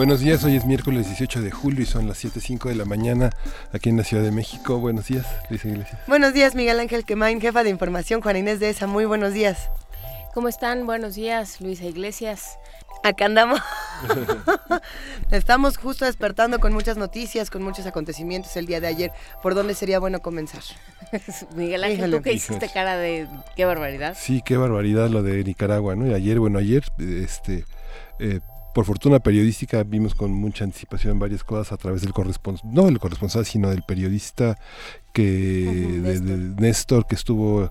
Buenos días, hoy es miércoles 18 de julio y son las 7.05 de la mañana aquí en la Ciudad de México. Buenos días, Luisa Iglesias. Buenos días, Miguel Ángel Quemain, jefa de información, Juan Inés de ESA. Muy buenos días. ¿Cómo están? Buenos días, Luisa Iglesias. Acá andamos. Estamos justo despertando con muchas noticias, con muchos acontecimientos el día de ayer. ¿Por dónde sería bueno comenzar? Miguel Ángel, ¿tú qué hiciste cara de qué barbaridad? Sí, qué barbaridad lo de Nicaragua, ¿no? Y ayer, bueno, ayer, este, eh, por fortuna periodística, vimos con mucha anticipación varias cosas a través del corresponsal, no del corresponsal, sino del periodista que, de, de Néstor, que estuvo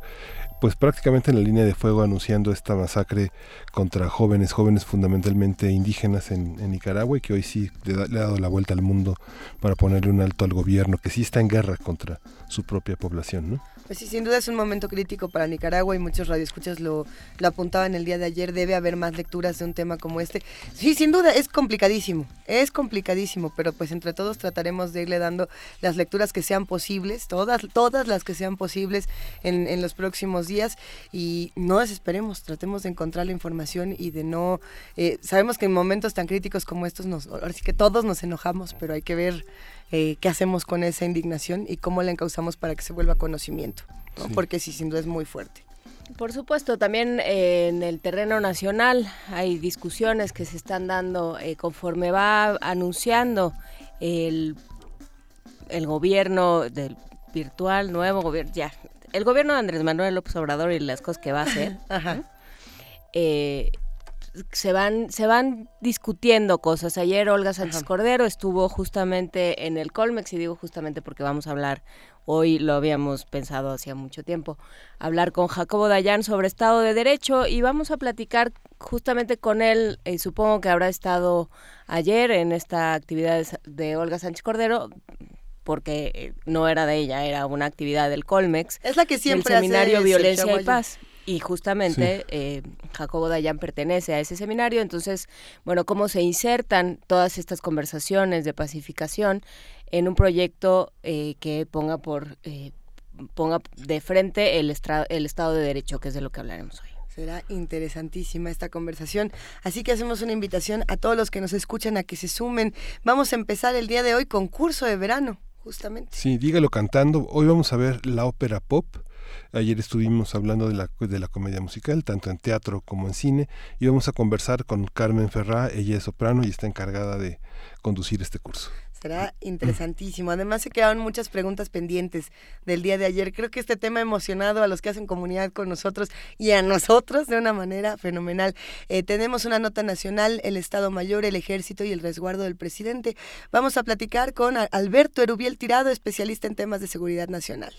pues prácticamente en la línea de fuego anunciando esta masacre contra jóvenes, jóvenes fundamentalmente indígenas en, Nicaragua y que hoy sí le, ha dado la vuelta al mundo para ponerle un alto al gobierno que sí está en guerra contra su propia población, ¿no? Pues sí, sin duda es un momento crítico para Nicaragua y muchos radioescuchas lo, lo apuntaban el día de ayer. Debe haber más lecturas de un tema como este. Sí, sin duda, es complicadísimo, es complicadísimo, pero pues entre todos trataremos de irle dando las lecturas que sean posibles, todas, todas las que sean posibles en, en los próximos días y no desesperemos, tratemos de encontrar la información y de no... Eh, sabemos que en momentos tan críticos como estos, nos, ahora sí que todos nos enojamos, pero hay que ver eh, qué hacemos con esa indignación y cómo la encauzamos para que se vuelva conocimiento, porque sí, sin duda es muy fuerte. Por supuesto, también eh, en el terreno nacional hay discusiones que se están dando eh, conforme va anunciando el, el gobierno del virtual, nuevo gobierno, ya, el gobierno de Andrés Manuel López Obrador y las cosas que va a hacer. Ajá se van, se van discutiendo cosas. Ayer Olga Sánchez Cordero estuvo justamente en el Colmex, y digo justamente porque vamos a hablar, hoy lo habíamos pensado hacía mucho tiempo, hablar con Jacobo Dayan sobre Estado de Derecho y vamos a platicar justamente con él, y eh, supongo que habrá estado ayer en esta actividad de Olga Sánchez Cordero, porque eh, no era de ella, era una actividad del Colmex. Es la que siempre el seminario Violencia y Paz. Y justamente eh, Jacobo Dayan pertenece a ese seminario, entonces, bueno, cómo se insertan todas estas conversaciones de pacificación en un proyecto eh, que ponga por eh, ponga de frente el, el Estado de Derecho, que es de lo que hablaremos hoy. Será interesantísima esta conversación. Así que hacemos una invitación a todos los que nos escuchan a que se sumen. Vamos a empezar el día de hoy con curso de verano, justamente. Sí, dígalo cantando. Hoy vamos a ver la ópera pop Ayer estuvimos hablando de la, de la comedia musical, tanto en teatro como en cine, y vamos a conversar con Carmen Ferrá, ella es soprano y está encargada de conducir este curso. Será interesantísimo. Además se quedaron muchas preguntas pendientes del día de ayer. Creo que este tema ha emocionado a los que hacen comunidad con nosotros y a nosotros de una manera fenomenal. Eh, tenemos una nota nacional, el Estado Mayor, el Ejército y el resguardo del presidente. Vamos a platicar con Alberto Erubiel Tirado, especialista en temas de seguridad nacional.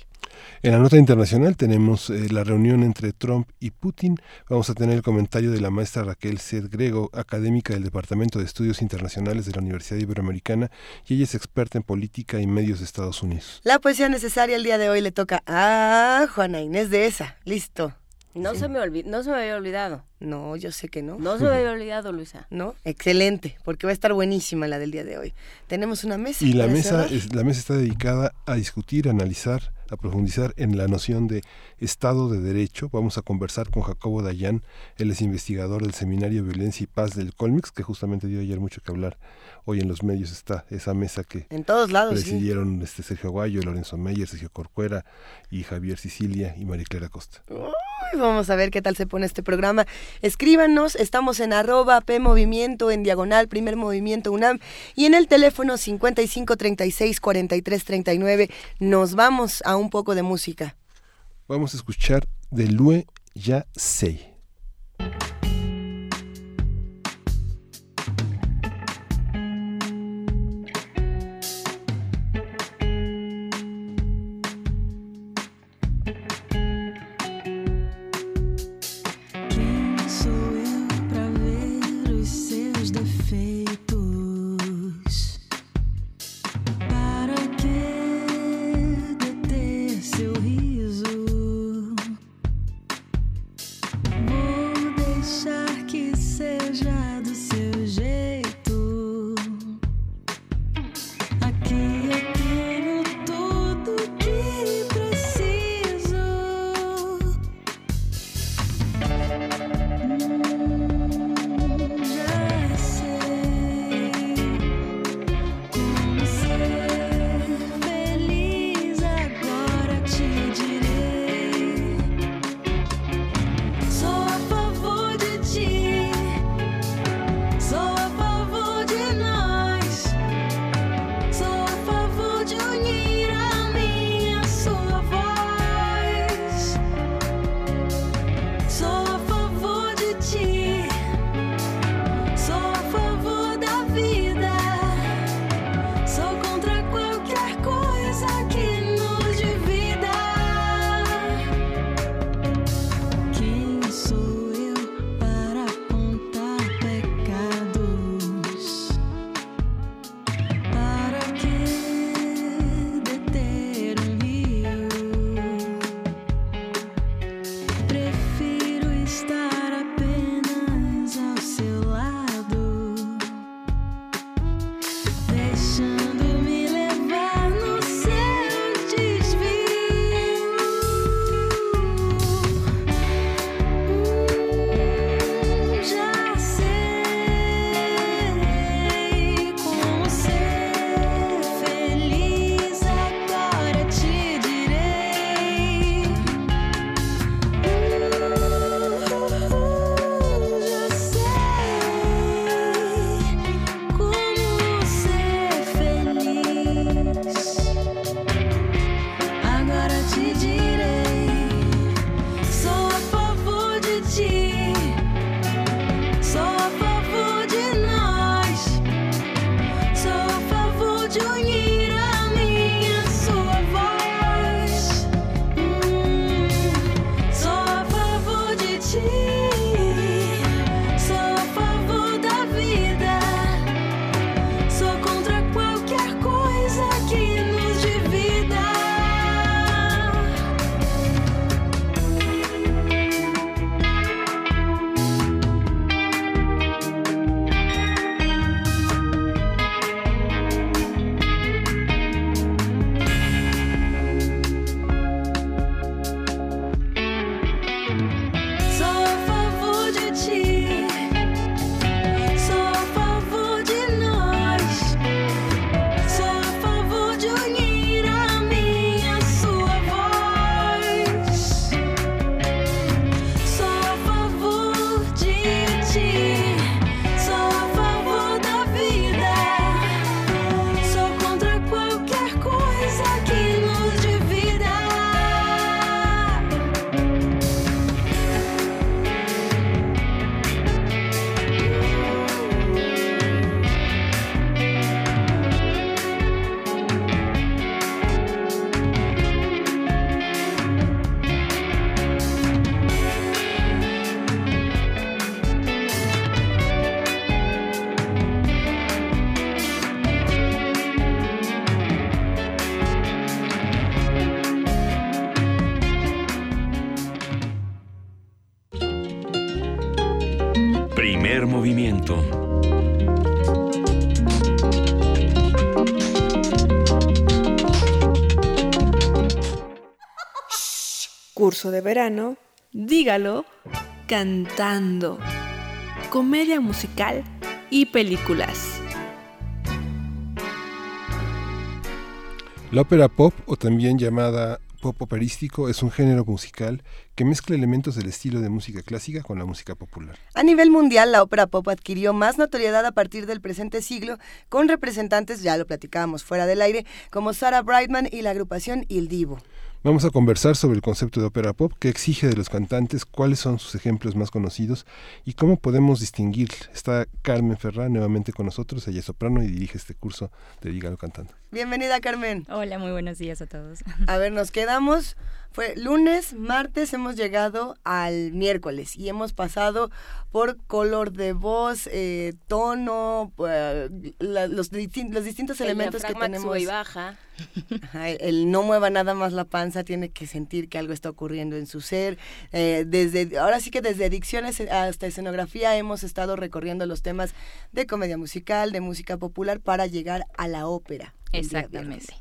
En la nota internacional tenemos eh, la reunión entre Trump y Putin. Vamos a tener el comentario de la maestra Raquel Sed Grego, académica del Departamento de Estudios Internacionales de la Universidad Iberoamericana y ella es experta en política y medios de Estados Unidos. La poesía necesaria el día de hoy le toca a Juana Inés de esa. Listo. No, se me no se me había olvidado. No, yo sé que no. No se me había olvidado, Luisa. No, excelente, porque va a estar buenísima la del día de hoy. Tenemos una mesa. Y la mesa, es, la mesa está dedicada a discutir, analizar, a profundizar en la noción de Estado de Derecho. Vamos a conversar con Jacobo Dayan, él es investigador del Seminario Violencia y Paz del Colmix, que justamente dio ayer mucho que hablar hoy en los medios está esa mesa que en todos lados presidieron este Sergio Aguayo, Lorenzo Meyer, Sergio Corcuera y Javier Sicilia y María Clara Costa. vamos a ver qué tal se pone este programa. Escríbanos, estamos en arroba P Movimiento, en diagonal, primer movimiento UNAM, y en el teléfono 55 36 43 39 nos vamos a un poco de música. Vamos a escuchar de Lue Ya Sei. Curso de verano, dígalo, cantando. Comedia musical y películas. La ópera pop, o también llamada pop operístico es un género musical que mezcla elementos del estilo de música clásica con la música popular. A nivel mundial, la ópera pop adquirió más notoriedad a partir del presente siglo, con representantes, ya lo platicábamos fuera del aire, como Sarah Brightman y la agrupación Il Divo. Vamos a conversar sobre el concepto de ópera pop, qué exige de los cantantes, cuáles son sus ejemplos más conocidos y cómo podemos distinguir. Está Carmen Ferrán nuevamente con nosotros, ella es soprano y dirige este curso de Dígalo Cantando. Bienvenida Carmen. Hola, muy buenos días a todos. A ver, nos quedamos fue lunes, martes, hemos llegado al miércoles y hemos pasado por color de voz, eh, tono, los, los, distintos elementos que tenemos. y baja. el, no mueva nada más la panza, tiene que sentir que algo está ocurriendo en su ser. Eh, desde Ahora sí que desde dicciones hasta escenografía hemos estado recorriendo los temas de comedia musical, de música popular para llegar a la ópera. Exactamente.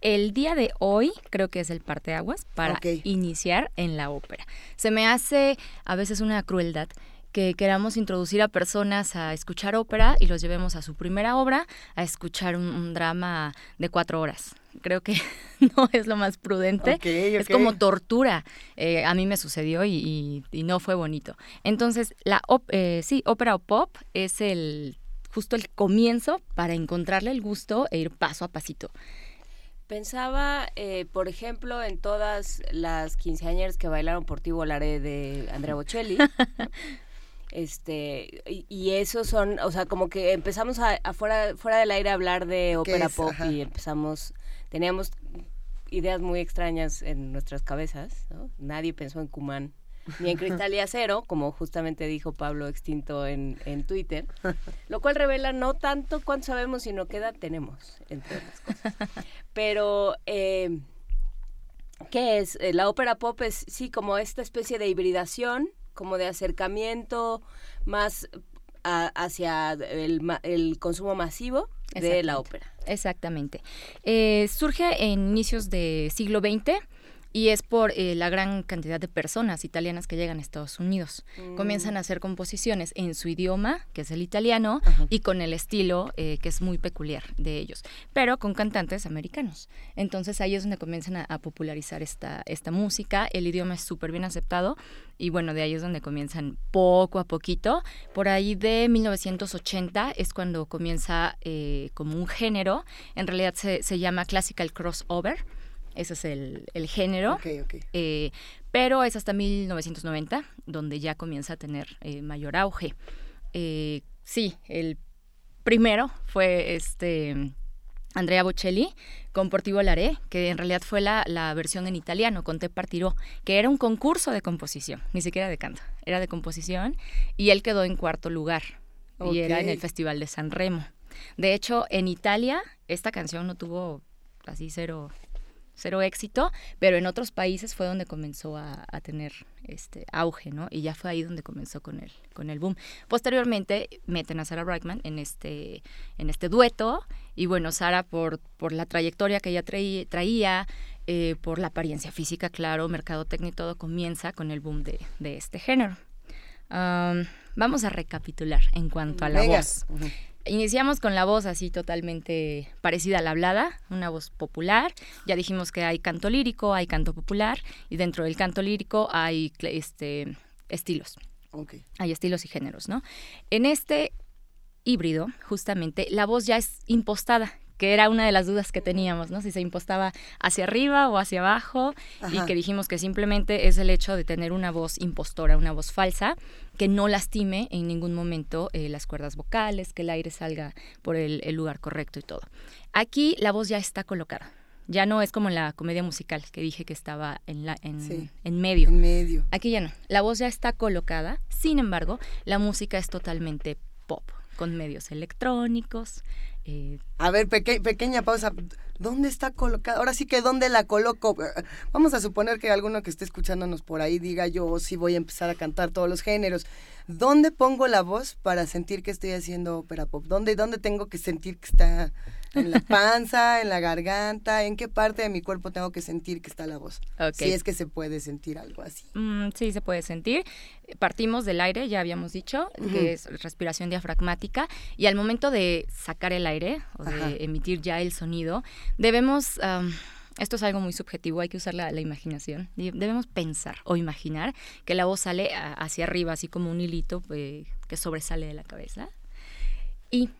El día de hoy creo que es el parteaguas para iniciar en la ópera. Se me hace a veces una crueldad que queramos introducir a personas a escuchar ópera y los llevemos a su primera obra a escuchar un, drama de cuatro horas. Creo que no es lo más prudente. Es como tortura. Eh, a mí me sucedió y, no fue bonito. Entonces, la eh, sí, ópera o pop es el justo el comienzo para encontrarle el gusto e ir paso a pasito. Pensaba, eh, por ejemplo, en todas las quinceañeras que bailaron por ti volaré de Andrea Bocelli. este y, eso son, o sea, como que empezamos a, fuera, del aire a hablar de ópera pop y empezamos, teníamos ideas muy extrañas en nuestras cabezas, ¿no? Nadie pensó en Cumán ni en cristal y acero, como justamente dijo Pablo Extinto en, en Twitter, lo cual revela no tanto cuánto sabemos, sino qué edad tenemos, entre otras cosas. Pero, eh, ¿qué es? Eh, la ópera pop es, sí, como esta especie de hibridación, como de acercamiento más hacia el, el, consumo masivo de la ópera. Exactamente. Eh, surge en inicios de siglo XX y es por eh, la gran cantidad de personas italianas que llegan a Estados Unidos. Mm. Comienzan a hacer composiciones en su idioma, que es el italiano, y con el estilo eh, que es muy peculiar de ellos, pero con cantantes americanos. Entonces ahí es donde comienzan a, popularizar esta, esta música, el idioma es súper bien aceptado y bueno, de ahí es donde comienzan poco a poquito. Por ahí de 1980 es cuando comienza eh, como un género, en realidad se, se llama classical crossover ese es el, género. Eh, pero es hasta 1990 donde ya comienza a tener eh, mayor auge. Eh, sí, el primero fue este Andrea Bocelli con Portivo Laré, que en realidad fue la, versión en italiano, con Te Partiró, que era un concurso de composición, ni siquiera de canto, era de composición, y él quedó en cuarto lugar, y era en el Festival de San Remo. De hecho, en Italia esta canción no tuvo así cero, cero éxito, pero en otros países fue donde comenzó a, tener este auge, ¿no? Y ya fue ahí donde comenzó con el, con el boom. Posteriormente meten a Sarah Brightman en este, en este dueto, y bueno, Sara por, por la trayectoria que ella traía, eh, por la apariencia física, claro, mercadotecnia y todo, comienza con el boom de, este género. vamos a recapitular en cuanto a la voz. Iniciamos con la voz así totalmente parecida a la hablada, una voz popular. Ya dijimos que hay canto lírico, hay canto popular y dentro del canto lírico hay este, estilos. Hay estilos y géneros, ¿no? En este híbrido, justamente, la voz ya es impostada, que era una de las dudas que teníamos, ¿no? Si se impostaba hacia arriba o hacia abajo y que dijimos que simplemente es el hecho de tener una voz impostora, una voz falsa, que no lastime en ningún momento eh, las cuerdas vocales, que el aire salga por el, lugar correcto y todo. Aquí la voz ya está colocada. Ya no es como en la comedia musical que dije que estaba en, la, en, en medio. En medio. Aquí ya no. La voz ya está colocada. Sin embargo, la música es totalmente pop con medios electrónicos. Eh, a ver, pequeña pausa. ¿Dónde está colocada? Ahora sí que ¿dónde la coloco? Vamos a suponer que alguno que esté escuchándonos por ahí diga yo sí voy a empezar a cantar todos los géneros. ¿Dónde pongo la voz para sentir que estoy haciendo ópera pop? ¿Dónde, dónde tengo que sentir que está en la panza, en la garganta? ¿En qué parte de mi cuerpo tengo que sentir que está la voz? Si es que se puede sentir algo así. Mm, sí, se puede sentir. Partimos del aire, ya habíamos dicho, que es respiración diafragmática, y al momento de sacar el aire o de emitir ya el sonido, debemos esto es algo muy subjetivo, hay que usar la, imaginación. Debemos pensar o imaginar que la voz sale hacia arriba, así como un hilito eh, que sobresale de la cabeza. Y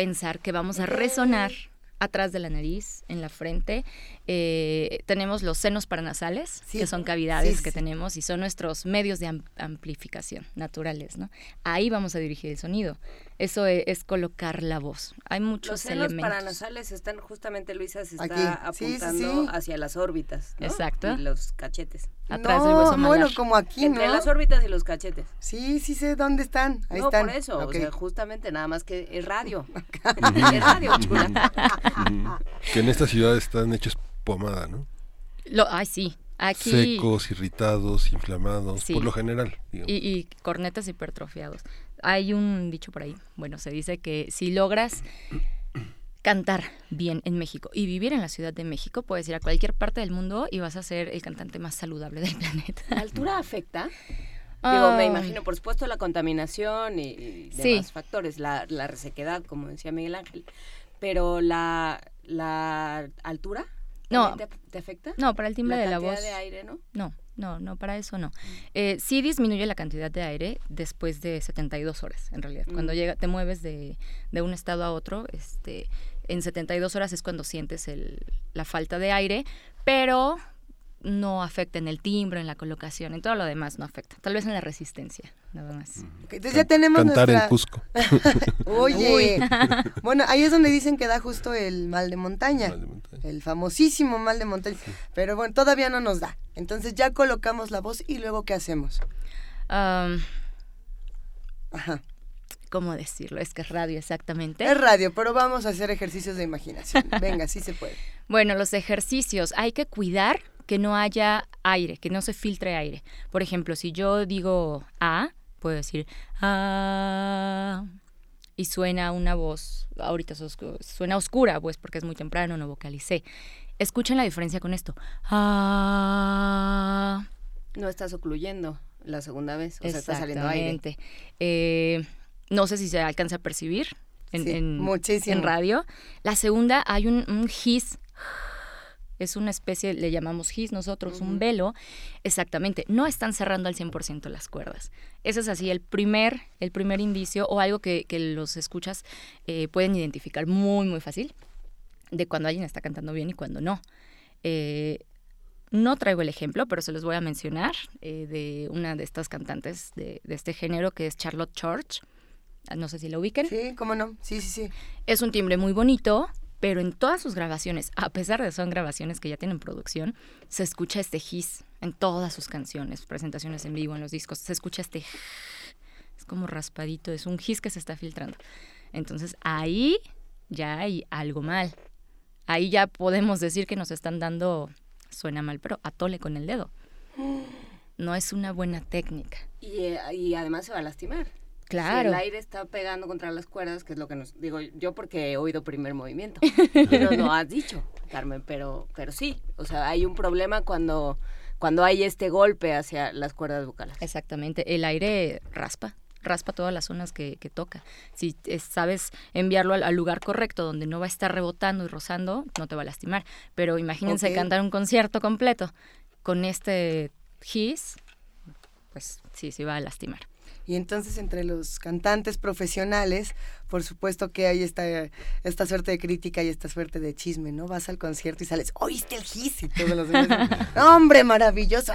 pensar que vamos a resonar atrás de la nariz, en la frente. Eh, tenemos los senos paranasales, que son cavidades que tenemos y son nuestros medios de amplificación naturales, ¿no? Ahí vamos a dirigir el sonido. Eso e, es, colocar la voz. Hay muchos los senos paranasales están justamente, Luisa, se está apuntando hacia las órbitas, Exacto. Y los cachetes. Atrás del hueso Bueno, como aquí, Entre las órbitas y los cachetes. Sí, sí sé dónde están. Ahí no, por eso, o sea, justamente nada más que es radio. es radio, chula. que en esta ciudad están hechos pomada, ¿no? Lo, ay, sí. Aquí... Secos, irritados, inflamados, por lo general. Y, y, cornetas hipertrofiados. Hay un dicho por ahí, bueno, se dice que si logras cantar bien en México y vivir en la Ciudad de México, puedes ir a cualquier parte del mundo y vas a ser el cantante más saludable del planeta. ¿La altura afecta? Digo, me ah. imagino, por supuesto, la contaminación y, demás factores, la, la, resequedad, como decía Miguel Ángel, pero la, la altura no, te, afecta? No, para el timbre de la voz. de aire, ¿no? No, no, no, para eso no. Eh, sí disminuye la cantidad de aire después de 72 horas, en realidad. Cuando llega, te mueves de, de, un estado a otro, este, en 72 horas es cuando sientes el, la falta de aire, pero no afecta en el timbre, en la colocación, en todo lo demás no afecta. Tal vez en la resistencia, nada más. entonces ya tenemos Cantar en Cusco. Oye, bueno, ahí es donde dicen que da justo el mal de montaña, el famosísimo mal de montaña, pero bueno, todavía no nos da. Entonces ya colocamos la voz y luego ¿qué hacemos? Ajá. ¿Cómo decirlo? Es que es radio, exactamente. Es radio, pero vamos a hacer ejercicios de imaginación. Venga, sí se puede. Bueno, los ejercicios, hay que cuidar que no haya aire, que no se filtre aire. Por ejemplo, si yo digo A, puedo decir A y suena una voz, ahorita suena oscura, pues porque es muy temprano, no vocalicé. Escuchen la diferencia con esto. Ah. No estás ocluyendo la segunda vez, o sea, está saliendo aire. Eh, no sé si se alcanza a percibir en, en, radio. La segunda, hay un, un his es una especie, le llamamos gis nosotros, un velo, exactamente, no están cerrando al 100% las cuerdas. Ese es así el primer, el primer indicio o algo que, los escuchas eh, pueden identificar muy, muy fácil de cuando alguien está cantando bien y cuando no. Eh, no traigo el ejemplo, pero se los voy a mencionar eh, de una de estas cantantes de, este género que es Charlotte Church. Ah, no sé si la ubiquen. Sí, cómo no. Sí, sí, sí. Es un timbre muy bonito, pero en todas sus grabaciones, a pesar de que son grabaciones que ya tienen producción, se escucha este hiss en todas sus canciones, presentaciones en vivo, en los discos. Se escucha este. Es como raspadito, es un hiss que se está filtrando. Entonces ahí ya hay algo mal. Ahí ya podemos decir que nos están dando suena mal, pero atole con el dedo. No es una buena técnica. Y, eh, y además se va a lastimar. Claro. el aire está pegando contra las cuerdas, que es lo que nos digo yo porque he oído primer movimiento. pero no has dicho, Carmen, pero pero sí, o sea, hay un problema cuando cuando hay este golpe hacia las cuerdas vocales. Exactamente, el aire raspa raspa todas las zonas que, toca. Si sabes enviarlo al, lugar correcto, donde no va a estar rebotando y rozando, no te va a lastimar. Pero imagínense cantar un concierto completo con este hiss, pues sí, sí va a lastimar. Y entonces entre los cantantes profesionales, por supuesto que hay esta, esta suerte de crítica y esta suerte de chisme, ¿no? Vas al concierto y sales, ¿oíste el gis? Y todos los demás, ¡hombre, maravilloso!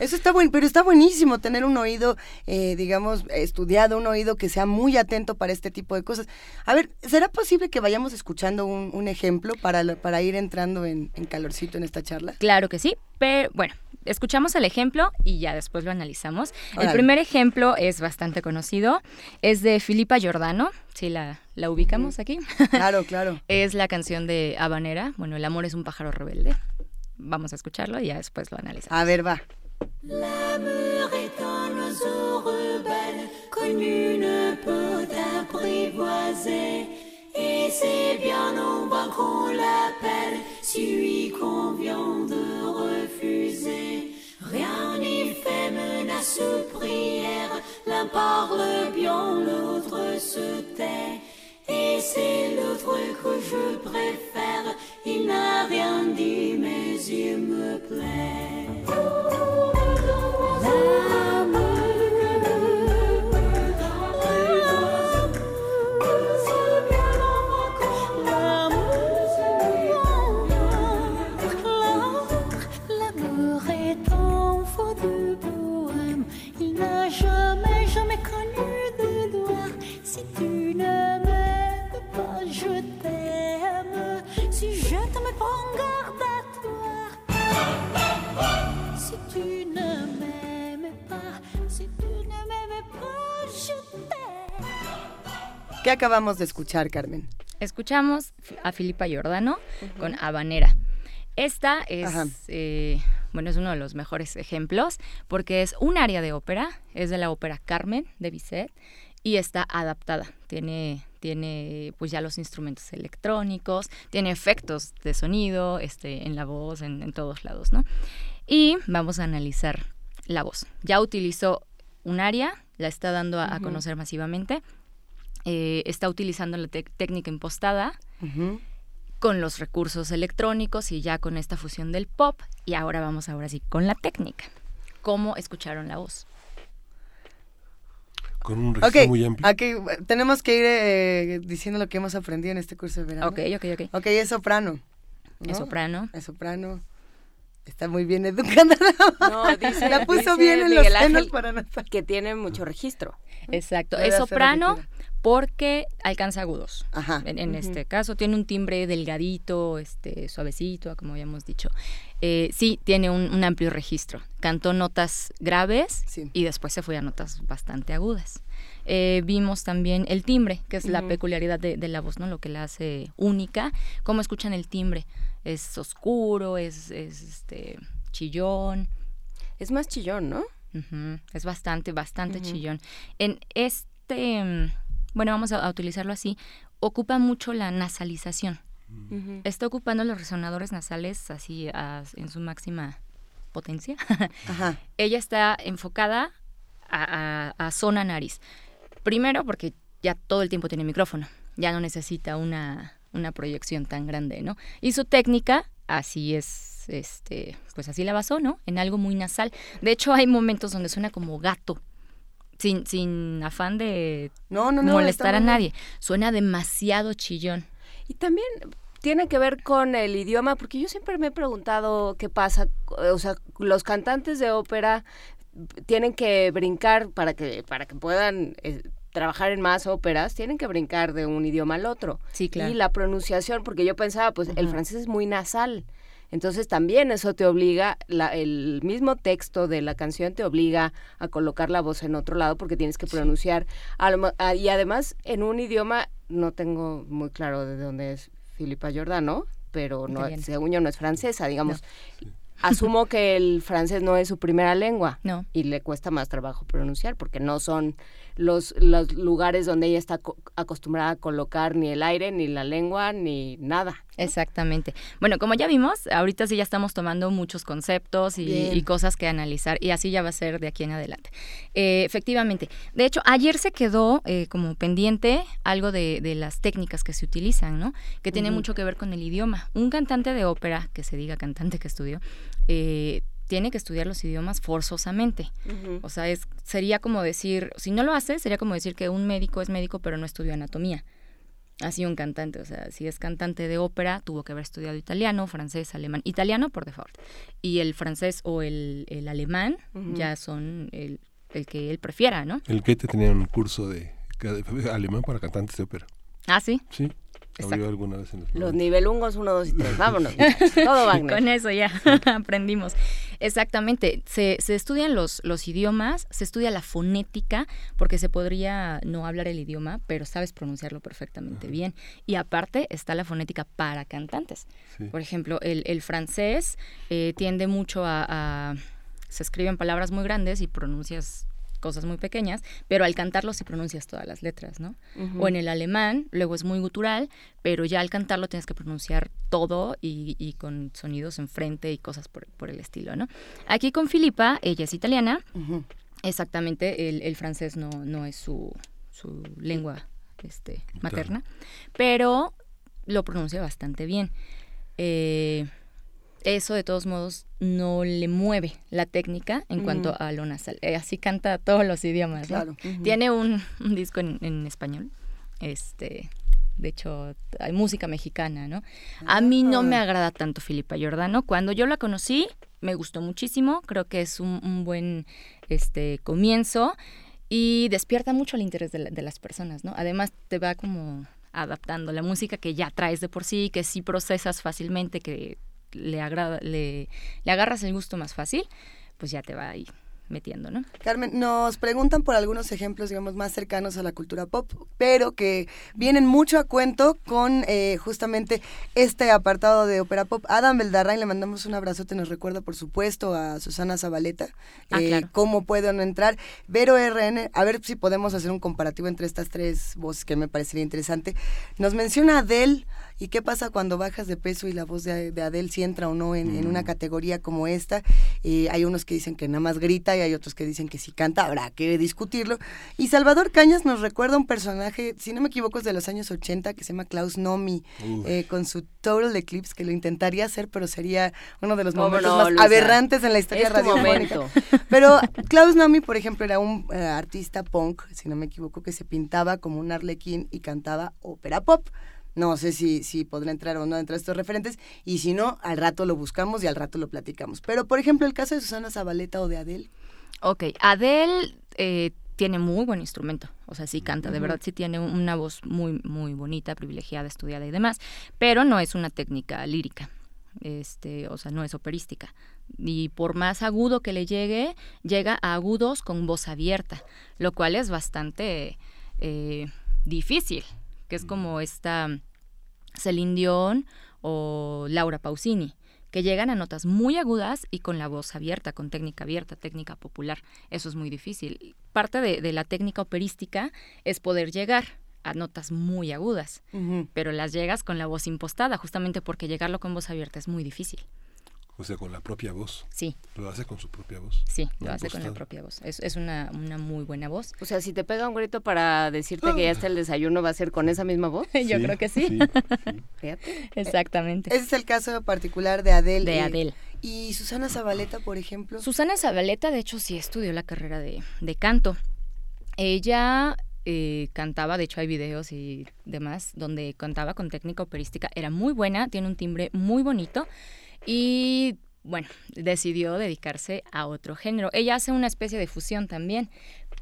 Eso está bueno, pero está buenísimo tener un oído, eh, digamos, estudiado, un oído que sea muy atento para este tipo de cosas. A ver, ¿será posible que vayamos escuchando un, ejemplo para, para ir entrando en, en calorcito en esta charla? Claro que sí, pero bueno, escuchamos el ejemplo y ya después lo analizamos. El primer ejemplo es bastante conocido, es de Filipa Giordano, si la, la ubicamos aquí. Claro, claro. es la canción de Habanera, bueno, El amor es un pájaro rebelde. Vamos a escucharlo y ya después lo analizamos. A ver, va. L'amour est un oiseau rebelle que nul ne peut apprivoiser. Et c'est bien en vain qu'on l'appelle si lui convient de refuser. Rien n'y fait menace ou prière, l'un parle bien, l'autre se tait. Et c'est l'autre que je préfère, il n'a rien dit, mais il me plaît. ¿Qué acabamos de escuchar, Carmen? Escuchamos a Filipa Giordano con Habanera. Esta es, eh, bueno, es uno de los mejores ejemplos porque es un área de ópera, es de la ópera Carmen de Bizet y está adaptada. Tiene, tiene pues ya los instrumentos electrónicos, tiene efectos de sonido este, en la voz, en, todos lados, ¿no? Y vamos a analizar la voz. Ya utilizó un área, la está dando a conocer masivamente eh, está utilizando la técnica impostada con los recursos electrónicos y ya con esta fusión del pop. Y ahora vamos ahora sí con la técnica. ¿Cómo escucharon la voz? Con un registro muy amplio. Aquí tenemos que ir eh, diciendo lo que hemos aprendido en este curso de verano. Ok, ok, ok. Ok, es soprano. Es soprano. Es soprano. Está muy bien educada. No, dice, la puso bien en los senos para Que tiene mucho registro. Exacto. Es soprano, porque alcanza agudos. Ajá. En, este caso tiene un timbre delgadito, este, suavecito, como habíamos dicho. Eh, sí, tiene un, amplio registro. Cantó notas graves y después se fue a notas bastante agudas. Eh, vimos también el timbre, que es la peculiaridad de, la voz, ¿no? Lo que la hace única. ¿Cómo escuchan el timbre? Es oscuro, es, este, chillón. Es más chillón, ¿no? Es bastante, bastante chillón. En este bueno, vamos a, utilizarlo así, ocupa mucho la nasalización. Está ocupando los resonadores nasales así en su máxima potencia. Ella está enfocada a, zona nariz. Primero porque ya todo el tiempo tiene micrófono, ya no necesita una, una proyección tan grande, ¿no? Y su técnica, así es, este, pues así la basó, ¿no? En algo muy nasal. De hecho, hay momentos donde suena como gato sin, sin afán de no, no, molestar a nadie. Suena demasiado chillón. Y también tiene que ver con el idioma, porque yo siempre me he preguntado qué pasa, o sea, los cantantes de ópera tienen que brincar para que para que puedan eh, trabajar en más óperas, tienen que brincar de un idioma al otro. Sí, claro. Y la pronunciación, porque yo pensaba, pues el francés es muy nasal. Entonces también eso te obliga, el mismo texto de la canción te obliga a colocar la voz en otro lado porque tienes que pronunciar. y además en un idioma, no tengo muy claro de dónde es Filipa Giordano, pero no, según yo no es francesa, digamos. Asumo que el francés no es su primera lengua. No. Y le cuesta más trabajo pronunciar porque no son los, los lugares donde ella está acostumbrada a colocar ni el aire, ni la lengua, ni nada. Exactamente. Bueno, como ya vimos, ahorita sí ya estamos tomando muchos conceptos y, cosas que analizar y así ya va a ser de aquí en adelante. Eh, efectivamente. De hecho, ayer se quedó eh, como pendiente algo de, las técnicas que se utilizan, ¿no? Que tiene mucho que ver con el idioma. Un cantante de ópera, que se diga cantante que estudió, eh, tiene que estudiar los idiomas forzosamente. O sea, es, sería como decir, si no lo hace, sería como decir que un médico es médico pero no estudió anatomía. Así un cantante, o sea, si es cantante de ópera, tuvo que haber estudiado italiano, francés, alemán. Italiano por default. Y el francés o el, alemán ya son el, el, que él prefiera, ¿no? El que te tenía un curso de alemán para cantantes de ópera. Ah, sí. Sí alguna vez en los, los nivelungos 1, 2 y 3. Vámonos. Todo Wagner. Con eso ya aprendimos. Exactamente. Se, se, estudian los, los idiomas, se estudia la fonética, porque se podría no hablar el idioma, pero sabes pronunciarlo perfectamente bien. Y aparte está la fonética para cantantes. Por ejemplo, el, el francés eh, tiende mucho a, a se escriben palabras muy grandes y pronuncias cosas muy pequeñas, pero al cantarlo sí pronuncias todas las letras, ¿no? O en el alemán, luego es muy gutural, pero ya al cantarlo tienes que pronunciar todo y, con sonidos enfrente y cosas por, el estilo, ¿no? Aquí con Filipa, ella es italiana, exactamente, el, francés no, no es su, su lengua este, materna, pero lo pronuncia bastante bien. Eh, eso de todos modos no le mueve la técnica en cuanto a lo nasal. Eh, así canta todos los idiomas. Claro. Tiene un, disco en, español. Este, de hecho, hay música mexicana, ¿no? A mí no me ah. agrada tanto Filipa Giordano. Cuando yo la conocí, me gustó muchísimo. Creo que es un, buen este, comienzo y despierta mucho el interés de, de las personas, ¿no? Además, te va como adaptando la música que ya traes de por sí, que sí procesas fácilmente, que le, agrada, le, le agarras el gusto más fácil, pues ya te va ahí metiendo, ¿no? Carmen, nos preguntan por algunos ejemplos, digamos, más cercanos a la cultura pop, pero que vienen mucho a cuento con eh, justamente este apartado de ópera pop. Adam Beldarrain, le mandamos un abrazote, nos recuerda, por supuesto, a Susana Zabaleta, ah, eh, cómo pueden entrar. Vero RN, a ver si podemos hacer un comparativo entre estas tres voces que me parecería interesante. Nos menciona Adele, ¿Y qué pasa cuando bajas de peso y la voz de, Adele si entra o no en, una mm. categoría como esta? Eh, hay unos que dicen que nada más grita y hay otros que dicen que si canta, habrá que discutirlo. Y Salvador Cañas nos recuerda un personaje, si no me equivoco, es de los años 80, que se llama Klaus Nomi, eh, con su Total Eclipse, que lo intentaría hacer, pero sería uno de los momentos más aberrantes en la historia radiofónica. Pero Klaus Nomi, por ejemplo, era un eh, artista punk, si no me equivoco, que se pintaba como un arlequín y cantaba ópera pop. No sé si, si podrá entrar o no entre estos referentes, y si no, al rato lo buscamos y al rato lo platicamos. Pero, por ejemplo, el caso de Susana Zabaleta o de Adele. Ok, Adele eh, tiene muy buen instrumento, o sea, sí canta, de verdad sí tiene una voz muy, muy bonita, privilegiada, estudiada y demás, pero no es una técnica lírica, este, o sea, no es operística. Y por más agudo que le llegue, llega a agudos con voz abierta, lo cual es bastante eh, difícil que es como esta Celine Dion o Laura Pausini, que llegan a notas muy agudas y con la voz abierta, con técnica abierta, técnica popular. Eso es muy difícil. Parte de, la técnica operística es poder llegar a notas muy agudas, pero las llegas con la voz impostada, justamente porque llegarlo con voz abierta es muy difícil. O sea, con la propia voz. Sí. Lo hace con su propia voz. Sí, lo hace con la propia voz. Es, es una, una, muy buena voz. O sea, si te pega un grito para decirte que ya está el desayuno, ¿va a ser con esa misma voz? Yo creo que sí. Fíjate. Exactamente. Ese es el caso particular de Adele. De Adele. ¿Y Susana Zabaleta, por ejemplo? Susana Zabaleta, de hecho, sí estudió la carrera de, de canto. Ella eh, cantaba, de hecho hay videos y demás, donde cantaba con técnica operística, era muy buena, tiene un timbre muy bonito y bueno, decidió dedicarse a otro género. Ella hace una especie de fusión también,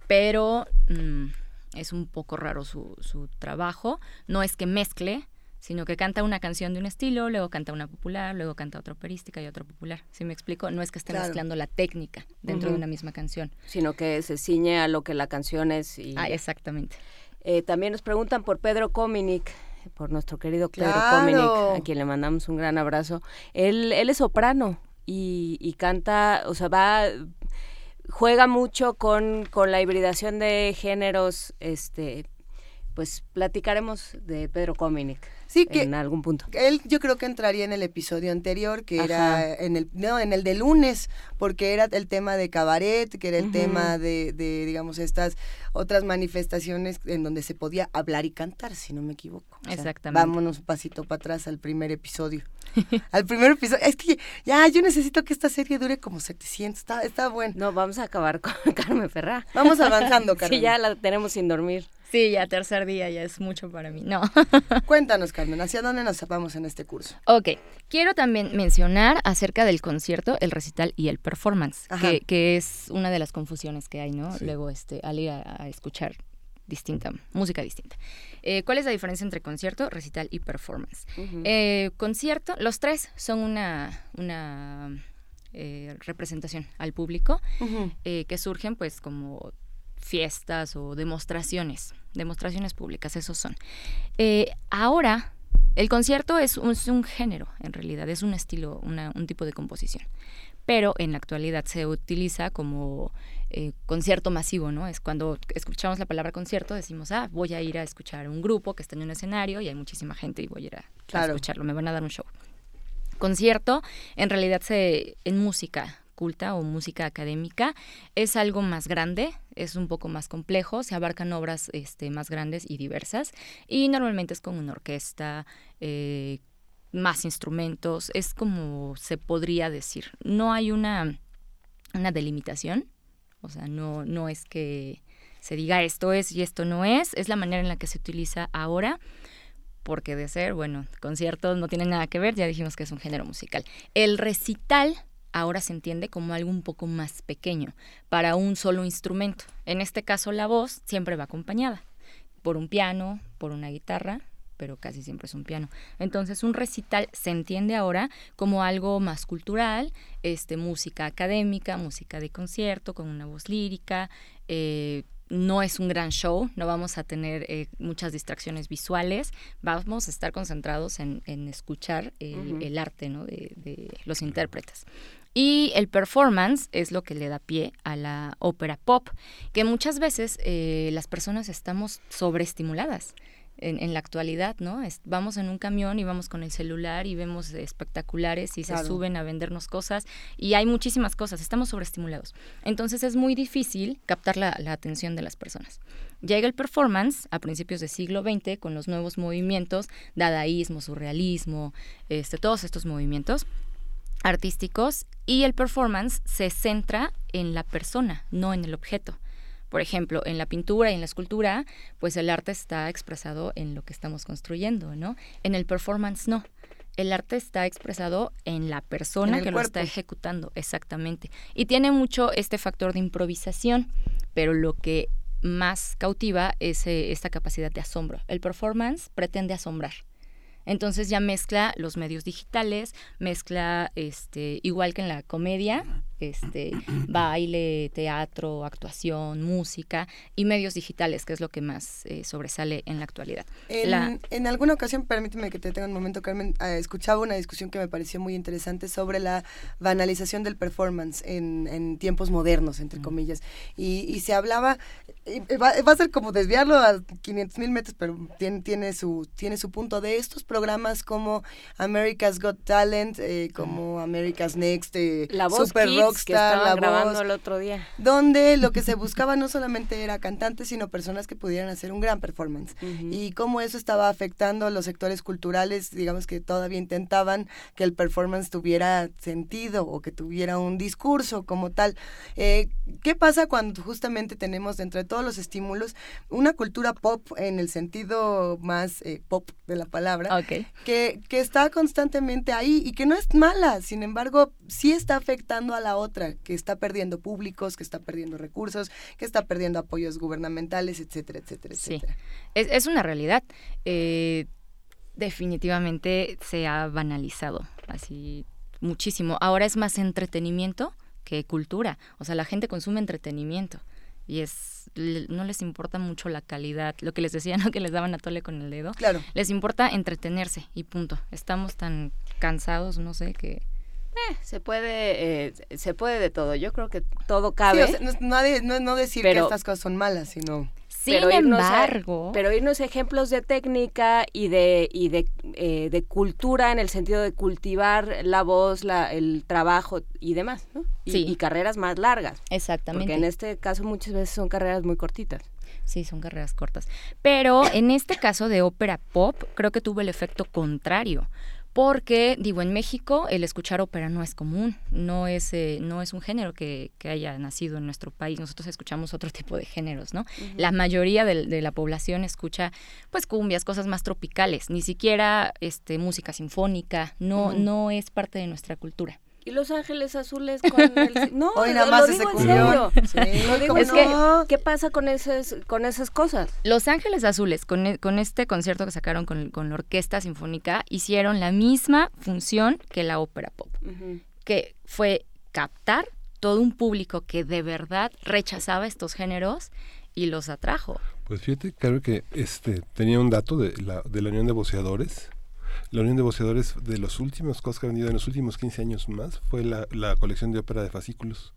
pero mm, es un poco raro su, su trabajo, no es que mezcle, sino que canta una canción de un estilo, luego canta una popular, luego canta otra operística y otra popular. ¿Sí me explico? No es que esté mezclando la técnica dentro de una misma canción. Sino que se ciñe a lo que la canción es. Y... Ah, exactamente. Eh, también nos preguntan por Pedro Cominic, por nuestro querido Pedro Cominic, a quien le mandamos un gran abrazo. Él, él es soprano y, y canta, o sea, va juega mucho con, con la hibridación de géneros, este, pues platicaremos de Pedro Cominic. Sí, que en algún punto. Él yo creo que entraría en el episodio anterior, que era en el no, en el de lunes, porque era el tema de cabaret, que era el tema de, de, digamos, estas otras manifestaciones en donde se podía hablar y cantar, si no me equivoco. Exactamente. Vámonos un pasito para atrás al primer episodio. al primer episodio. Es que ya, yo necesito que esta serie dure como 700. Está, está bueno. No, vamos a acabar con Carmen Ferrá. Vamos avanzando, Carmen. sí, ya la tenemos sin dormir. Sí, ya tercer día ya es mucho para mí. No. Cuéntanos, Carmen, ¿hacia dónde nos vamos en este curso? Ok, quiero también mencionar acerca del concierto, el recital y el performance, que, es una de las confusiones que hay, ¿no? Luego, este, al ir a, escuchar distinta, música distinta. Eh, ¿Cuál es la diferencia entre concierto, recital y performance? Eh, concierto, los tres son una, una eh, representación al público que surgen pues como fiestas o demostraciones, demostraciones públicas, esos son. Ahora, el concierto es un, género, en realidad, es un estilo, un tipo de composición. Pero en la actualidad se utiliza como eh, concierto masivo, ¿no? Es cuando escuchamos la palabra concierto, decimos, ah, voy a ir a escuchar un grupo que está en un escenario y hay muchísima gente y voy a ir a, escucharlo, me van a dar un show. Concierto, en realidad, se, en música, culta o música académica es algo más grande, es un poco más complejo, se abarcan obras este, más grandes y diversas y normalmente es con una orquesta, eh, más instrumentos, es como se podría decir. No hay una, una delimitación, o sea, no, no es que se diga esto es y esto no es, es la manera en la que se utiliza ahora porque de ser, bueno, conciertos no tienen nada que ver, ya dijimos que es un género musical. El recital ahora se entiende como algo un poco más pequeño, para un solo instrumento. En este caso la voz siempre va acompañada por un piano, por una guitarra, pero casi siempre es un piano. Entonces un recital se entiende ahora como algo más cultural, este, música académica, música de concierto, con una voz lírica, eh, no es un gran show, no vamos a tener eh, muchas distracciones visuales, vamos a estar concentrados en, escuchar el, arte de, de, los intérpretes. Y el performance es lo que le da pie a la ópera pop, que muchas veces eh, las personas estamos sobreestimuladas. En, la actualidad, ¿no? vamos en un camión y vamos con el celular y vemos espectaculares y se suben a vendernos cosas y hay muchísimas cosas, estamos sobreestimulados. Entonces es muy difícil captar la, la atención de las personas. Llega el performance a principios del siglo XX con los nuevos movimientos, dadaísmo, surrealismo, este, todos estos movimientos artísticos y el performance se centra en la persona, no en el objeto. Por ejemplo, en la pintura y en la escultura, pues el arte está expresado en lo que estamos construyendo, ¿no? En el performance no. El arte está expresado en la persona que lo está ejecutando, exactamente. Y tiene mucho este factor de improvisación, pero lo que más cautiva es eh, esta capacidad de asombro. El performance pretende asombrar. Entonces ya mezcla los medios digitales, mezcla este igual que en la comedia, este baile, teatro, actuación, música y medios digitales, que es lo que más eh, sobresale en la actualidad. En, alguna ocasión, permíteme que te tenga un momento, Carmen, eh, escuchaba una discusión que me pareció muy interesante sobre la banalización del performance en, tiempos modernos, entre comillas, y, se hablaba, va, a ser como desviarlo a 500 mil metros, pero tiene, tiene, su, tiene su punto de estos programas como America's Got Talent, eh, como America's Next, la Voz Super Kids, rockstar, la grabando el otro día. Donde lo que se buscaba no solamente era cantantes, sino personas que pudieran hacer un gran performance. Y cómo eso estaba afectando a los sectores culturales, digamos que todavía intentaban que el performance tuviera sentido o que tuviera un discurso como tal. Eh, ¿Qué pasa cuando justamente tenemos dentro de todos los estímulos una cultura pop en el sentido más eh, pop de la palabra, que, que está constantemente ahí y que no es mala, sin embargo, sí está afectando a la otra, que está perdiendo públicos, que está perdiendo recursos, que está perdiendo apoyos gubernamentales, etcétera, etcétera, etcétera. Sí, es, una realidad. Eh, definitivamente se ha banalizado así muchísimo. Ahora es más entretenimiento que cultura. O sea, la gente consume entretenimiento y es no les importa mucho la calidad, lo que les decía, ¿no? que les daban a tole con el dedo. Claro. Les importa entretenerse y punto. Estamos tan cansados, no sé, que eh, se puede eh, se puede de todo. Yo creo que todo cabe. no, no, decir que estas cosas son malas, sino sin embargo, pero irnos ejemplos de técnica y de y de, eh, de, cultura en el sentido de cultivar la voz, la, el trabajo y demás, ¿no? Y, sí. y carreras más largas. Exactamente. Porque en este caso muchas veces son carreras muy cortitas. Sí, son carreras cortas. Pero en este caso de ópera pop, creo que tuvo el efecto contrario porque digo en México el escuchar ópera no es común no es eh, no es un género que, que, haya nacido en nuestro país. Nosotros escuchamos otro tipo de géneros no la mayoría de, de, la población escucha pues cumbias cosas más tropicales ni siquiera este música sinfónica no no es parte de nuestra cultura y Los Ángeles Azules con el... No, Hoy nada más lo digo en serio. es que, ¿qué pasa con esas, con esas cosas? Los Ángeles Azules, con, e, con este concierto que sacaron con, con, la Orquesta Sinfónica, hicieron la misma función que la ópera pop, que fue captar todo un público que de verdad rechazaba estos géneros y los atrajo. Pues fíjate, claro que este tenía un dato de la, de la Unión de Voceadores, la Unión de Voceadores de los últimos cosas que ha vendido en los últimos 15 años más fue la, la colección de ópera de fascículos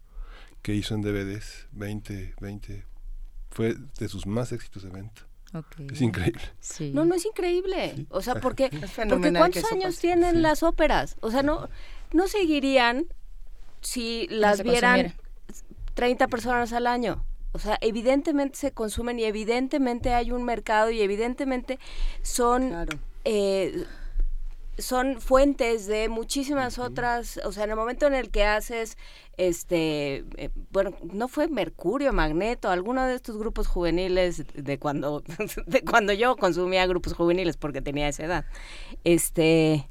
que hizo en DVDs 20, 20. Fue de sus más éxitos de venta. Es increíble. No, no es increíble. O sea, porque, porque ¿cuántos años tienen las óperas? O sea, no, no seguirían si las vieran 30 personas al año. O sea, evidentemente se consumen y evidentemente hay un mercado y evidentemente son claro. eh, son fuentes de muchísimas otras, o sea, en el momento en el que haces, este, eh, bueno, no fue Mercurio, Magneto, alguno de estos grupos juveniles de cuando, de cuando yo consumía grupos juveniles porque tenía esa edad, este,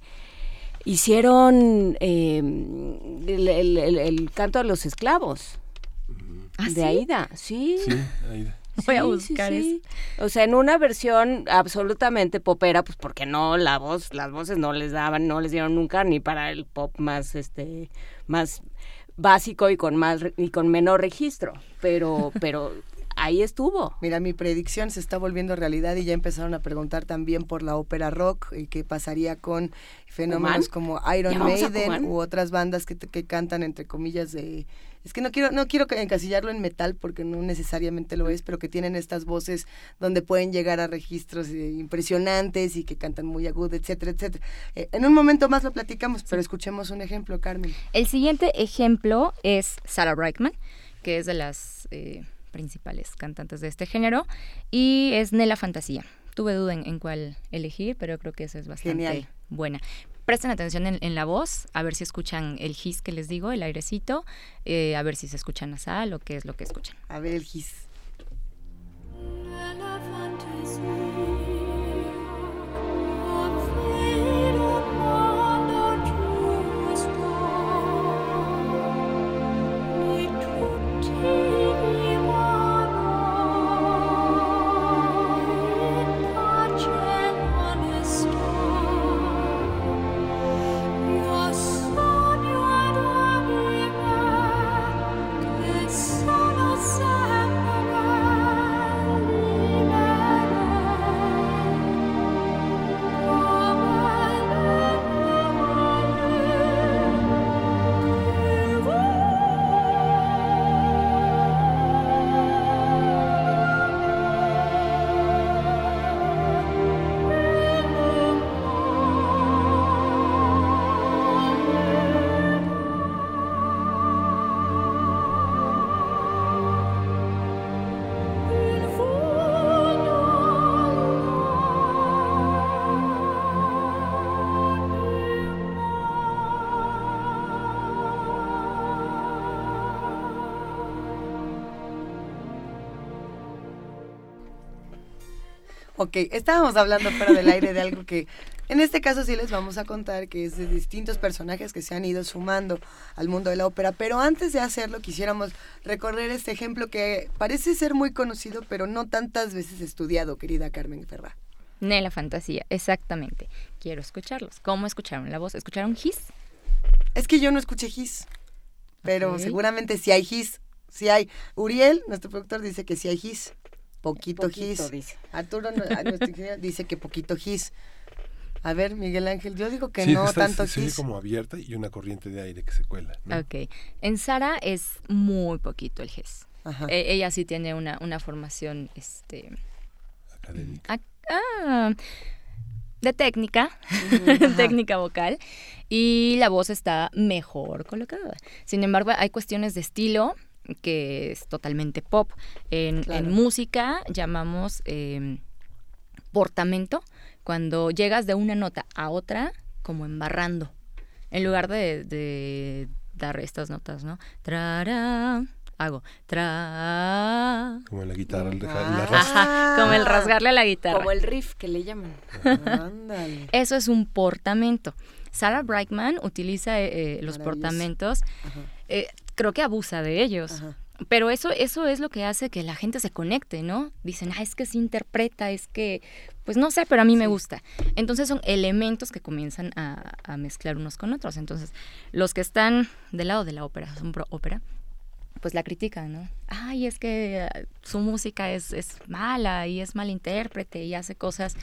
hicieron em, el, canto a los esclavos ¿Ah, de Aida, sí. Sí, Aida. Voy a buscar eso. O sea, en una versión absolutamente popera, pues porque no la voz, las voces no les daban, no les dieron nunca ni para el pop más este más básico y con más y con menor registro, pero pero ahí estuvo. Mira, mi predicción se está volviendo realidad y ya empezaron a preguntar también por la ópera rock y qué pasaría con fenómenos como Iron Maiden u otras bandas que, que cantan entre comillas de es que no quiero no quiero encasillarlo en metal porque no necesariamente lo es, pero que tienen estas voces donde pueden llegar a registros eh, impresionantes y que cantan muy agudo, etcétera, etcétera. Eh, en un momento más lo platicamos, pero escuchemos un ejemplo, Carmen. El siguiente ejemplo es Sarah Brightman, que es de las eh, principales cantantes de este género, y es Nela Fantasía. Tuve duda en, cuál elegir, pero creo que esa es bastante buena presten atención en, la voz, a ver si escuchan el his que les digo, el airecito, eh, a ver si se escucha nasal o qué es lo que escuchan. A ver el his. Ok, estábamos hablando fuera del aire de algo que en este caso sí les vamos a contar que es de distintos personajes que se han ido sumando al mundo de la ópera, pero antes de hacerlo quisiéramos recorrer este ejemplo que parece ser muy conocido, pero no tantas veces estudiado, querida Carmen Ferrá. Ne la fantasía, exactamente. Quiero escucharlos. ¿Cómo escucharon la voz? ¿Escucharon His? Es que yo no escuché His, pero seguramente si hay His, si hay. Uriel, nuestro productor, dice que si hay His. Poquito, poquito Dice. Arturo, nuestro ingeniero, dice que poquito His. A ver, Miguel Ángel, yo digo que no tanto se, se como abierta y una corriente de aire que se cuela. Ok. En Sara es muy poquito el GES. E, ella sí tiene una, una formación este, académica. Ah, de técnica, técnica vocal, y la voz está mejor colocada. Sin embargo, hay cuestiones de estilo que es totalmente pop. En, música llamamos em, portamento, cuando llegas de una nota a otra como embarrando, en lugar de, dar estas notas, ¿no? Trara, hago tra. Como en la guitarra, el Ajá, como el rasgarle a la guitarra. Como el riff que le llaman. Eso es un portamento. Sarah Brightman utiliza eh, eh, los portamentos, eh, creo que abusa de ellos. Pero eso, eso es lo que hace que la gente se conecte, ¿no? Dicen, ah, es que se interpreta, es que, pues no sé, pero a mí me gusta. Entonces son elementos que comienzan a, a, mezclar unos con otros. Entonces, los que están del lado de la ópera, son pro ópera, pues la critican, ¿no? Ay, es que ah, su música es, es mala y es mal intérprete y hace cosas,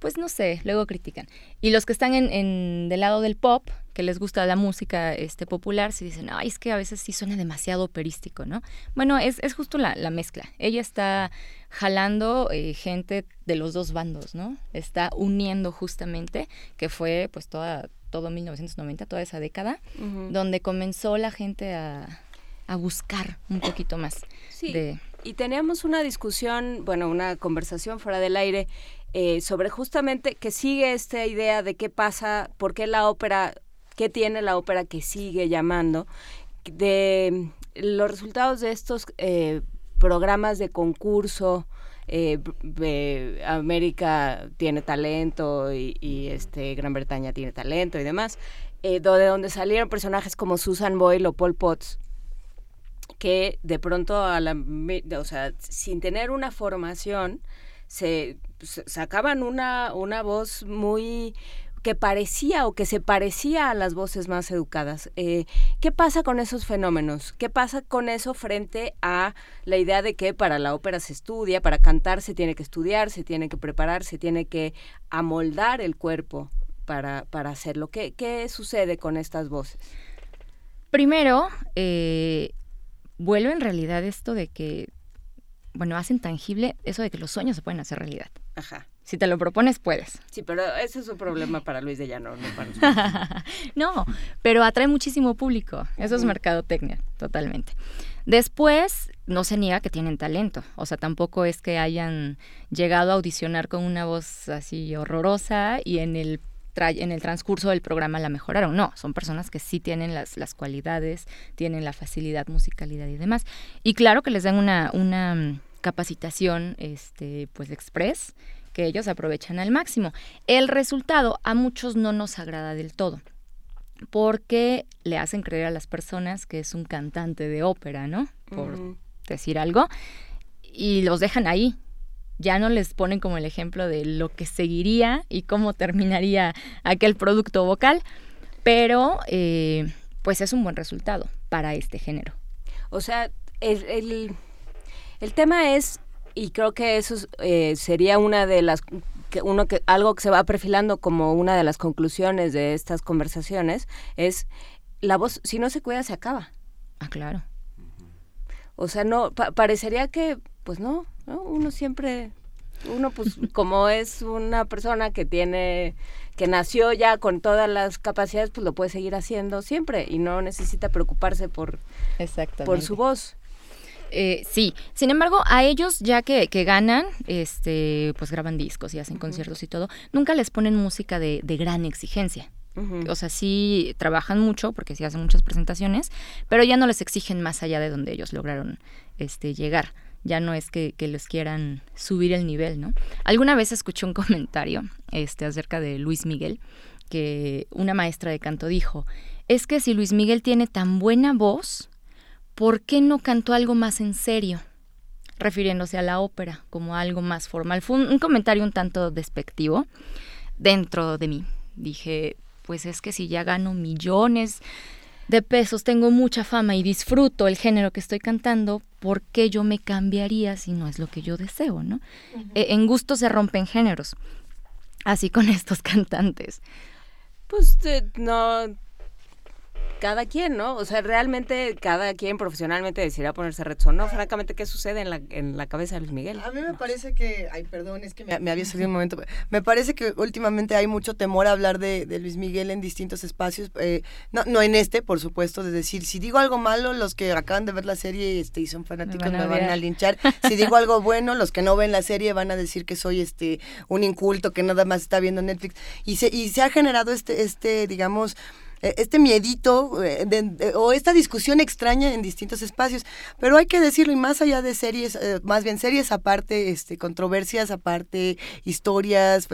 pues no sé, luego critican. Y los que están en, en, del lado del pop, que les gusta la música este, popular, se dicen, ay, es que a veces sí suena demasiado operístico, ¿no? Bueno, es, es justo la, la, mezcla. Ella está jalando eh, gente de los dos bandos, ¿no? Está uniendo justamente, que fue pues toda, todo 1990, toda esa década, donde comenzó la gente a a buscar un poquito más. Sí, y teníamos una discusión, bueno, una conversación fuera del aire eh, sobre justamente que sigue esta idea de qué pasa, por qué la ópera, qué tiene la ópera que sigue llamando, de los resultados de estos eh, programas de concurso, eh, América tiene talento y, este Gran Bretaña tiene talento y demás, de donde salieron personajes como Susan Boyle o Paul Potts, que de pronto, a la, o sea, sin tener una formación, se, sacaban una, una voz muy que parecía o que se parecía a las voces más educadas. Eh, ¿Qué pasa con esos fenómenos? ¿Qué pasa con eso frente a la idea de que para la ópera se estudia, para cantar se tiene que estudiar, se tiene que preparar, se tiene que amoldar el cuerpo para, para hacerlo? ¿Qué, ¿Qué sucede con estas voces? Primero, eh, vuelve en realidad esto de que, bueno, hacen tangible eso de que los sueños se pueden hacer realidad. Ajá. Si te lo propones, puedes. Sí, pero ese es un problema para Luis de Llano, no para No, pero atrae muchísimo público. Eso es mercadotecnia, totalmente. Después, no se niega que tienen talento. O sea, tampoco es que hayan llegado a audicionar con una voz así horrorosa y en el en el transcurso del programa la mejoraron. No, son personas que sí tienen las, las cualidades, tienen la facilidad, musicalidad y demás. Y claro que les dan una, una mm, capacitación este, pues express que ellos aprovechan al máximo. El resultado a muchos no nos agrada del todo porque le hacen creer a las personas que es un cantante de ópera, ¿no? Por decir algo, y los dejan ahí, ya no les ponen como el ejemplo de lo que seguiría y cómo terminaría aquel producto vocal, pero eh, pues es un buen resultado para este género. O sea, el, el, tema es, y creo que eso eh, sería una de las que uno que algo que se va perfilando como una de las conclusiones de estas conversaciones es la voz si no se cuida se acaba ah claro o sea no parecería que pues no uno siempre, uno pues como es una persona que tiene, que nació ya con todas las capacidades, pues lo puede seguir haciendo siempre y no necesita preocuparse por, por su voz. Eh, sí, sin embargo, a ellos ya que, que, ganan, este, pues graban discos y hacen conciertos y todo, nunca les ponen música de, de gran exigencia. O sea, sí trabajan mucho porque sí hacen muchas presentaciones, pero ya no les exigen más allá de donde ellos lograron este, llegar ya no es que, les quieran subir el nivel, ¿no? Alguna vez escuché un comentario este, acerca de Luis Miguel, que una maestra de canto dijo, es que si Luis Miguel tiene tan buena voz, ¿por qué no cantó algo más en serio? refiriéndose a la ópera como algo más formal. Fue un, comentario un tanto despectivo dentro de mí. Dije, pues es que si ya gano millones de pesos, tengo mucha fama y disfruto el género que estoy cantando, ¿por qué yo me cambiaría si no es lo que yo deseo, no? E, en gusto se rompen géneros. Así con estos cantantes. Pues eh, no cada quien, ¿no? O sea, realmente cada quien profesionalmente decidirá ponerse o No, francamente, ¿qué sucede en la, en la cabeza de Luis Miguel? A mí me parece que, ay, perdón, es que me, había salido un momento. Me parece que últimamente hay mucho temor a hablar de, Luis Miguel en distintos espacios. Eh, no, no en este, por supuesto, de decir, si digo algo malo, los que acaban de ver la serie este, y son fanáticos me van, a, linchar. Si digo algo bueno, los que no ven la serie van a decir que soy este un inculto que nada más está viendo Netflix. Y se, y se ha generado este, este digamos, este miedito eh, o esta discusión extraña en distintos espacios. Pero hay que decirlo, y más allá de series, eh, más bien series aparte, este, controversias aparte, historias,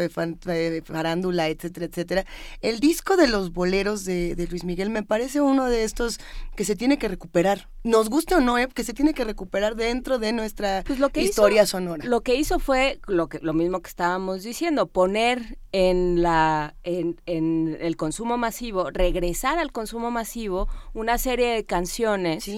farándula, etcétera, etcétera. El disco de los boleros de, Luis Miguel me parece uno de estos que se tiene que recuperar. Nos guste o no, que se tiene que recuperar dentro de nuestra pues historia sonora. Lo que hizo fue lo, que, lo mismo que estábamos diciendo, poner en, la, en, en el consumo masivo, regresar al consumo masivo una serie de canciones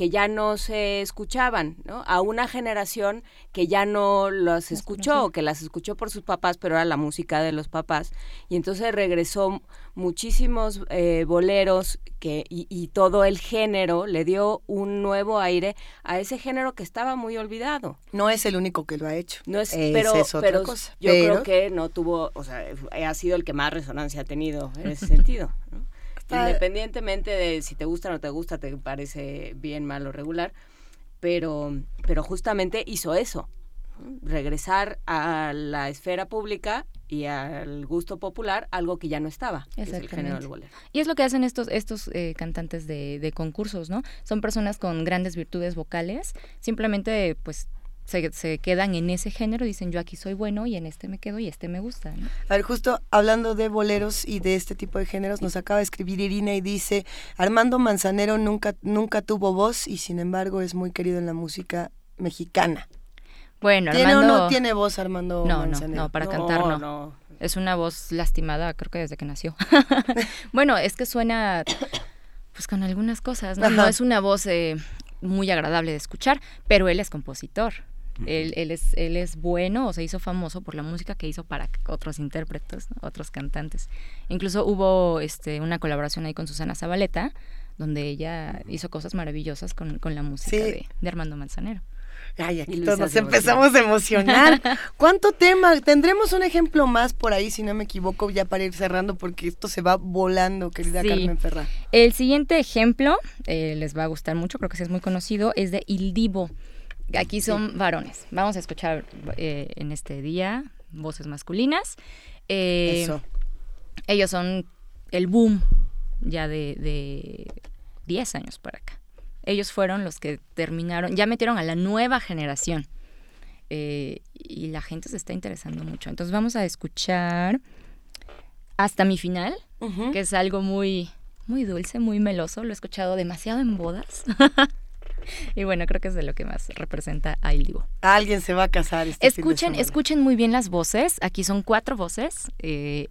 que ya no se escuchaban, ¿no? A una generación que ya no las escuchó, que las escuchó por sus papás, pero era la música de los papás. Y entonces regresó muchísimos eh, boleros que, y, todo el género le dio un nuevo aire a ese género que estaba muy olvidado. No es el único que lo ha hecho. No es, pero, pero yo creo que no tuvo, o sea, ha sido el que más resonancia ha tenido en ese sentido. Independientemente de si te gusta o no te gusta, te parece bien, mal o regular, pero, pero justamente hizo eso, regresar a la esfera pública y al gusto popular algo que ya no estaba, es el género del bolero. Y es lo que hacen estos, estos eh, cantantes de, de, concursos, ¿no? Son personas con grandes virtudes vocales, simplemente pues se, quedan en ese género, dicen yo aquí soy bueno y en este me quedo y este me gusta. A ver, justo hablando de boleros y de este tipo de géneros, nos acaba de escribir Irina y dice, Armando Manzanero nunca, nunca tuvo voz y sin embargo es muy querido en la música mexicana. Bueno, ¿Tiene Armando... no tiene voz Armando no, Manzanero? No, no, para cantar no. Es una voz lastimada, creo que desde que nació. bueno, es que suena pues con algunas cosas, ¿no? No es una voz eh, muy agradable de escuchar, pero él es compositor. Él, él, es, él es bueno o se hizo famoso por la música que hizo para otros intérpretes, otros cantantes. Incluso hubo este, una colaboración ahí con Susana Zabaleta, donde ella hizo cosas maravillosas con, con la música de, Armando Manzanero. Ay, aquí todos nos empezamos a emocionar. ¿Cuánto tema? Tendremos un ejemplo más por ahí, si no me equivoco, ya para ir cerrando, porque esto se va volando, querida Carmen Ferra. El siguiente ejemplo, eh, les va a gustar mucho, creo que sí es muy conocido, es de Il Divo. Aquí son varones. Vamos a escuchar eh, en este día voces masculinas. Eh, Eso. Ellos son el boom ya de, de 10 años para acá. Ellos fueron los que terminaron, ya metieron a la nueva generación. Eh, y la gente se está interesando mucho. Entonces vamos a escuchar hasta mi final, que es algo muy, muy dulce, muy meloso. Lo he escuchado demasiado en bodas. y bueno, creo que es de lo que más representa a Il Divo. Alguien se va a casar. Este escuchen, escuchen muy bien las voces. Aquí son cuatro voces. Eh,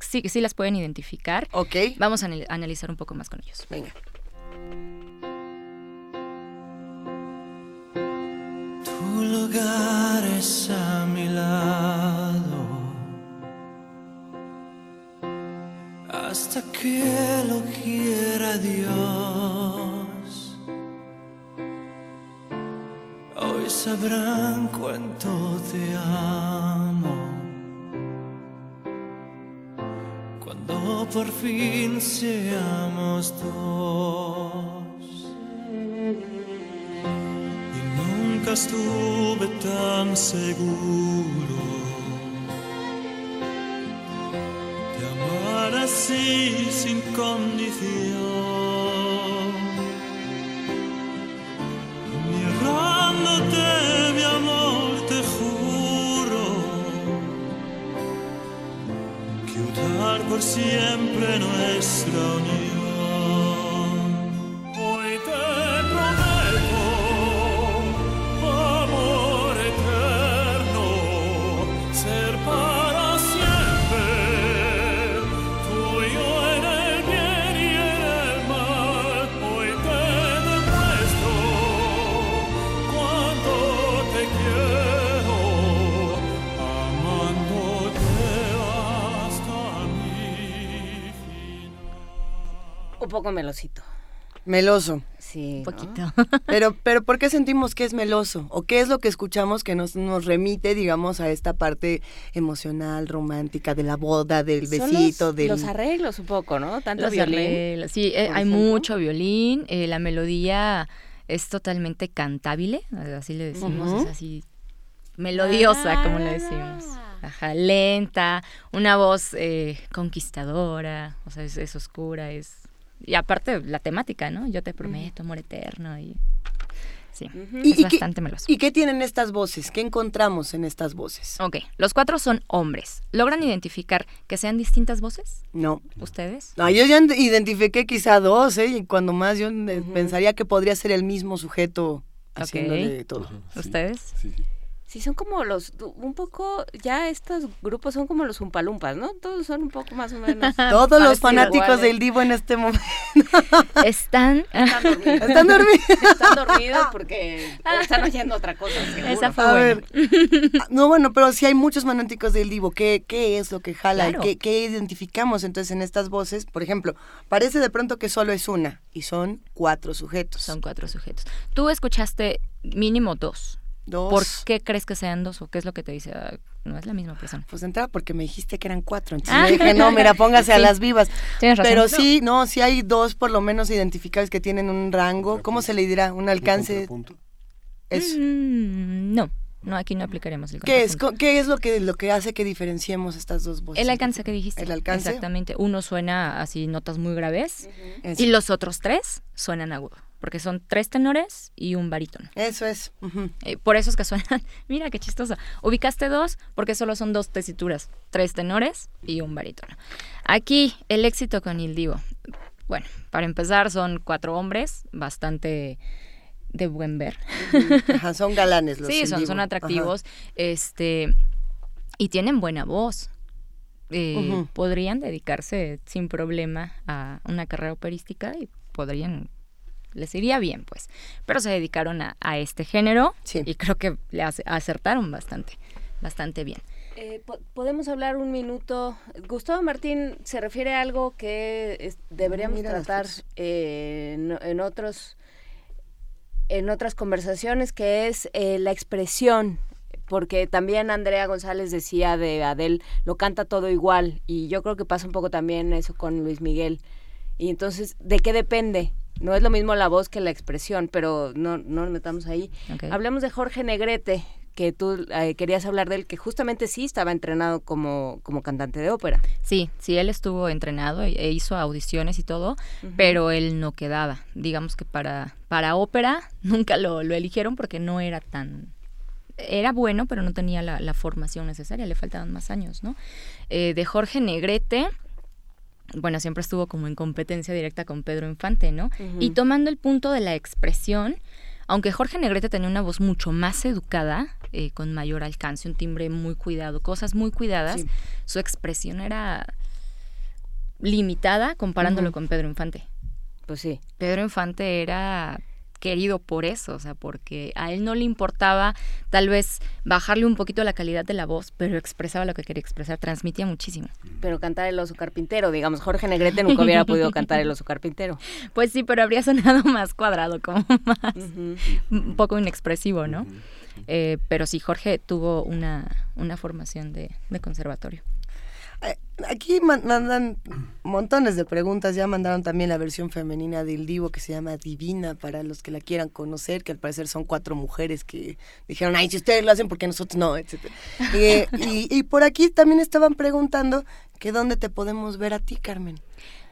sí, sí las pueden identificar. Ok. Vamos a analizar un poco más con ellos. Venga. Tu lugar es a mi lado. Hasta que lo quiera Dios. Hoy sabrán cuánto te amo. Cuando por fin seamos dos. Y nunca estuve tan seguro de amar así sin condición. Siempre nuestra unión. Un poco melosito. Meloso. Sí. Un poquito. Pero, pero ¿por qué sentimos que es meloso? ¿O qué es lo que escuchamos que nos, nos remite, digamos, a esta parte emocional, romántica, de la boda, del besito, los, del... Los arreglos un poco, ¿no? Tanto los violín. Arreglos. Sí, eh, hay mucho violín. Eh, la melodía es totalmente cantable, así le decimos, es así melodiosa, como le decimos. Ajá, lenta, una voz eh, conquistadora, o sea, es, es oscura, es... Y aparte la temática, ¿no? Yo te prometo amor eterno y... Sí, ¿Y- es y qué- bastante meloso. ¿Y qué tienen estas voces? ¿Qué encontramos en estas voces? Ok, los cuatro son hombres. ¿Logran identificar que sean distintas voces? No. ¿Ustedes? No, yo ya identifiqué quizá dos, ¿eh? Y cuando más yo eh, pensaría que podría ser el mismo sujeto haciéndole todo. ¿Ustedes? Sí, son como los, un poco, ya estos grupos son como los umpalumpas, ¿no? Todos son un poco más o menos. Todos los fanáticos iguales. del Divo en este momento Están... Están dormidos. están dormidos. Están dormidos porque están oyendo otra cosa. seguro. Esa fue A buena. ver, ah, no, bueno, pero si hay muchos fanáticos del Divo, ¿qué, qué es lo que jala? Claro. ¿Qué, ¿Qué identificamos entonces en estas voces? Por ejemplo, parece de pronto que solo es una y son cuatro sujetos. Son cuatro sujetos. Tú escuchaste mínimo dos. Dos. ¿Por qué crees que sean dos o qué es lo que te dice? Ah, No es la misma persona. Pues de entrada porque me dijiste que eran cuatro. Entonces Ah. dije, no, mira, póngase a las vivas. Tienes razón. Pero sí, no, sí hay dos por lo menos identificables que tienen un rango. ¿Cómo se le dirá? Un alcance. Es, Mm, no, no, aquí no aplicaremos el ¿Qué es? ¿Qué es lo que, lo que hace que diferenciemos estas dos voces? El alcance que dijiste. ¿El alcance? Exactamente. Uno suena así, notas muy graves. Y los otros tres suenan agudo. Porque son tres tenores y un barítono. Eso es. Eh, por eso es que suenan. Mira qué chistoso. Ubicaste dos porque solo son dos tesituras: tres tenores y un barítono. Aquí, el éxito con Il Divo. Bueno, para empezar, son cuatro hombres, bastante de buen ver. Ajá, son galanes los sí, son, son Ajá. atractivos. Este. Y tienen buena voz. Eh. Podrían dedicarse sin problema a una carrera operística y podrían. Les iría bien, pues. Pero se dedicaron a, a este género y creo que le ace- acertaron bastante, bastante bien. Eh, po- Podemos hablar un minuto. Gustavo Martín se refiere a algo que es- deberíamos Mira tratar fotos. eh, en, en otros en otras conversaciones, que es eh, la expresión. Porque también Andrea González decía de Adel, lo canta todo igual. Y yo creo que pasa un poco también eso con Luis Miguel. Y entonces, ¿de qué depende? No es lo mismo la voz que la expresión, pero no, no nos metamos ahí. Ok. Hablemos de Jorge Negrete, que tú eh, querías hablar de él, que justamente sí estaba entrenado como, como cantante de ópera. Sí, sí, él estuvo entrenado e e hizo audiciones y todo, pero él no quedaba. Digamos que para, para ópera nunca lo, lo eligieron porque no era tan... Era bueno, pero no tenía la, la formación necesaria, le faltaban más años, ¿no? Eh, de Jorge Negrete, bueno, siempre estuvo como en competencia directa con Pedro Infante, ¿no? Y tomando el punto de la expresión, aunque Jorge Negrete tenía una voz mucho más educada, eh, con mayor alcance, un timbre muy cuidado, cosas muy cuidadas, Sí. su expresión era limitada comparándolo con Pedro Infante. Pues sí. Pedro Infante era querido por eso, o sea, porque a él no le importaba tal vez bajarle un poquito la calidad de la voz, pero expresaba lo que quería expresar, transmitía muchísimo. Pero cantar el oso carpintero, digamos, Jorge Negrete nunca hubiera podido cantar el oso carpintero. Pues sí, pero habría sonado más cuadrado, como más un poco inexpresivo, ¿no? Eh, pero sí, Jorge tuvo una, una formación de, de conservatorio. Eh, Aquí man- mandan montones de preguntas, ya mandaron también la versión femenina del Divo que se llama Divina para los que la quieran conocer, que al parecer son cuatro mujeres que dijeron, ay, si ustedes lo hacen, porque nosotros no? etcétera. Eh, y, y por aquí también estaban preguntando que dónde te podemos ver a ti, Carmen.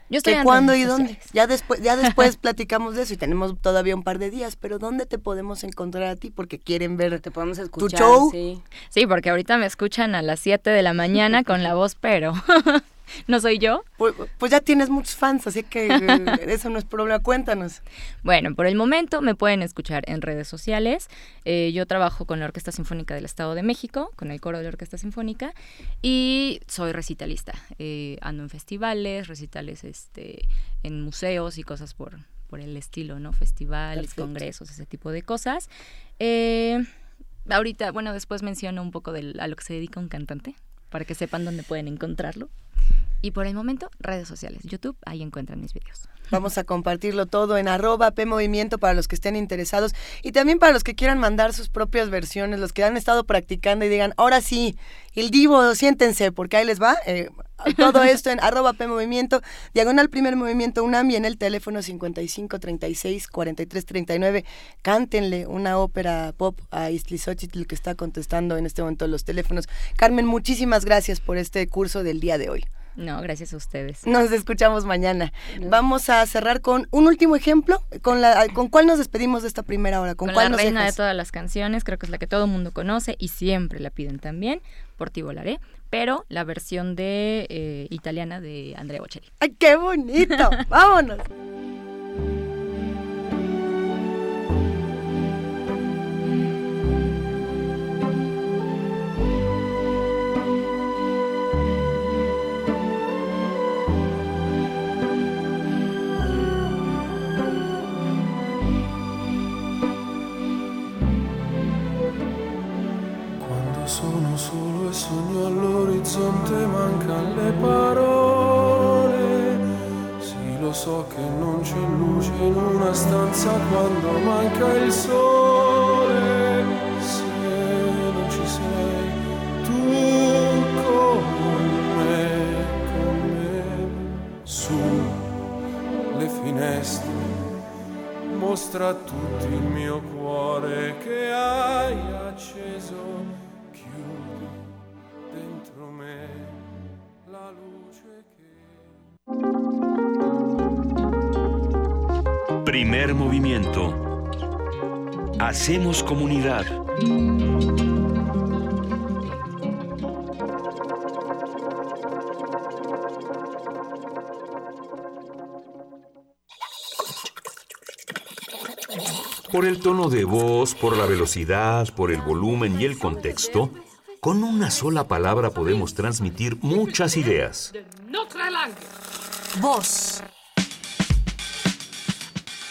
Yo estoy ¿Que en cuándo y dónde? sociales. Ya después, ya después platicamos de eso y tenemos todavía un par de días, pero ¿dónde te podemos encontrar a ti? Porque quieren ver Te podemos tu escuchar, show. sí. Sí, porque ahorita me escuchan a las 7 de la mañana con la voz, pero ¿No soy yo? Pues, pues, ya tienes muchos fans, así que eh, eso no es problema. Cuéntanos. Bueno, por el momento me pueden escuchar en redes sociales. Eh, yo trabajo con la Orquesta Sinfónica del Estado de México, con el coro de la Orquesta Sinfónica, y soy recitalista. Eh, ando en festivales, recitales este, en museos y cosas por, por el estilo, ¿no? Festivales, congresos, ese tipo de cosas. ahorita, bueno, después menciono un poco de a lo que se dedica un cantante, para que sepan dónde pueden encontrarlo. Y por el momento, redes sociales, YouTube, ahí encuentran mis videos. Vamos a compartirlo todo en arroba P Movimiento para los que estén interesados y también para los que quieran mandar sus propias versiones, los que han estado practicando y digan, ahora sí, el divo, siéntense, porque ahí les va. Eh, todo esto en arroba P Movimiento, diagonal primer movimiento UNAM y en el teléfono 55 36 43 39. Cántenle una ópera pop a Xochitl que está contestando en este momento los teléfonos. Carmen, muchísimas gracias por este curso del día de hoy. No, gracias a ustedes. Nos escuchamos mañana. Vamos a cerrar con un último ejemplo. ¿Con, la, ¿con cuál nos despedimos de esta primera hora? ¿Con, cuál la reina de todas las canciones, creo que es la que todo el mundo conoce y siempre la piden también, por ti volaré, pero la versión de eh, italiana de Andrea Bocelli. ¡Ay, qué bonito! ¡Vámonos! Sogno all'orizzonte mancano le parole. Sì, lo so che non c'è luce in una stanza quando manca il sole. Se non ci sei tu con me, con me, su le finestre. Mostra a tutti il mio cuore che hai acceso Primer movimiento. Hacemos comunidad. Por el tono de voz, por la velocidad, por el volumen y el contexto, con una sola palabra podemos transmitir muchas ideas. Voz.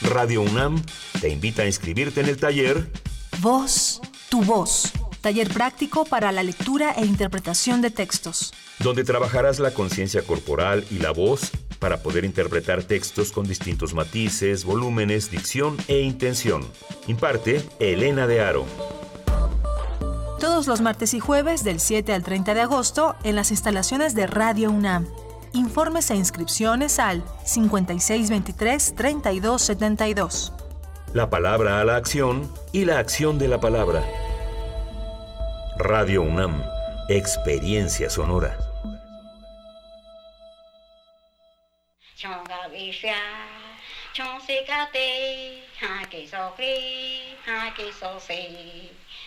Radio UNAM te invita a inscribirte en el taller Voz, tu voz. Taller práctico para la lectura e interpretación de textos. Donde trabajarás la conciencia corporal y la voz para poder interpretar textos con distintos matices, volúmenes, dicción e intención. Imparte Elena de Aro. Todos los martes y jueves del 7 al 30 de agosto en las instalaciones de Radio UNAM. Informes e inscripciones al 5623-3272. La palabra a la acción y la acción de la palabra. Radio UNAM, Experiencia Sonora.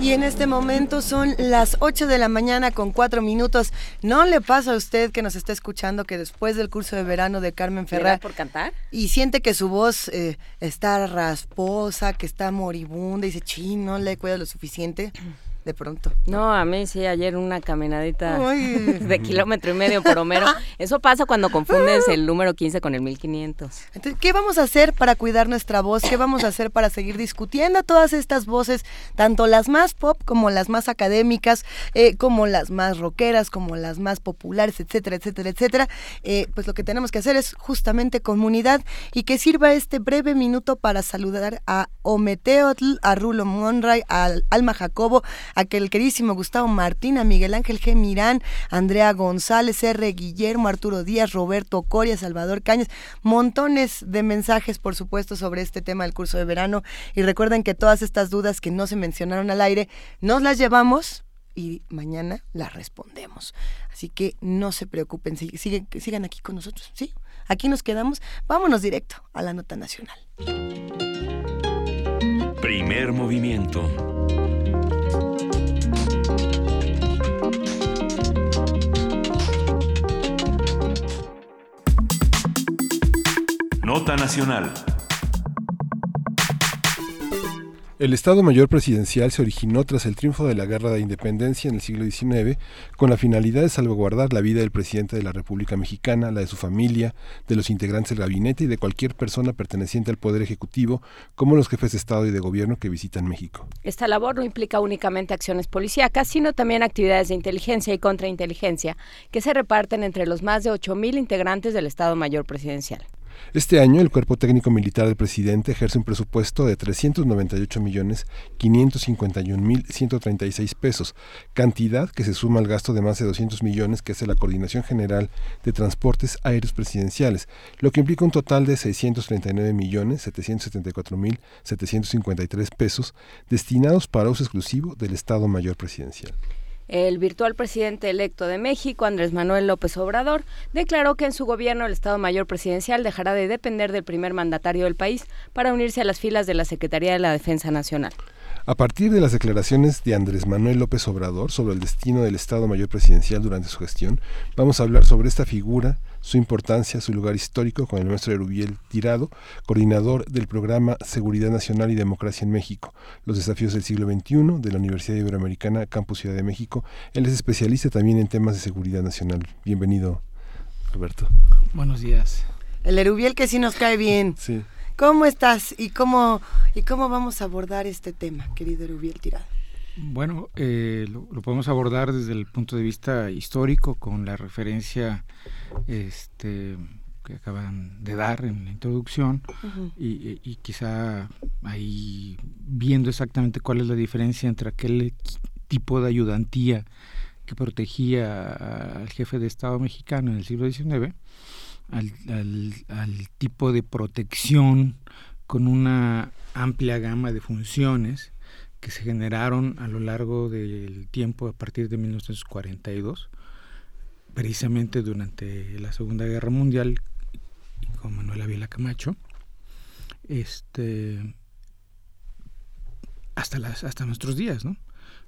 Y en este momento son las 8 de la mañana con 4 minutos. ¿No le pasa a usted que nos está escuchando que después del curso de verano de Carmen Ferrer... por cantar? Y siente que su voz eh, está rasposa, que está moribunda y dice, ching, no le cuida lo suficiente de pronto. No, a mí sí, ayer una caminadita de kilómetro y medio por Homero. Eso pasa cuando confundes el número 15 con el 1500. Entonces, ¿qué vamos a hacer para cuidar nuestra voz? ¿Qué vamos a hacer para seguir discutiendo todas estas voces, tanto las más pop como las más académicas, eh, como las más rockeras, como las más populares, etcétera, etcétera, etcétera? Eh, pues lo que tenemos que hacer es justamente comunidad y que sirva este breve minuto para saludar a Ometeotl, a Rulo Monray, a Alma Jacobo, aquel queridísimo Gustavo Martín, a Miguel Ángel G. Mirán, Andrea González, R. Guillermo, Arturo Díaz, Roberto Coria, Salvador Cañas, montones de mensajes, por supuesto, sobre este tema del curso de verano. Y recuerden que todas estas dudas que no se mencionaron al aire, nos las llevamos y mañana las respondemos. Así que no se preocupen, siguen, sigan aquí con nosotros, ¿sí? Aquí nos quedamos, vámonos directo a la nota nacional. Primer movimiento. Nota Nacional. El Estado Mayor Presidencial se originó tras el triunfo de la Guerra de Independencia en el siglo XIX con la finalidad de salvaguardar la vida del presidente de la República Mexicana, la de su familia, de los integrantes del gabinete y de cualquier persona perteneciente al Poder Ejecutivo, como los jefes de Estado y de Gobierno que visitan México. Esta labor no implica únicamente acciones policíacas, sino también actividades de inteligencia y contrainteligencia que se reparten entre los más de 8.000 integrantes del Estado Mayor Presidencial. Este año, el Cuerpo Técnico Militar del Presidente ejerce un presupuesto de 398 millones 551 mil 136 pesos, cantidad que se suma al gasto de más de 200 millones que hace la Coordinación General de Transportes Aéreos Presidenciales, lo que implica un total de 639 millones 774 mil 753 pesos destinados para uso exclusivo del Estado Mayor Presidencial. El virtual presidente electo de México, Andrés Manuel López Obrador, declaró que en su gobierno el Estado Mayor Presidencial dejará de depender del primer mandatario del país para unirse a las filas de la Secretaría de la Defensa Nacional. A partir de las declaraciones de Andrés Manuel López Obrador sobre el destino del Estado Mayor Presidencial durante su gestión, vamos a hablar sobre esta figura, su importancia, su lugar histórico con el maestro Erubiel Tirado, coordinador del programa Seguridad Nacional y Democracia en México, los desafíos del siglo XXI de la Universidad Iberoamericana Campus Ciudad de México. Él es especialista también en temas de seguridad nacional. Bienvenido, Roberto. Buenos días. El Erubiel que sí nos cae bien. Sí. ¿Cómo estás y cómo, y cómo vamos a abordar este tema, querido Erubiel Tirado? Bueno, eh, lo, podemos abordar desde el punto de vista histórico con la referencia este, que acaban de dar en la introducción. Y, quizá ahí viendo exactamente cuál es la diferencia entre aquel tipo de ayudantía que protegía al jefe de Estado mexicano en el siglo XIX al, tipo de protección con una amplia gama de funciones que se generaron a lo largo del tiempo a partir de 1942, precisamente durante la Segunda Guerra Mundial, con Manuel Ávila Camacho, este, hasta, las, hasta nuestros días, ¿no?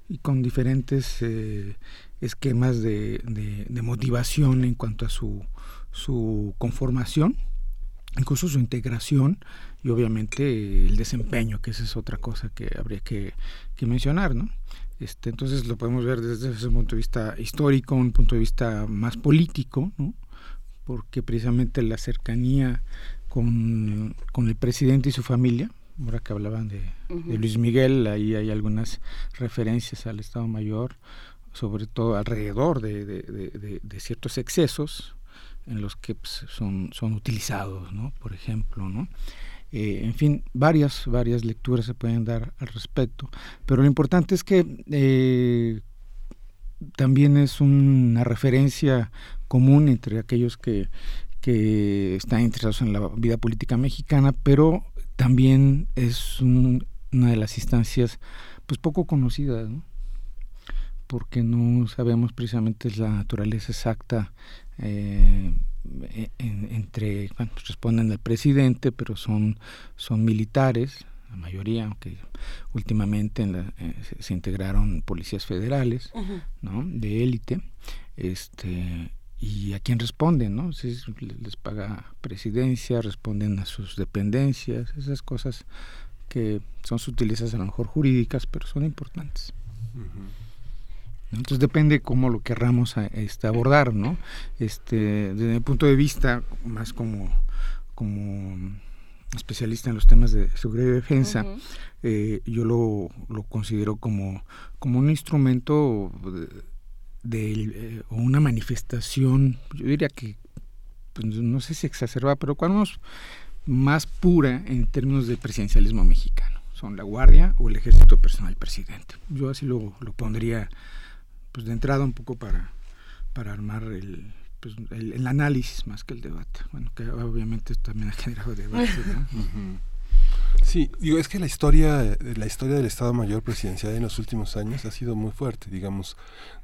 y con diferentes eh, esquemas de, de, motivación en cuanto a su su conformación, incluso su integración y obviamente el desempeño, que esa es otra cosa que habría que, mencionar, ¿no? Este, entonces lo podemos ver desde ese punto de vista histórico, un punto de vista más político, ¿no? porque precisamente la cercanía con, el presidente y su familia, ahora que hablaban de, Luis Miguel, ahí hay algunas referencias al Estado Mayor, sobre todo alrededor de ciertos excesos, en los que pues, son, son utilizados, ¿no? Por ejemplo, ¿no? Eh, en fin, varias, varias lecturas se pueden dar al respecto, pero lo importante es que eh, también es una referencia común entre aquellos que, que están interesados en la vida política mexicana, pero también es una de las instancias pues poco conocidas, ¿no? porque no sabemos precisamente la naturaleza exacta eh, entre, bueno, pues responden al presidente, pero son, son militares, la mayoría, aunque últimamente eh, se, integraron policías federales, ¿no? De élite, este, y a quién responden, ¿no? Si les paga presidencia, responden a sus dependencias, esas cosas que son sutiles a lo mejor jurídicas, pero son importantes. Entonces depende cómo lo querramos este, abordar, ¿no? Este, desde mi punto de vista, más como, como especialista en los temas de seguridad y defensa, eh, yo lo, lo, considero como, como un instrumento de, eh, o una manifestación, yo diría que, pues, no sé si exacerba, pero cuando más pura en términos del presidencialismo mexicano. Son la Guardia o el Ejército Personal Presidente. Yo así lo, lo pondría pues de entrada un poco para, para armar el, pues, el, análisis más que el debate. Bueno, que obviamente también ha generado debate. Sí, digo, es que la historia, la historia del Estado Mayor Presidencial en los últimos años ha sido muy fuerte, digamos,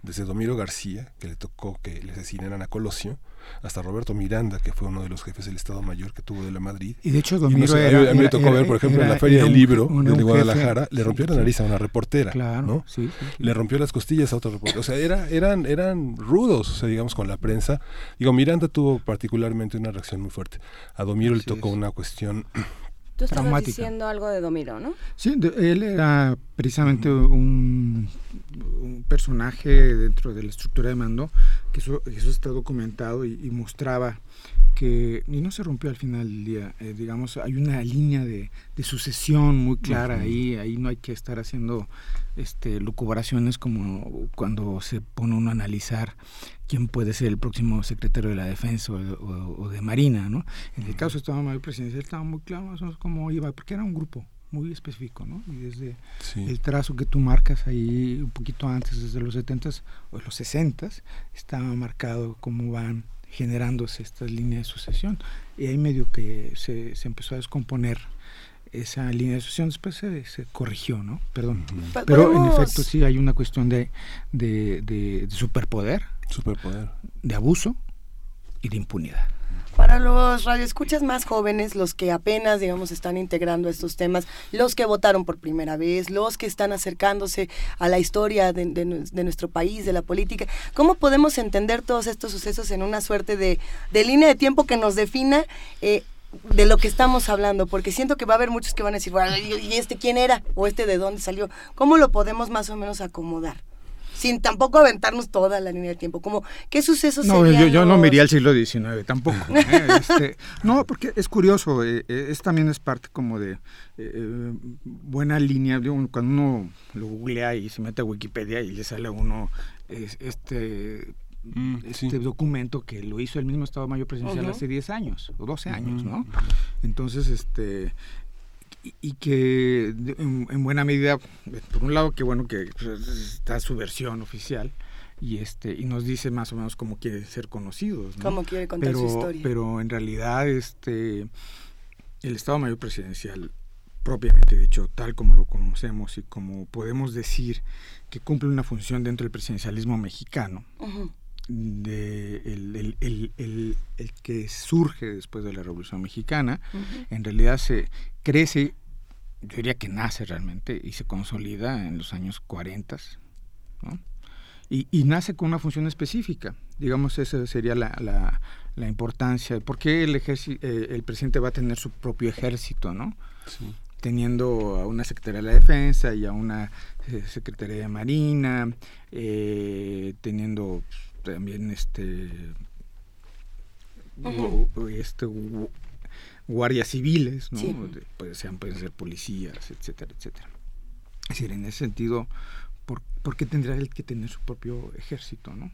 desde Domiro García, que le tocó que le asesinaran a Colosio, hasta Roberto Miranda, que fue uno de los jefes del Estado Mayor que tuvo de la Madrid. Y de hecho, a, mí, me tocó ver, por ejemplo, en la Feria del Libro de Guadalajara, le rompió la nariz a una reportera, ¿no? le rompió las costillas a otro reportera. O sea, era, eran, eran rudos, o sea, digamos, con la prensa. Digo, Miranda tuvo particularmente una reacción muy fuerte. A Domiro le tocó una cuestión Tú estabas diciendo algo de Domiro, ¿no? Sí, él era precisamente un, personaje dentro de la estructura de mando, que eso, eso está documentado y, mostraba que, y no se rompió al final del día, eh, digamos, hay una línea de, sucesión muy clara ahí, ahí no hay que estar haciendo este, lucubraciones como cuando se pone uno a analizar quién puede ser el próximo secretario de la Defensa o, de Marina, ¿no? En el caso de Estado Mayor Presidencial estaba muy claro más o menos cómo iba, porque era un grupo muy específico, ¿no? Y desde el trazo que tú marcas ahí un poquito antes, desde los 70s o los 60s, estaba marcado cómo van generándose estas líneas de sucesión. Y ahí medio que se, se empezó a descomponer esa línea de sucesión después se, se corrigió, ¿no? Perdón. Pero en efecto sí hay una cuestión de, de, de superpoder Superpoder. De abuso y de impunidad. Para los radioescuchas más jóvenes, los que apenas, digamos, están integrando estos temas, los que votaron por primera vez, los que están acercándose a la historia de, nuestro país, de la política, ¿cómo podemos entender todos estos sucesos en una suerte de, línea de tiempo que nos defina? Eh, de lo que estamos hablando, porque siento que va a haber muchos que van a decir, ¿y este quién era? ¿O este de dónde salió? ¿Cómo lo podemos más o menos acomodar? Sin tampoco aventarnos toda la línea del tiempo. Como, ¿qué sucesos No, yo, no me iría al siglo XIX, tampoco. ¿eh? Este, no, porque es curioso, eh, eh, es también es parte como de buena línea. Cuando uno lo googlea y se mete a Wikipedia y le sale a uno este mm, este documento que lo hizo el mismo Estado Mayor Presidencial hace 10 años o 12 años, ¿no? Entonces, este y, que en, buena medida, por un lado, que bueno que pues, está su versión oficial y este y nos dice más o menos cómo quiere ser conocidos, Cómo quiere contar pero, su historia. Pero en realidad, este el Estado Mayor Presidencial propiamente dicho, tal como lo conocemos y como podemos decir que cumple una función dentro del presidencialismo mexicano, de el, el, el, el, que surge después de la Revolución Mexicana, en realidad se crece, yo diría que nace realmente y se consolida en los años 40, y, y, nace con una función específica. Digamos, esa sería la, la, la importancia. ¿Por qué el, eh, el presidente va a tener su propio ejército, no? teniendo a una Secretaría de la Defensa y a una eh, Secretaría de Marina, eh, teniendo también este, este guardias civiles, ¿no? Pues, sean, pueden ser policías, etcétera, etcétera. Es decir, en ese sentido, ¿por, qué tendrá él que tener su propio ejército, ¿no?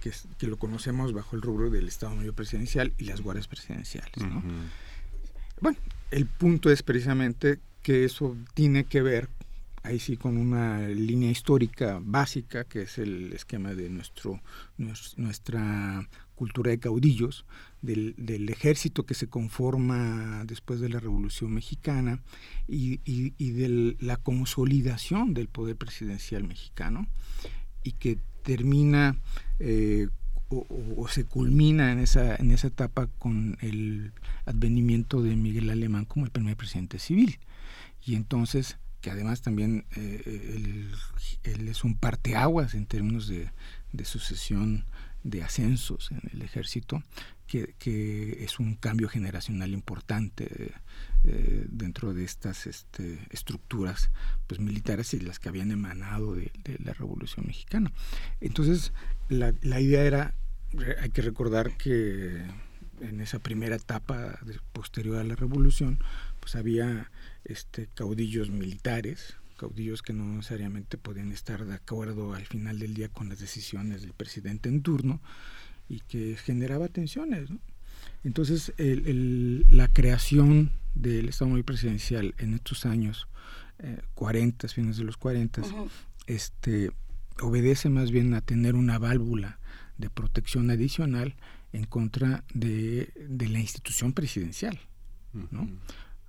Que, que, lo conocemos bajo el rubro del Estado Mayor Presidencial y las guardias presidenciales, ¿no? Bueno, el punto es precisamente que eso tiene que ver ahí sí con una línea histórica básica, que es el esquema de nuestro, nuestra cultura de caudillos, del, ejército que se conforma después de la Revolución Mexicana y, de la consolidación del poder presidencial mexicano y que termina eh, o, o, se culmina en esa, en esa etapa con el advenimiento de Miguel Alemán como el primer presidente civil. Y entonces que además también eh, él, es un parteaguas en términos de, sucesión de ascensos en el ejército, que, es un cambio generacional importante eh, dentro de estas este, estructuras pues, militares y las que habían emanado de, la Revolución Mexicana. Entonces, la, idea era, hay que recordar que en esa primera etapa posterior a la Revolución, pues había este, caudillos militares, caudillos que no necesariamente podían estar de acuerdo al final del día con las decisiones del presidente en turno y que generaba tensiones. Entonces, la creación del Estado Mayor Presidencial en estos años eh, 40, fines de los 40, este, obedece más bien a tener una válvula de protección adicional en contra de, de la institución presidencial. ¿no?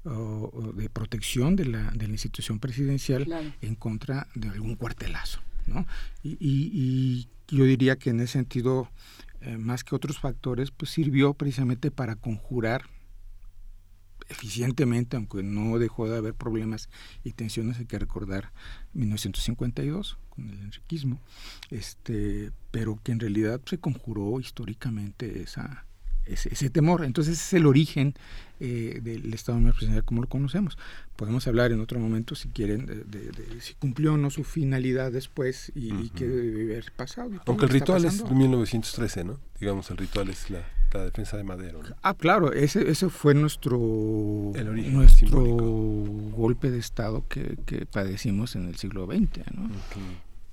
O, de protección de la, de la institución presidencial en contra de algún cuartelazo. ¿no? Y, y, yo diría que en ese sentido, eh, más que otros factores, pues sirvió precisamente para conjurar eficientemente, aunque no dejó de haber problemas y tensiones, hay que recordar 1952 con el enriquismo, este, pero que en realidad se conjuró históricamente esa, ese, temor. Entonces es el origen eh, del Estado Mayor Presidencial como lo conocemos. Podemos hablar en otro momento, si quieren, de, si cumplió o no su finalidad después y, qué debe haber pasado. Aunque el ritual es de 1913, ¿no? Digamos, el ritual es la, defensa de Madero. Ah, claro, ese, ese fue nuestro, nuestro golpe de Estado que, padecimos en el siglo XX, ¿no?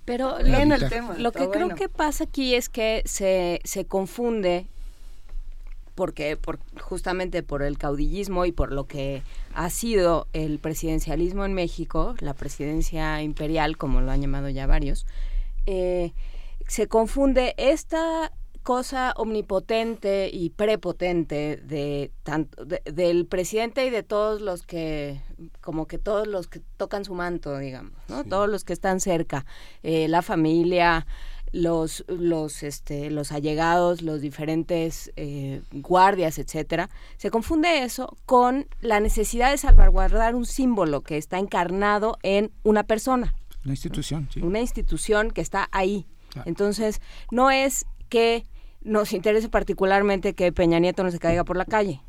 Pero lo, tema, lo que creo que pasa aquí es que se, se confunde porque por, justamente por el caudillismo y por lo que ha sido el presidencialismo en México, la presidencia imperial, como lo han llamado ya varios, eh, se confunde esta cosa omnipotente y prepotente de tanto del presidente y de todos los que como que todos los que tocan su manto digamos no todos los que están cerca eh, la familia los, los, este, los allegados, los diferentes eh, guardias, etcétera, se confunde eso con la necesidad de salvaguardar un símbolo que está encarnado en una persona. Una institución, sí. Una institución que está ahí. Entonces, no es que nos interese particularmente que Peña Nieto no se caiga por la calle.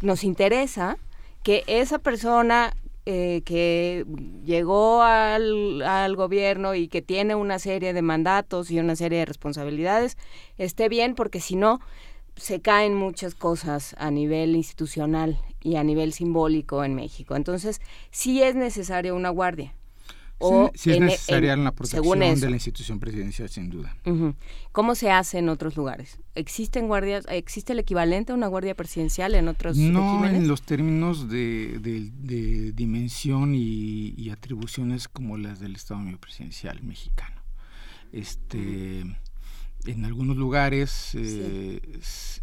Nos interesa que esa persona eh, que llegó al, al, gobierno y que tiene una serie de mandatos y una serie de responsabilidades esté bien, porque si no, se caen muchas cosas a nivel institucional y a nivel simbólico en México. Entonces, sí es necesaria una guardia o sí, es e, necesaria la protección de la institución presidencial, sin duda. ¿Cómo se hace en otros lugares? ¿Existen guardias, existe el equivalente a una guardia presidencial en otros No en los términos de, dimensión y, atribuciones como las del Estado Mayor Presidencial mexicano. Este, en algunos lugares eh,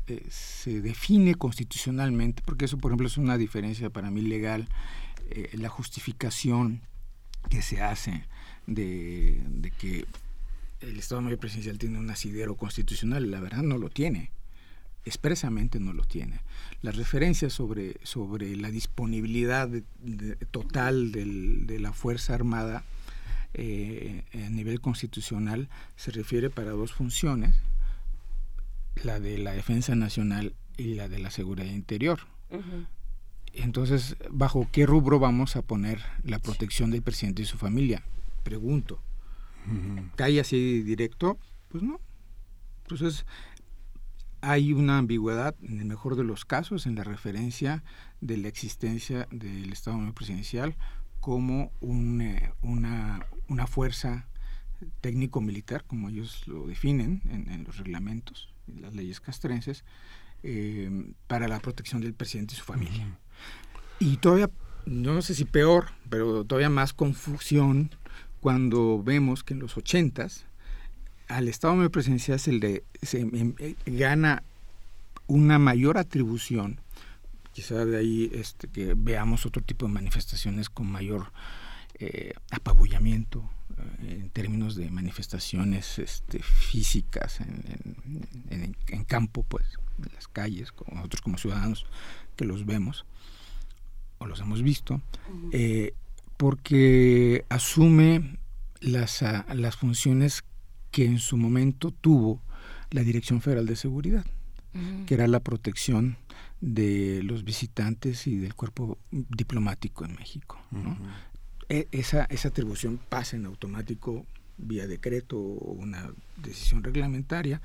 eh, se, define constitucionalmente, porque eso, por ejemplo, es una diferencia para mí legal, eh, la justificación que se hace de, que el Estado Mayor Presidencial tiene un asidero constitucional, la verdad no lo tiene, expresamente no lo tiene. Las referencias sobre, sobre la disponibilidad total de la Fuerza Armada eh, a nivel constitucional se refiere para dos funciones, la de la defensa nacional y la de la seguridad interior. Entonces, ¿bajo qué rubro vamos a poner la protección del presidente y su familia? Pregunto. ¿Cae así directo? Pues no. Entonces, hay una ambigüedad, en el mejor de los casos, en la referencia de la existencia del Estado Mayor Presidencial como eh, una, una, fuerza técnico-militar, como ellos lo definen en, los reglamentos, en las leyes castrenses, eh, para la protección del presidente y su familia. Y todavía, no sé si peor, pero todavía más confusión cuando vemos que en los ochentas al Estado Mayor Presidencial se le se, em, eh, gana una mayor atribución, quizá de ahí este, que veamos otro tipo de manifestaciones con mayor eh, apabullamiento eh, en términos de manifestaciones este, físicas en, en, campo, pues, en las calles, como nosotros como ciudadanos que los vemos o los hemos visto, eh, porque asume las, ah, las funciones que en su momento tuvo la Dirección Federal de Seguridad, que era la protección de los visitantes y del cuerpo diplomático en México. E, esa, esa atribución pasa en automático vía decreto o una decisión reglamentaria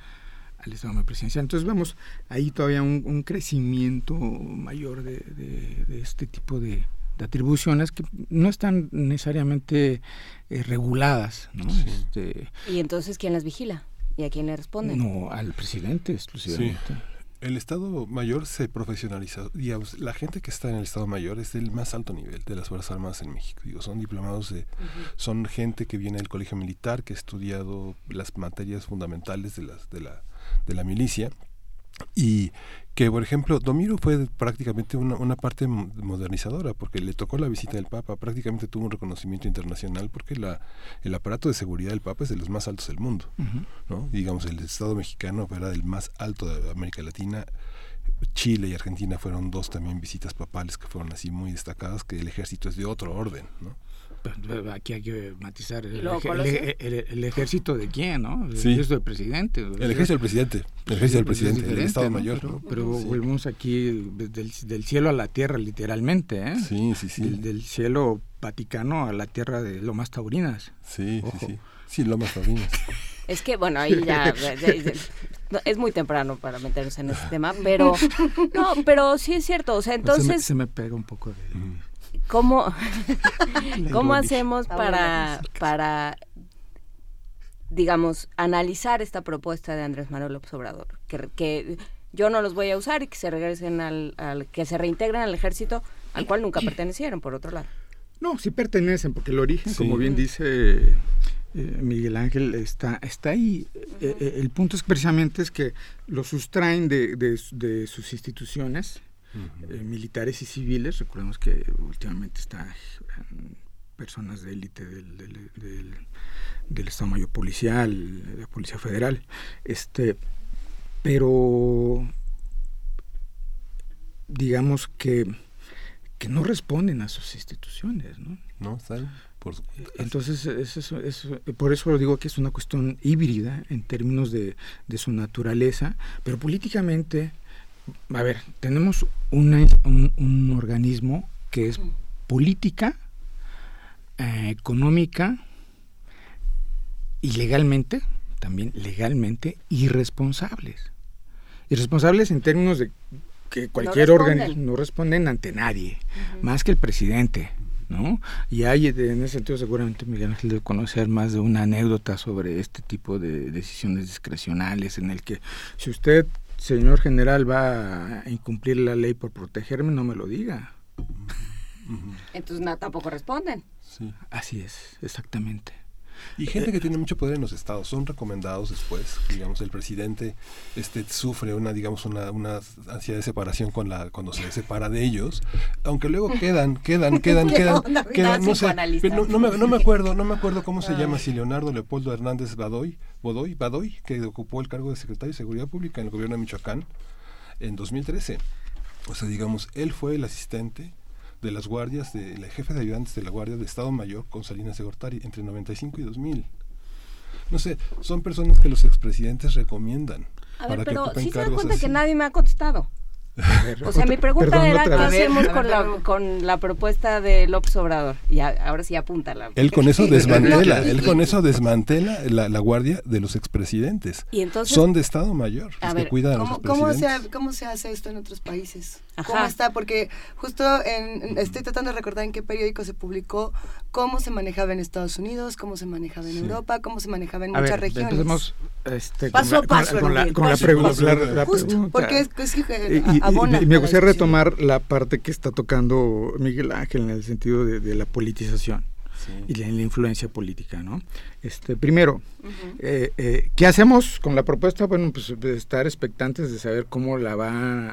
al Estado presidencial. Entonces vemos ahí todavía un, crecimiento mayor de, este tipo de, atribuciones que no están necesariamente eh, reguladas. Este, ¿Y entonces quién las vigila? ¿Y a quién le responde? No, al presidente exclusivamente. El Estado Mayor se profesionaliza. Digamos, la gente que está en el Estado Mayor es del más alto nivel de las Fuerzas Armadas en México. Digo, son diplomados de, son gente que viene del colegio militar, que ha estudiado las materias fundamentales de las, de la, de la milicia y que por ejemplo Domiro fue prácticamente una, una, parte modernizadora porque le tocó la visita del Papa, prácticamente tuvo un reconocimiento internacional porque la, el aparato de seguridad del Papa es de los más altos del mundo, ¿no? digamos el Estado mexicano era del más alto de América Latina, Chile y Argentina fueron dos también visitas papales que fueron así muy destacadas, que el ejército es de otro orden, ¿no? Aquí hay que matizar el, ejército de quién, ¿no? El ejército del presidente. El ejército del presidente, el ejército del presidente, el Estado Mayor. Pero, volvemos aquí del, cielo a la tierra, literalmente, ¿eh? Sí, sí, sí. Del, cielo Vaticano a la tierra de Lomas Taurinas. Sí, sí, sí. Sí, Lomas Taurinas. Es que, bueno, ahí ya, es muy temprano para meternos en ese tema, pero no, pero sí es cierto, o sea, entonces... Se me, pega un poco de... ¿Cómo, ¿cómo hacemos para, para, digamos, analizar esta propuesta de Andrés Manuel López Obrador? Que, que yo no los voy a usar y que se regresen al, al, que se reintegren al ejército al cual nunca pertenecieron, por otro lado. No, sí pertenecen, porque el origen, como bien dice eh, Miguel Ángel, está, está ahí. Eh, eh, el punto es precisamente es que lo sustraen de, de, de sus instituciones, eh, militares y civiles. Recordemos que últimamente está personas de élite del, del, Estado Mayor Policial, de la Policía Federal. Este, pero digamos que, que no responden a sus instituciones, ¿no? No, por Entonces, es, por eso lo digo que es una cuestión híbrida en términos de, de su naturaleza, pero políticamente, a ver, tenemos un, un, organismo que es política, eh, económica y legalmente, también legalmente, irresponsables. Irresponsables en términos de que cualquier organismo no responden ante nadie, más que el presidente. ¿no? Y hay, en ese sentido, seguramente Miguel Ángel debe conocer más de una anécdota sobre este tipo de decisiones discrecionales en el que si usted, señor general, va a incumplir la ley por protegerme, no me lo diga. Entonces no, tampoco responden. Sí. Así es, exactamente. Y gente que tiene mucho poder en los estados, son recomendados después, digamos, el presidente este sufre una, digamos, una, una ansiedad de separación con la, cuando se separa de ellos, aunque luego quedan, quedan, quedan, quedan, quedan, no sé, no, me, no, me, acuerdo, no me acuerdo cómo se llama, si Leonardo Leopoldo Hernández Badoy, Bodoy, Badoy, que ocupó el cargo de secretario de Seguridad Pública en el gobierno de Michoacán en 2013. O sea, digamos, él fue el asistente de las guardias, de la jefe de ayudantes de la Guardia de Estado Mayor con Salinas de Gortari entre 95 y 2000. No sé, son personas que los expresidentes recomiendan. A ver, pero sí se da cuenta que nadie me ha contestado o sea, mi pregunta era qué hacemos con la, con la propuesta de López Obrador. Y ahora sí apúntala. Él con eso desmantela, él con eso desmantela la, guardia de los expresidentes. ¿Y entonces, Son de Estado Mayor, que cuidan ¿cómo, a los ¿cómo se, ¿Cómo se hace esto en otros países? ¿Cómo está? Porque justo en, estoy tratando de recordar en qué periódico se publicó cómo se manejaba en Estados Unidos, cómo se manejaba en Europa, cómo se manejaba en muchas regiones. Este, paso a paso. Con la, con la, pregunta. Justo, porque es, que y, me gustaría retomar la parte que está tocando Miguel Ángel en el sentido de, la politización. y la, la, influencia política, ¿no? Este, primero, eh, eh, ¿qué hacemos con la propuesta? Bueno, pues estar expectantes de saber cómo la va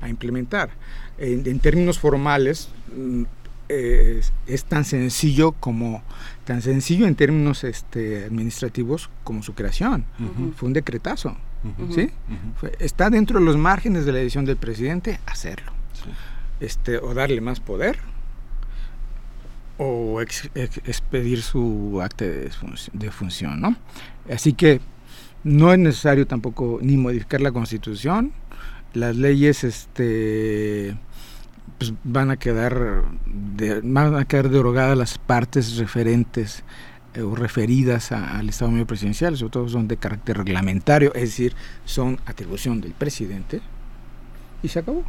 a, implementar. En, términos formales, mm, es, tan sencillo como tan sencillo en términos este, administrativos como su creación. Fue un decretazo. ¿Sí? está dentro de los márgenes de la decisión del presidente hacerlo. Este, o darle más poder o expedir su acta de, de función, ¿no? Así que no es necesario tampoco ni modificar la constitución, las leyes este pues van a quedar van a quedar derogadas las partes referentes eh, referidas al Estado Mayor Presidencial, sobre todo son de carácter reglamentario, es decir, son atribución del presidente, y se acabó.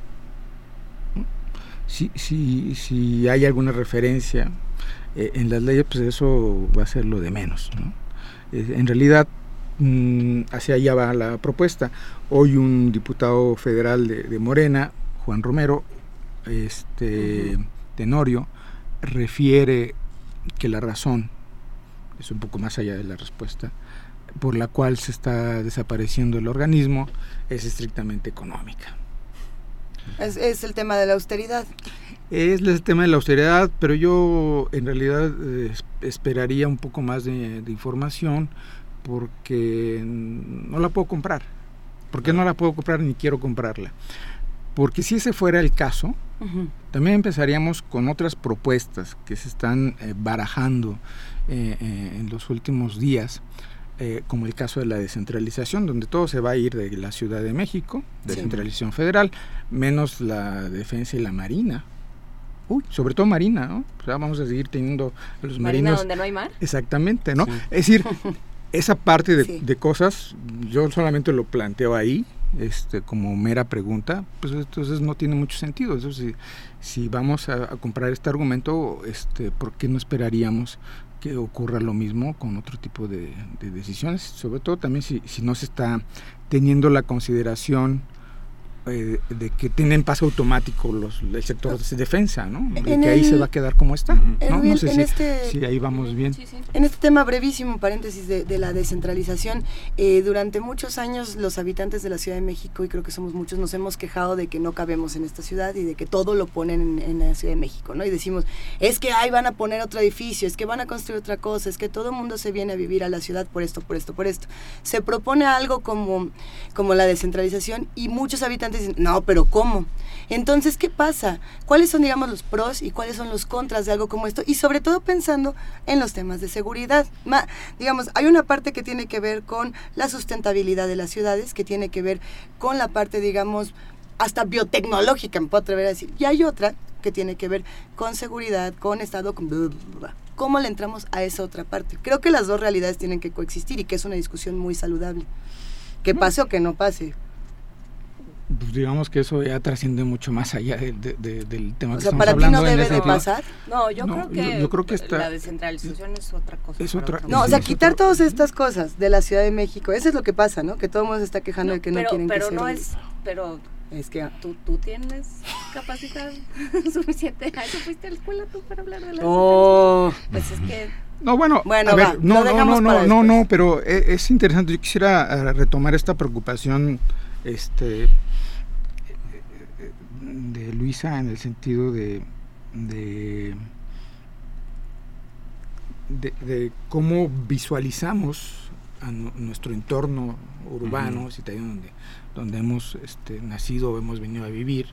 Si, si, si hay alguna referencia eh, en las leyes, pues eso va a ser lo de menos. Eh, en realidad, mm, hacia allá va la propuesta. Hoy un diputado federal de, Morena, Juan Romero, este, Tenorio, refiere que la razón es un poco más allá de la respuesta, por la cual se está desapareciendo el organismo, es estrictamente económica. Es, el tema de la austeridad. Es el tema de la austeridad, pero yo en realidad eh, esperaría un poco más de, información porque no la puedo comprar. Porque no la puedo comprar ni quiero comprarla. Porque si ese fuera el caso, también empezaríamos con otras propuestas que se están eh, barajando eh, eh, en los últimos días, eh, como el caso de la descentralización, donde todo se va a ir de la Ciudad de México, descentralización federal, menos la defensa y la marina. Uy, sobre todo marina, ¿no? O sea, vamos a seguir teniendo los marina donde no hay mar. Exactamente, ¿no? Es decir, esa parte de, cosas, yo solamente lo planteo ahí, este, como mera pregunta, pues entonces no tiene mucho sentido. Si, si vamos a, a, comprar este argumento, este, ¿por qué no esperaríamos que ocurra lo mismo con otro tipo de, decisiones, sobre todo también si, si, no se está teniendo la consideración eh, de que tienen paso automático los, el sector de defensa, ¿no? De que ahí se va a quedar como está. ¿no? no sé si, este, si, ahí vamos bien. En este tema brevísimo, paréntesis, de, la descentralización, eh, durante muchos años los habitantes de la Ciudad de México, y creo que somos muchos, nos hemos quejado de que no cabemos en esta ciudad y de que todo lo ponen en, la Ciudad de México, ¿no? Y decimos, es que ahí van a poner otro edificio, es que van a construir otra cosa, es que todo el mundo se viene a vivir a la ciudad por esto, por esto, por esto. Se propone algo como, como la descentralización y muchos habitantes no, pero ¿cómo? Entonces, ¿qué pasa? ¿Cuáles son, digamos, los pros y cuáles son los contras de algo como esto? Y sobre todo pensando en los temas de seguridad. digamos, hay una parte que tiene que ver con la sustentabilidad de las ciudades, que tiene que ver con la parte, digamos, hasta biotecnológica, me puedo atrever a decir. Y hay otra que tiene que ver con seguridad, con Estado, con... ¿Cómo le entramos a esa otra parte? Creo que las dos realidades tienen que coexistir y que es una discusión muy saludable. Que pase o que no pase, pues digamos que eso ya trasciende mucho más allá de, del tema o sea, para ti no debe de pasar no yo creo que yo, creo que la descentralización es otra cosa es otra no o sea quitar todas estas cosas de la Ciudad de México eso es lo que pasa no que todo el mundo se está quejando de que no quieren pero que no es pero es que tú, tú tienes capacidad suficiente. A eso fuiste a la escuela tú para hablar de la oh. pues es que no, bueno, bueno a ver, no, no, no, no, no, no, pero es, es, interesante. Yo quisiera eh, retomar esta preocupación este, de Luisa en el sentido de, de, de, cómo visualizamos a nuestro entorno urbano, donde, donde hemos este, nacido o hemos venido a vivir,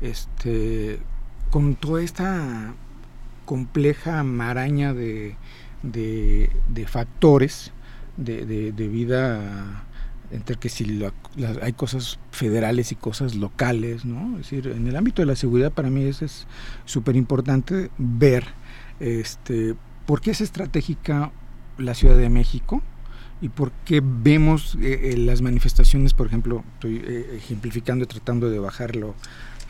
este, con toda esta compleja maraña de, de, de factores de, de, vida entre que si hay cosas federales y cosas locales, ¿no? Es decir, en el ámbito de la seguridad para mí es súper importante ver este, por qué es estratégica la Ciudad de México y por qué vemos eh, eh, las manifestaciones, por ejemplo, estoy eh, ejemplificando y tratando de bajarlo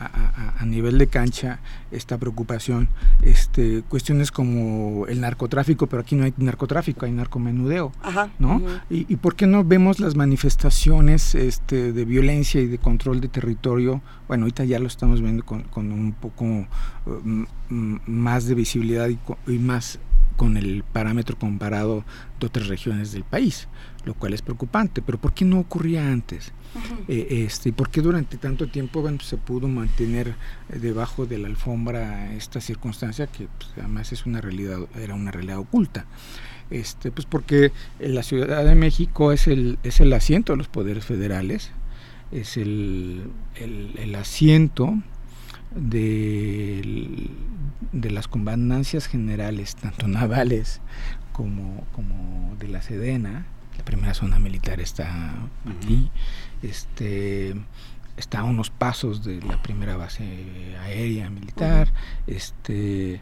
a, nivel de cancha esta preocupación, este, cuestiones como el narcotráfico, pero aquí no hay narcotráfico, hay narcomenudeo, ¿no? y, por qué no vemos las manifestaciones este, de violencia y de control de territorio? Bueno, ahorita ya lo estamos viendo con, un poco mm, más de visibilidad y, y más con el parámetro comparado de otras regiones del país, lo cual es preocupante. Pero ¿por qué no ocurría antes? Eh, este, ¿Y por qué durante tanto tiempo se pudo mantener eh, debajo de la alfombra esta circunstancia que pues, además es una realidad, era una realidad oculta? Este, pues porque la Ciudad de México es el, es el asiento de los poderes federales, es el, el, asiento de, de las comandancias generales, tanto navales como, como de la Sedena, la primera zona militar está aquí, este está a unos pasos de la primera base aérea militar, este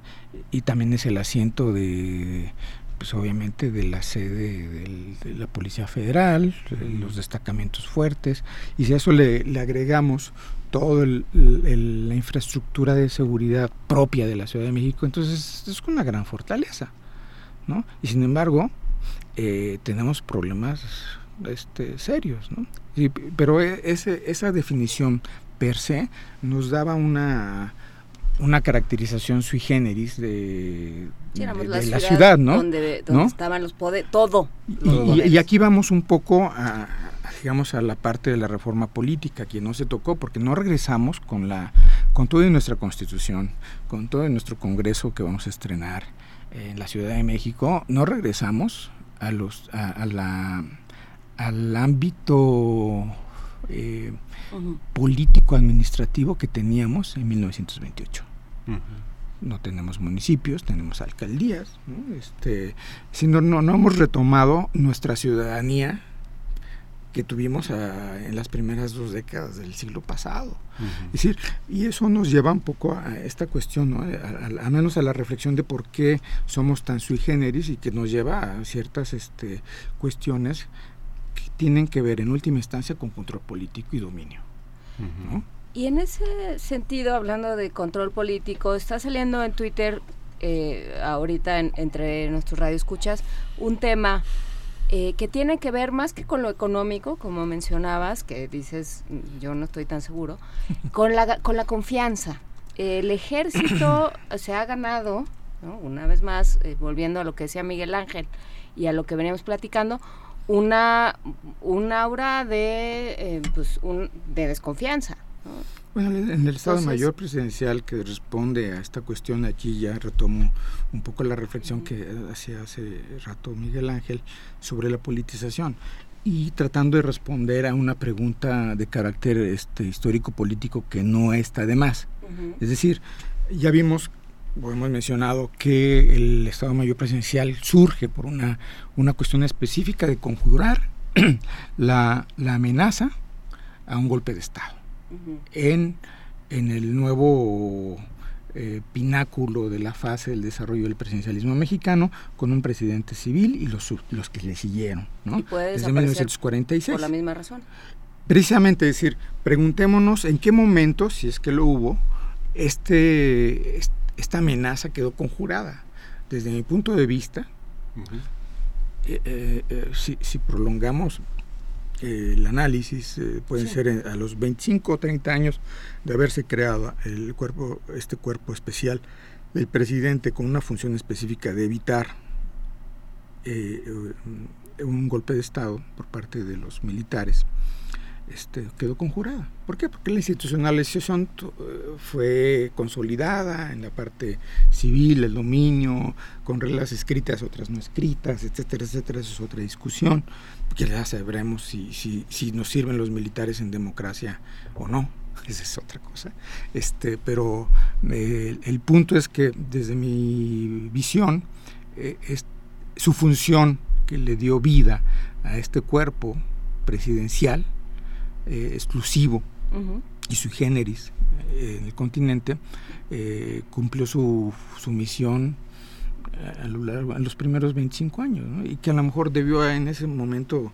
y también es el asiento de pues obviamente de la sede de la Policía Federal, los destacamentos fuertes, y si a eso le, agregamos toda la infraestructura de seguridad propia de la Ciudad de México, entonces es una gran fortaleza, ¿no? Y sin embargo, eh, tenemos problemas este, serios, ¿no? pero e, ese, esa definición per se nos daba una una caracterización sui generis de, la, ciudad, ¿no? Donde, estaban los poderes, todo. y, aquí vamos un poco a, digamos, a la parte de la reforma política que no se tocó, porque no regresamos con la, con toda nuestra constitución, con todo nuestro congreso que vamos a estrenar en la Ciudad de México, no regresamos a los, a la al ámbito eh, político administrativo que teníamos en 1928. No tenemos municipios, tenemos alcaldías, ¿no? Este, sino no, no hemos retomado nuestra ciudadanía que tuvimos en las primeras dos décadas del siglo pasado. Es decir, y eso nos lleva un poco a esta cuestión, ¿no? a, menos a la reflexión de por qué somos tan sui generis y que nos lleva a ciertas este, cuestiones tienen que ver en última instancia con control político y dominio. Y en ese sentido, hablando de control político, está saliendo en Twitter eh, ahorita entre nuestros radioescuchas un tema eh, que tiene que ver más que con lo económico, como mencionabas, que dices, yo no estoy tan seguro, con la, con la confianza. El ejército se ha ganado, una vez más, eh, volviendo a lo que decía Miguel Ángel y a lo que veníamos platicando, una, un aura de, eh, pues, de desconfianza. Bueno, en el Estado Mayor Presidencial que responde a esta cuestión, aquí ya retomo un poco la reflexión que hacía hace rato Miguel Ángel sobre la politización y tratando de responder a una pregunta de carácter este, histórico-político que no está de más. Es decir, ya vimos, o hemos mencionado, que el Estado Mayor Presidencial surge por una, una cuestión específica de conjurar la, la amenaza a un golpe de Estado en, en el nuevo eh, pináculo de la fase del desarrollo del presidencialismo mexicano con un presidente civil y los, los que le siguieron, ¿no? Desde 1946. Por la misma razón. Precisamente, decir, preguntémonos en qué momento, si es que lo hubo, este, esta amenaza quedó conjurada. Desde mi punto de vista, eh, eh, si, si, prolongamos el análisis eh, puede ser a los 25 o 30 años de haberse creado el cuerpo, este cuerpo especial del presidente con una función específica de evitar eh, un golpe de Estado por parte de los militares este, quedó conjurada. ¿Por qué? Porque la institucionalización eh, fue consolidada en la parte civil, el dominio, con reglas escritas, otras no escritas, etcétera, etcétera. Eso es otra discusión, que ya sabremos si, si, si nos sirven los militares en democracia o no. Esa es otra cosa. Este, pero eh, el punto es que desde mi visión, eh, es, su función que le dio vida a este cuerpo presidencial, eh, exclusivo y sui generis en el continente, cumplió su, su misión a lo largo, en los primeros 25 años, y que a lo mejor debió en ese momento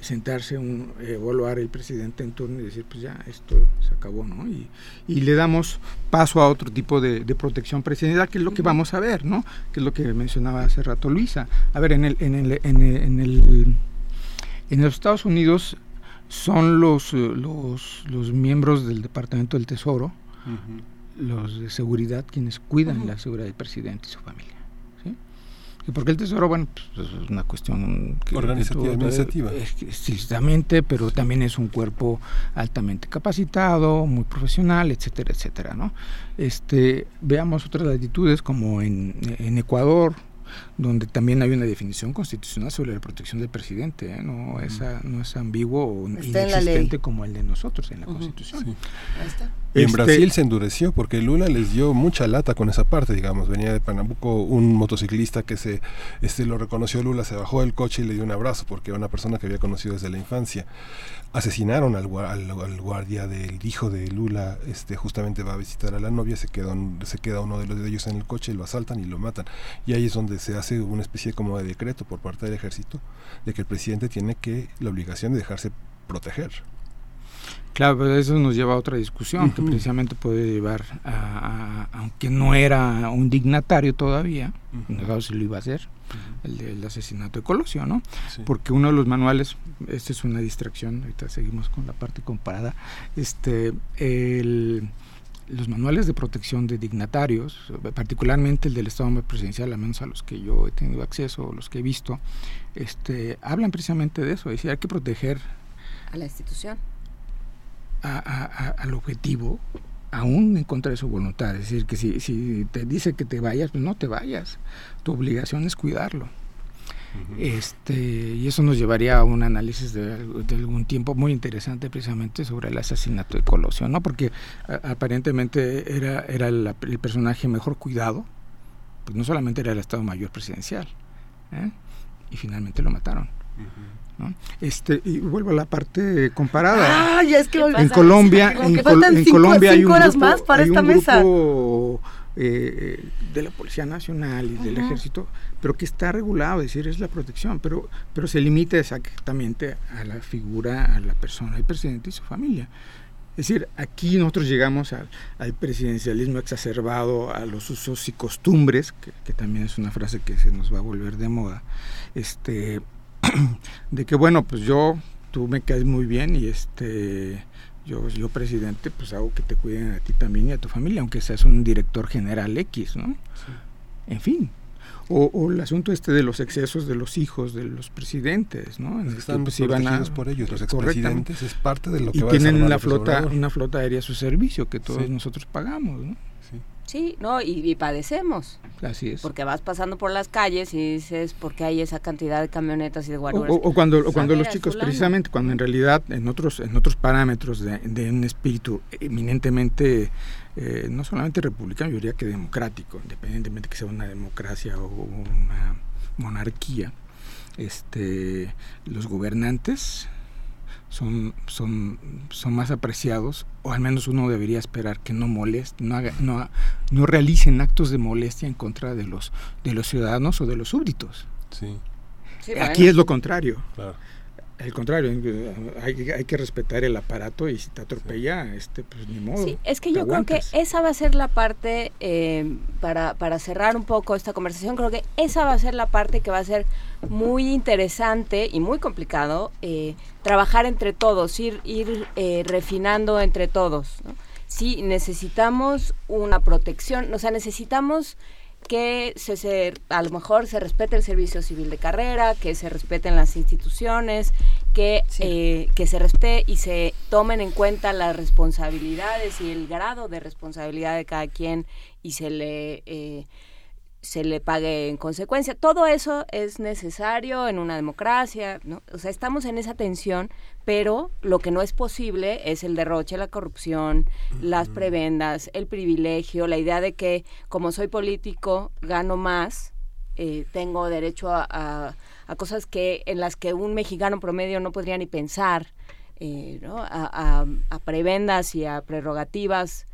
sentarse, un, evaluar el presidente en turno y decir, pues ya, esto se acabó, ¿no? Y, y le damos paso a otro tipo de, protección presidencial, que es lo que vamos a ver, ¿no? Que es lo que mencionaba hace rato Luisa. A ver, en el, en el, en el, en el en los Estados Unidos son los, eh, los, los miembros del Departamento del Tesoro, los de seguridad, quienes cuidan la seguridad del presidente y su familia. ¿Y por qué el Tesoro? Bueno, pues es una cuestión que, organizativa, administrativa. Estrictamente, pero también es un cuerpo altamente capacitado, muy profesional, etcétera, etcétera. ¿no? Este, veamos otras latitudes como en, en Ecuador, donde también hay una definición constitucional sobre la protección del presidente, ¿eh? no, es, no es ambiguo o inexistente como el de nosotros en la Constitución. Y en este Brasil se endureció porque Lula les dio mucha lata con esa parte, digamos. Venía de Pernambuco un motociclista que se este lo reconoció Lula, se bajó del coche y le dio un abrazo porque era una persona que había conocido desde la infancia asesinaron al, al, guardia del hijo de Lula, este justamente va a visitar a la novia, se queda, se queda uno de los de ellos en el coche, lo asaltan y lo matan. Y ahí es donde se hace una especie como de decreto por parte del ejército de que el presidente tiene que la obligación de dejarse proteger. Claro, pero eso nos lleva a otra discusión que precisamente puede llevar a, aunque no era un dignatario todavía, no sé si lo iba a el del asesinato de Colosio, ¿no? Porque uno de los manuales, esta es una distracción, ahorita seguimos con la parte comparada, este, los manuales de protección de dignatarios, particularmente el del Estado Presidencial, al menos a los que yo he tenido acceso, o los que he visto, este, hablan precisamente de eso, es decir, hay que proteger a la institución. al objetivo aún en contra de su voluntad. Es decir, que si, si te dice que te vayas, pues no te vayas. Tu obligación es cuidarlo. este, y eso nos llevaría a un análisis de, algún tiempo muy interesante precisamente sobre el asesinato de Colosio, ¿no? porque aparentemente era, era el personaje mejor cuidado, pues no solamente era el Estado Mayor Presidencial, ¿eh? y finalmente lo mataron. Este, y vuelvo a la parte comparada. Ah, es que en Colombia, en, Colombia hay un grupo, más para esta mesa. Eh, de la Policía Nacional y del Ejército, pero que está regulado, es decir, es la protección, pero, pero se limita exactamente a la figura, a la persona, el presidente y su familia. Es decir, aquí nosotros llegamos al, presidencialismo exacerbado, a los usos y costumbres, que, que, también es una frase que se nos va a volver de moda, este, de que bueno, pues yo, tú me caes muy bien y este, yo, yo presidente, pues hago que te cuiden a ti también y a tu familia, aunque seas un director general X, ¿no? En fin, o, el asunto este de los excesos de los hijos de los presidentes, ¿no? están pues, protegidos por ellos, los expresidentes, es parte de lo que y tienen una flota, una flota aérea a su servicio que todos nosotros pagamos, ¿no? Sí, no, y, padecemos. Así es. Porque vas pasando por las calles y dices, ¿por qué hay esa cantidad de camionetas y de guardias? O, cuando, cuando los chicos, precisamente, cuando en realidad en otros, en otros parámetros de, de un espíritu eminentemente eh, no solamente republicano, yo diría que democrático, independientemente que sea una democracia o una monarquía, este, los gobernantes son, son, son más apreciados, o al menos uno debería esperar que no molesten, no, no, no realicen actos de molestia en contra de los, de los ciudadanos o de los súbditos. Sí. Aquí es lo contrario. Claro. Al contrario, hay, hay, que respetar el aparato y si te atropella, este, pues ni modo. Sí, es que yo creo que esa va a ser la parte, eh, para, para cerrar un poco esta conversación, creo que esa va a ser la parte que va a ser muy interesante y muy complicado eh, trabajar entre todos, ir, ir eh, refinando entre todos. ¿no? Sí, necesitamos una protección, o sea, necesitamos que se, a lo mejor se respete el servicio civil de carrera, que se respeten las instituciones, que, eh, que se respete y se tomen en cuenta las responsabilidades y el grado de responsabilidad de cada quien y se le eh, se le pague en consecuencia. Todo eso es necesario en una democracia, ¿no? O sea, estamos en esa tensión, pero lo que no es posible es el derroche, la corrupción, las prebendas, el privilegio, la idea de que como soy político gano más, eh, tengo derecho a, cosas que en las que un mexicano promedio no podría ni pensar, eh, ¿no? a, a prebendas y a prerrogativas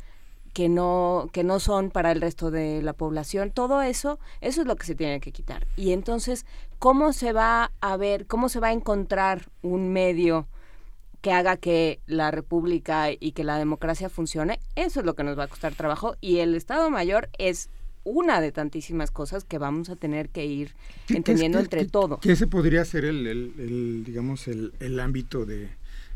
que no, que no son para el resto de la población. Todo eso, eso es lo que se tiene que quitar. Y entonces, ¿cómo se va a ver, cómo se va a encontrar un medio que haga que la república y que la democracia funcione? Eso es lo que nos va a costar trabajo. Y el Estado Mayor es una de tantísimas cosas que vamos a tener que ir entendiendo entre todo. ¿Qué se podría ser el, el digamos, el, el ámbito de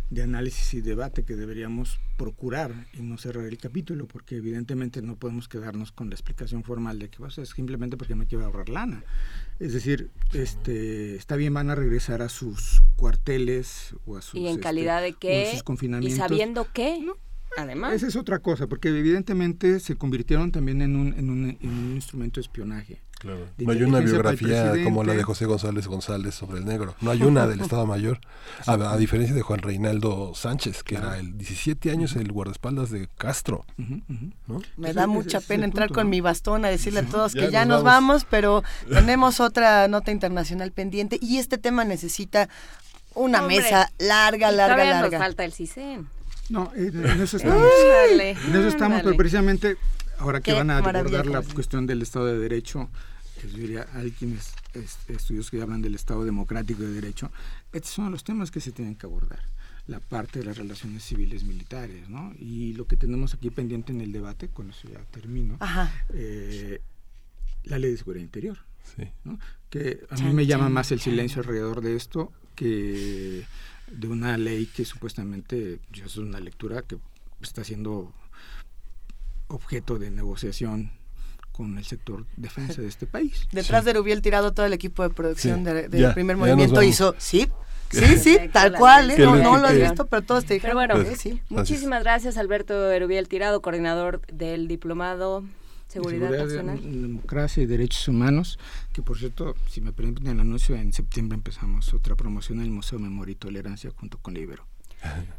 de análisis y debate que deberíamos procurar y no cerrar el capítulo, porque evidentemente no podemos quedarnos con la explicación formal de que va a ser simplemente porque me quiero ahorrar lana. Es decir, este, está bien, van a regresar a sus cuarteles o a sus... ¿Y en calidad de este, qué? ¿Y sabiendo qué? Además. Esa es otra cosa, porque evidentemente se convirtieron también en un, en un, en un instrumento de espionaje. No hay una biografía como la de José González González sobre el negro. No hay una del Estado Mayor. A, diferencia de Juan Reinaldo Sánchez, que era el 17 años el guardaespaldas de Castro. Me da mucha pena entrar con mi bastón a decirle a todos que ya nos vamos. pero tenemos otra nota internacional pendiente y este tema necesita una mesa larga, larga, larga. Nos falta el CISEN. No, en eso estamos. en eso estamos, pero precisamente ahora que van a abordar la cuestión del Estado de Derecho, hay quienes estudios que hablan del Estado democrático de derecho, estos son los temas que se tienen que abordar la parte de las relaciones civiles militares, ¿no? Y lo que tenemos aquí pendiente en el debate, con eso ya termino, eh, la ley de seguridad interior, ¿no? que a mí me llama más el silencio alrededor de esto que de una ley que supuestamente, yo es una lectura que está siendo objeto de negociación con el sector defensa de este país. Detrás de Rubiel tirado todo el equipo de producción del primer movimiento hizo, sí, Sí, sí, tal cual, ¿eh? no, no, lo he visto, pero todos te dijeron. Pero bueno, sí. muchísimas gracias Alberto Erubiel Tirado, coordinador del Diplomado Seguridad, Nacional. Democracia y Derechos Humanos, que por cierto, si me permiten el anuncio, en septiembre empezamos otra promoción en el Museo Memoria y Tolerancia junto con Libero.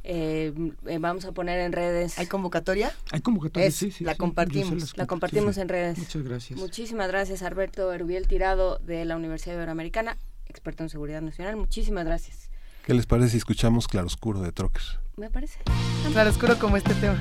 Eh, eh, vamos a poner en redes. ¿Hay convocatoria? Hay convocatoria, sí, sí. La compartimos. La compartimos en redes. Muchas gracias. Muchísimas gracias, Alberto Erubiel Tirado de la Universidad Iberoamericana, experto en seguridad nacional. Muchísimas gracias. ¿Qué les parece si escuchamos Claroscuro de Trocker? Me parece. Claroscuro como este tema.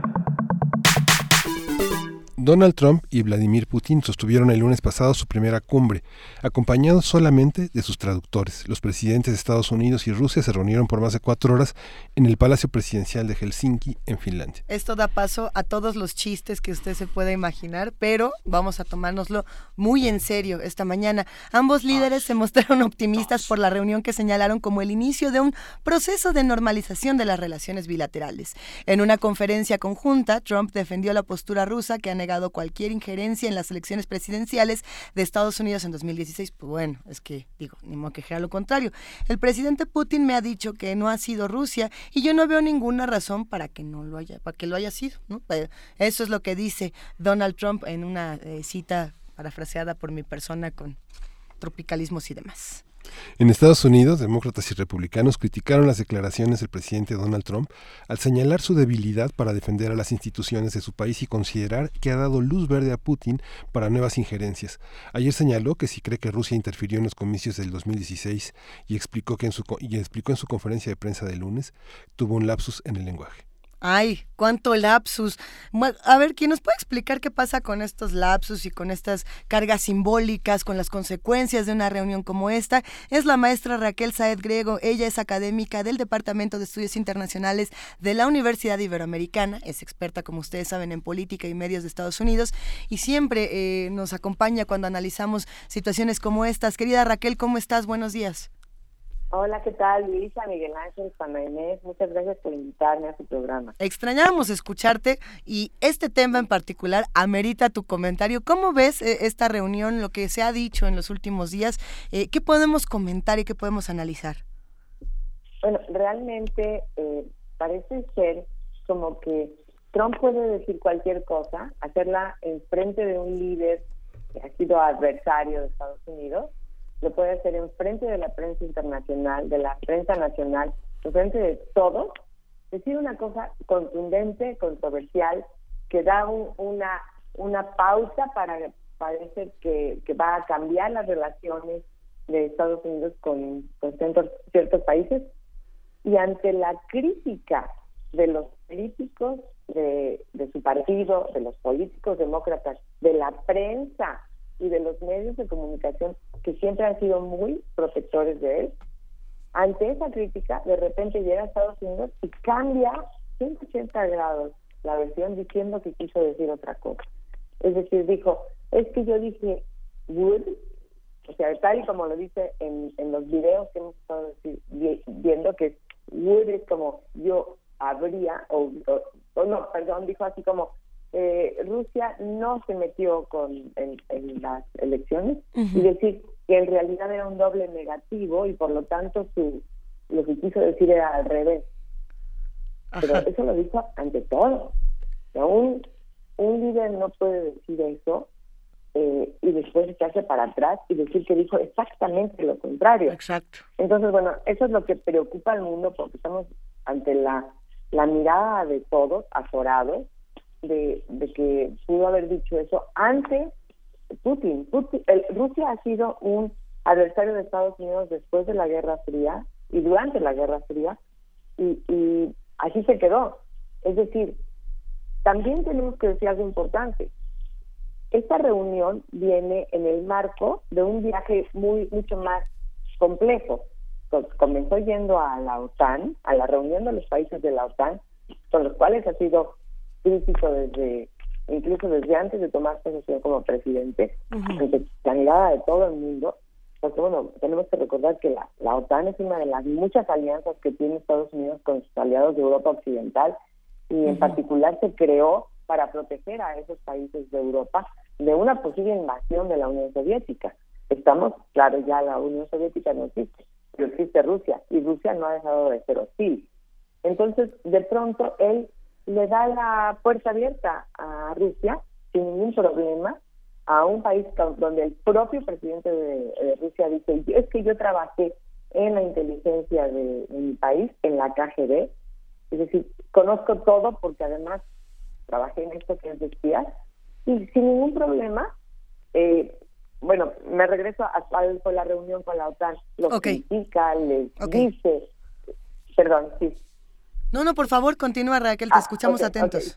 Donald Trump y Vladimir Putin sostuvieron el lunes pasado su primera cumbre, acompañados solamente de sus traductores. Los presidentes de Estados Unidos y Rusia se reunieron por más de cuatro horas en el Palacio Presidencial de Helsinki, en Finlandia. Esto da paso a todos los chistes que usted se pueda imaginar, pero vamos a tomárnoslo muy en serio esta mañana. Ambos líderes se mostraron optimistas por la reunión que señalaron como el inicio de un proceso de normalización de las relaciones bilaterales. En una conferencia conjunta, Trump defendió la postura rusa que ha negado cualquier injerencia en las elecciones presidenciales de Estados Unidos en 2016. Pues bueno, es que digo, ni modo que lo contrario. El presidente Putin me ha dicho que no ha sido Rusia y yo no veo ninguna razón para que no lo haya, para que lo haya sido. Eso es lo que dice Donald Trump en una eh, cita parafraseada por mi persona con tropicalismos y demás. En Estados Unidos, demócratas y republicanos criticaron las declaraciones del presidente Donald Trump al señalar su debilidad para defender a las instituciones de su país y considerar que ha dado luz verde a Putin para nuevas injerencias. Ayer señaló que si cree que Rusia interfirió en los comicios del 2016 y explicó, que en su, y explicó en su conferencia de prensa de lunes, tuvo un lapsus en el lenguaje. Ay, cuánto lapsus. A ver, ¿quién nos puede explicar qué pasa con estos lapsus y con estas cargas simbólicas, con las consecuencias de una reunión como esta? Es la maestra Raquel Saed Griego. Ella es académica del Departamento de Estudios Internacionales de la Universidad Iberoamericana. Es experta, como ustedes saben, en política y medios de Estados Unidos y siempre eh, nos acompaña cuando analizamos situaciones como estas. Querida Raquel, ¿cómo estás? Buenos días. Hola, ¿qué tal? Luisa, Miguel Ángel, Juana Inés, muchas gracias por invitarme a su programa. Extrañábamos escucharte y este tema en particular amerita tu comentario. ¿Cómo ves eh, esta reunión, lo que se ha dicho en los últimos días? Eh, ¿Qué podemos comentar y qué podemos analizar? Bueno, realmente eh, parece ser como que Trump puede decir cualquier cosa, hacerla en frente de un líder que ha sido adversario de Estados Unidos lo puede hacer en frente de la prensa internacional, de la prensa nacional, en frente de todos, decir una cosa contundente, controversial, que da una, una pausa para parece que, va a cambiar las relaciones de Estados Unidos con, con ciertos, países. Y ante la crítica de los políticos de, de su partido, de los políticos demócratas, de la prensa, y de los medios de comunicación que siempre han sido muy protectores de él, ante esa crítica, de repente llega a Estados Unidos y cambia 180 grados la versión diciendo que quiso decir otra cosa. Es decir, dijo, es que yo dije would, o sea, tal y como lo dice en, en los videos que hemos estado viendo, que would es como yo habría, o no, perdón, dijo así como eh, Rusia no se metió con en, las elecciones y decir que en realidad era un doble negativo y por lo tanto su lo que quiso decir era al revés. Pero eso lo dijo ante todo. Un, un líder no puede decir eso eh, y después echarse para atrás y decir que dijo exactamente lo contrario. Exacto. Entonces, bueno, eso es lo que preocupa al mundo porque estamos ante la, la mirada de todos, azorados, de, que pudo haber dicho eso antes Putin. Putin Rusia ha sido un adversario de Estados Unidos después de la Guerra Fría y durante la Guerra Fría y, y así se quedó. Es decir, también tenemos que decir algo importante. Esta reunión viene en el marco de un viaje muy mucho más complejo. comenzó yendo a la OTAN, a la reunión de los países de la OTAN, con los cuales ha sido crítico desde incluso desde antes de tomar posesión como presidente, la mirada de todo el mundo, porque bueno, tenemos que recordar que la, la OTAN es una de las muchas alianzas que tiene Estados Unidos con sus aliados de Europa Occidental y en particular se creó para proteger a esos países de Europa de una posible invasión de la Unión Soviética. Estamos, claro, ya la Unión Soviética no existe, pero existe Rusia y Rusia no ha dejado de ser hostil. Entonces, de pronto, él le da la puerta abierta a Rusia sin ningún problema a un país donde el propio presidente de, Rusia dice es que yo trabajé en la inteligencia de, mi país en la KGB es decir conozco todo porque además trabajé en esto que es de espías Y sin ningún problema, eh, bueno, me regreso a cuál fue la reunión con la OTAN. Lo critica, les dice, perdón, sí. No, no, por favor, continúa Raquel, te ah, escuchamos atentos.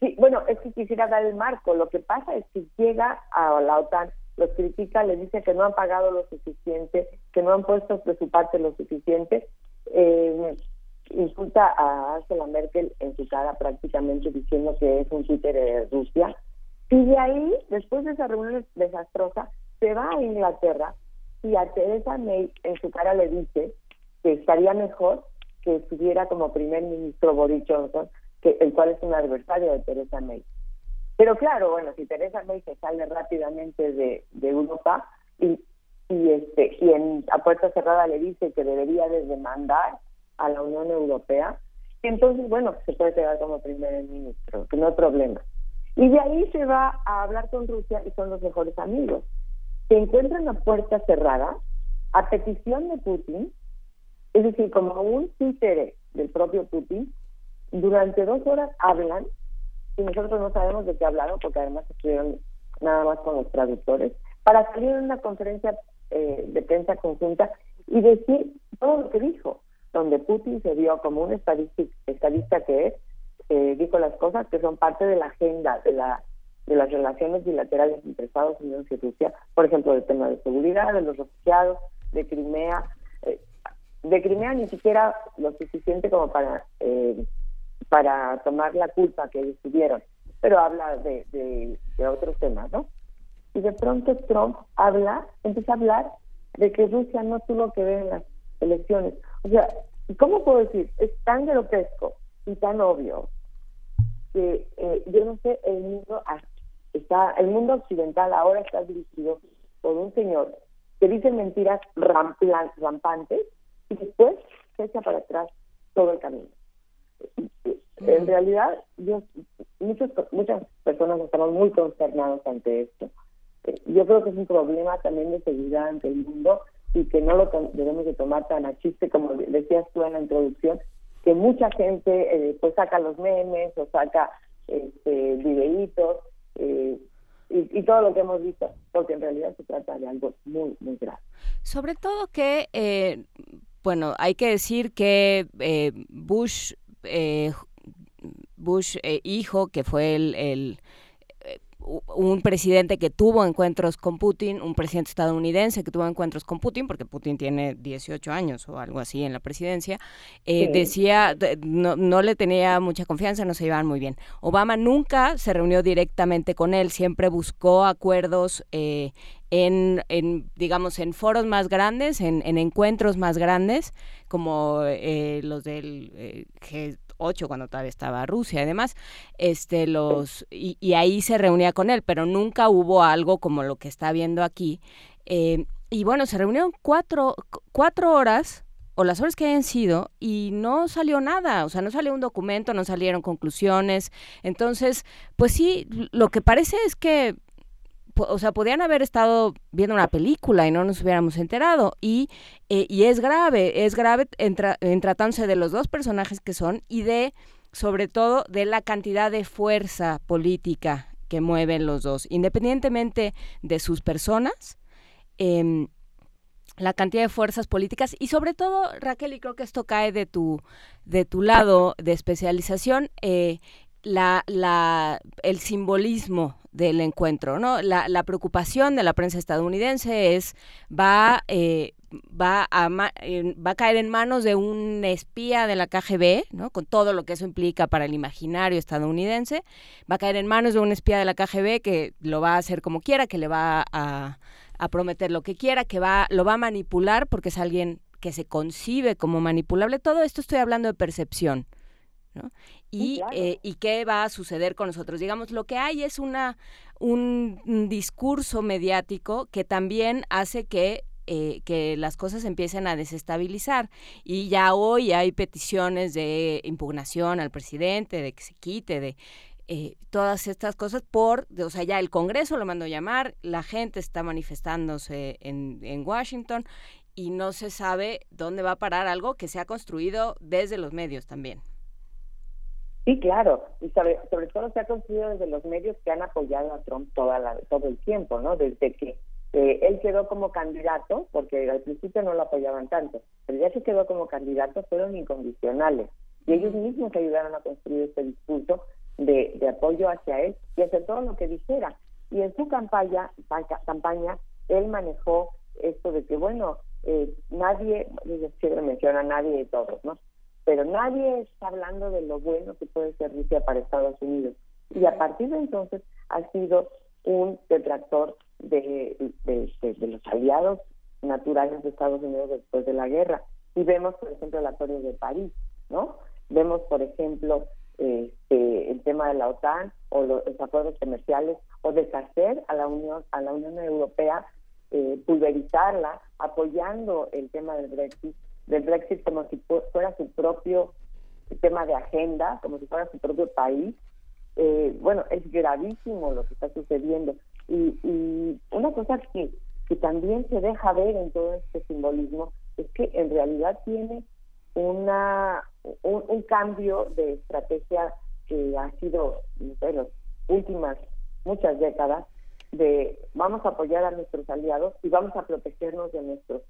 sí. bueno, es que quisiera dar el marco. Lo que pasa es que llega a la OTAN, los critica, les dice que no han pagado lo suficiente, que no han puesto de su parte lo suficiente. Eh, insulta a Angela Merkel en su cara prácticamente diciendo que es un títer de Rusia. Y de ahí, después de esa reunión desastrosa, se va a Inglaterra y a Teresa May en su cara le dice que estaría mejor que estuviera como primer ministro Boris Johnson, que el cual es un adversario de Teresa May. Pero claro, bueno, si Teresa May se sale rápidamente de, de Europa y, y este y en, a puerta cerrada le dice que debería de demandar a la Unión Europea, entonces, bueno, se puede quedar como primer ministro, que no hay problema. Y de ahí se va a hablar con Rusia y son los mejores amigos. Se encuentran a puerta cerrada, a petición de Putin, es decir, como un títere del propio Putin, durante dos horas hablan y nosotros no sabemos de qué hablaron porque además estuvieron nada más con los traductores, para salir en una conferencia eh, de prensa conjunta y decir todo lo que dijo donde Putin se vio como un estadista que es, eh, dijo las cosas que son parte de la agenda de la de las relaciones bilaterales entre Estados Unidos y Rusia, por ejemplo, del tema de seguridad, de los refugiados, de Crimea. Eh, de Crimea ni siquiera lo suficiente como para eh, para tomar la culpa que ellos tuvieron, pero habla de, otros temas, ¿no? Y de pronto Trump habla, empieza a hablar de que Rusia no tuvo que ver en las elecciones. O sea, ¿cómo puedo decir? Es tan grotesco y tan obvio que eh, yo no sé, el mundo está, el mundo occidental ahora está dirigido por un señor que dice mentiras rampantes y después se echa para atrás todo el camino. En realidad, yo, muchos, muchas personas estamos muy consternados ante esto. Eh, yo creo que es un problema también de seguridad ante el mundo y que no lo debemos de tomar tan a chiste como decías tú en la introducción, que mucha gente eh, pues saca los memes o saca este, videitos eh, y, todo lo que hemos visto, porque en realidad se trata de algo muy, muy grave. Sobre todo que, eh, bueno, hay que decir que Bush, Bush hijo, que fue el un presidente que tuvo encuentros con Putin, un presidente estadounidense que tuvo encuentros con Putin, porque Putin tiene 18 años o algo así en la presidencia, eh, decía, no, no, le tenía mucha confianza, no se llevaban muy bien. Obama nunca se reunió directamente con él, siempre buscó acuerdos eh, en, en, digamos, en foros más grandes, en, en encuentros más grandes, como eh, los del G 8 cuando todavía estaba Rusia y demás, este, los, y, ahí se reunía con él, pero nunca hubo algo como lo que está viendo aquí. Eh, y bueno, se reunieron cuatro, cuatro horas o las horas que hayan sido y no salió nada, o sea, no salió un documento, no salieron conclusiones. Entonces, pues sí, lo que parece es que o sea, podían haber estado viendo una película y no nos hubiéramos enterado. Y, eh, y es grave, es grave en, tratándose de los dos personajes que son y de, sobre todo, de la cantidad de fuerza política que mueven los dos, independientemente de sus personas. Em, la cantidad de fuerzas políticas y sobre todo Raquel y creo que esto cae de tu de tu lado de especialización eh, la, la, el simbolismo del encuentro, ¿no? La, preocupación de la prensa estadounidense es va eh, va a va a caer en manos de un espía de la KGB, ¿no? Con todo lo que eso implica para el imaginario estadounidense, va a caer en manos de un espía de la KGB que lo va a hacer como quiera, que le va a, a prometer lo que quiera, que va lo va a manipular porque es alguien que se concibe como manipulable. Todo esto estoy hablando de percepción. ¿No? y, eh, y qué va a suceder con nosotros. Digamos, lo que hay es una, un, discurso mediático que también hace que eh, que las cosas empiecen a desestabilizar. Y ya hoy hay peticiones de impugnación al presidente, de que se quite, de eh, todas estas cosas por, o sea, ya el Congreso lo mandó llamar, la gente está manifestándose en, en Washington y no se sabe dónde va a parar algo que se ha construido desde los medios también. Sí, claro, y sobre, sobre todo se ha construido desde los medios que han apoyado a Trump toda la, todo el tiempo, ¿no? Desde que eh, él quedó como candidato, porque al principio no lo apoyaban tanto, pero ya que quedó como candidato fueron incondicionales y ellos mismos ayudaron a construir este discurso de, de apoyo hacia él y hacer todo lo que dijera. Y en su campaña, campaña él manejó esto de que, bueno, eh, nadie, siempre menciona a nadie de todos, ¿no? Pero nadie está hablando de lo bueno que puede ser Rusia para Estados Unidos. Y a partir de entonces ha sido un detractor de, los aliados naturales de Estados Unidos después de la guerra. Y vemos, por ejemplo, el Acuerdo de París, ¿no? Vemos, por ejemplo, este, el tema de la OTAN o los, acuerdos comerciales o deshacer a la Unión a la Unión Europea, eh, pulverizarla, apoyando el tema del Brexit del Brexit como si fuera su propio tema de agenda, como si fuera su propio país. Eh, bueno, es gravísimo lo que está sucediendo. Y, y una cosa que, que también se deja ver en todo este simbolismo es que en realidad tiene una un, un cambio de estrategia que ha sido en las últimas muchas décadas de vamos a apoyar a nuestros aliados y vamos a protegernos de nuestros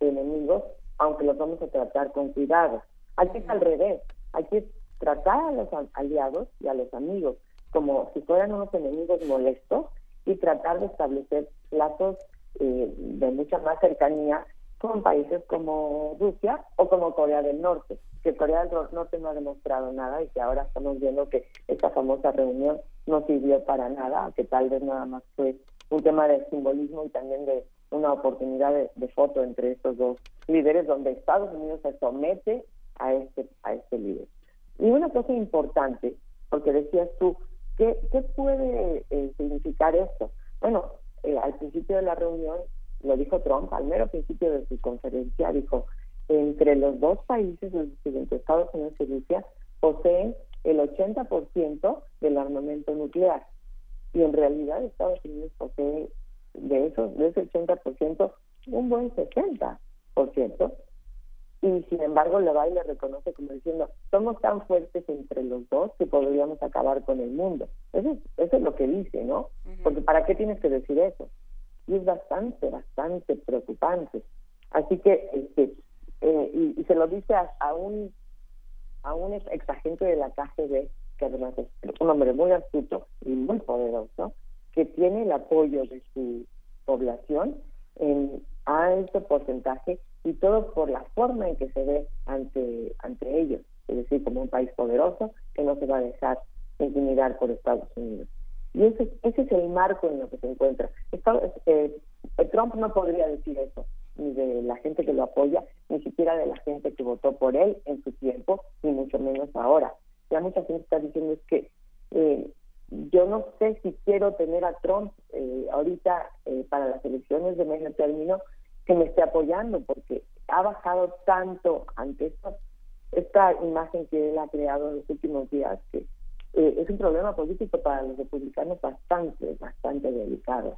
enemigos aunque los vamos a tratar con cuidado. Aquí es al revés, hay que tratar a los aliados y a los amigos como si fueran unos enemigos molestos y tratar de establecer lazos eh, de mucha más cercanía con países como Rusia o como Corea del Norte, que Corea del Norte no ha demostrado nada y que ahora estamos viendo que esta famosa reunión no sirvió para nada, que tal vez nada más fue un tema de simbolismo y también de una oportunidad de, foto entre estos dos líderes donde Estados Unidos se somete a este a este líder. Y una cosa importante, porque decías tú, ¿qué, qué puede eh, significar esto? Bueno, eh, al principio de la reunión, lo dijo Trump, al mero principio de su conferencia, dijo, entre los dos países, entre Estados Unidos y Rusia, poseen el 80% del armamento nuclear. Y en realidad Estados Unidos posee de esos, de ese 80%, un buen 60%. Y sin embargo, le va y le reconoce como diciendo, somos tan fuertes entre los dos que podríamos acabar con el mundo. Eso, eso es lo que dice, ¿no? Porque ¿para qué tienes que decir eso? Y es bastante, bastante preocupante. Así que, este, eh, y, se lo dice a, un a un ex agente de la KGB, que además es un hombre muy astuto y muy poderoso, que tiene el apoyo de su población en alto porcentaje y todo por la forma en que se ve ante ante ellos, es decir, como un país poderoso que no se va a dejar intimidar por Estados Unidos. Y ese, ese es el marco en el que se encuentra. Eh, Trump no podría decir eso, ni de la gente que lo apoya, ni siquiera de la gente que votó por él en su tiempo, ni mucho menos ahora. Ya mucha gente está diciendo es que eh, yo no sé si quiero tener a Trump eh, ahorita eh, para las elecciones de medio término que me esté apoyando porque ha bajado tanto ante esta, imagen que él ha creado en los últimos días que eh, es un problema político para los republicanos bastante, bastante delicado.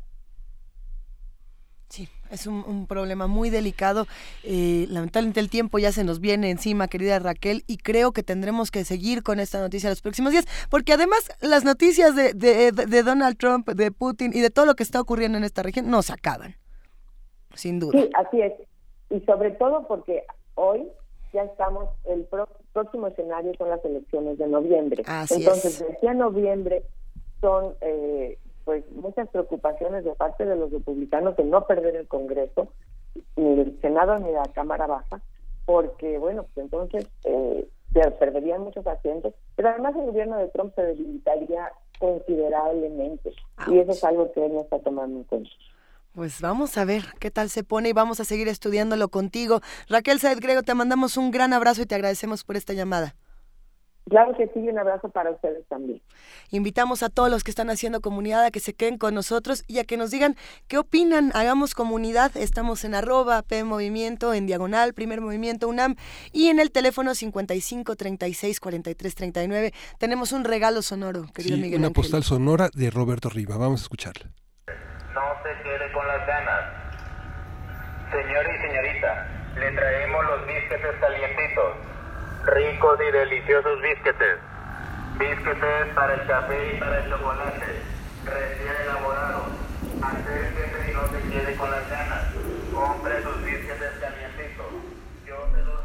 Sí, es un, problema muy delicado. Eh, lamentablemente el tiempo ya se nos viene encima, querida Raquel, y creo que tendremos que seguir con esta noticia los próximos días, porque además las noticias de, de, Donald Trump, de Putin y de todo lo que está ocurriendo en esta región no se acaban, sin duda. Sí, así es. Y sobre todo porque hoy ya estamos, el próximo escenario son las elecciones de noviembre. Entonces, decía noviembre son... Eh, pues muchas preocupaciones de parte de los republicanos de no perder el Congreso, ni del Senado ni la Cámara Baja, porque, bueno, pues entonces eh, perderían muchos asientos, pero además el gobierno de Trump se debilitaría considerablemente, y eso es algo que él no está tomando en cuenta. Pues vamos a ver qué tal se pone y vamos a seguir estudiándolo contigo. Raquel Saed Grego, te mandamos un gran abrazo y te agradecemos por esta llamada. Claro que sí, un abrazo para ustedes también. Invitamos a todos los que están haciendo comunidad a que se queden con nosotros y a que nos digan qué opinan. Hagamos comunidad. Estamos en arroba P Movimiento, en diagonal, primer movimiento UNAM y en el teléfono 55 36 43 39. Tenemos un regalo sonoro, querido sí, Miguel. Una postal sonora de Roberto Riva. Vamos a escucharla. No se quede con las ganas. Señor y señorita, le traemos los biscuits calientitos ricos y deliciosos bisquetes. Bisquetes para el café y para el chocolate. Recién elaborado. Acérquese y no se quede con las ganas. Compre sus bisquetes calientitos.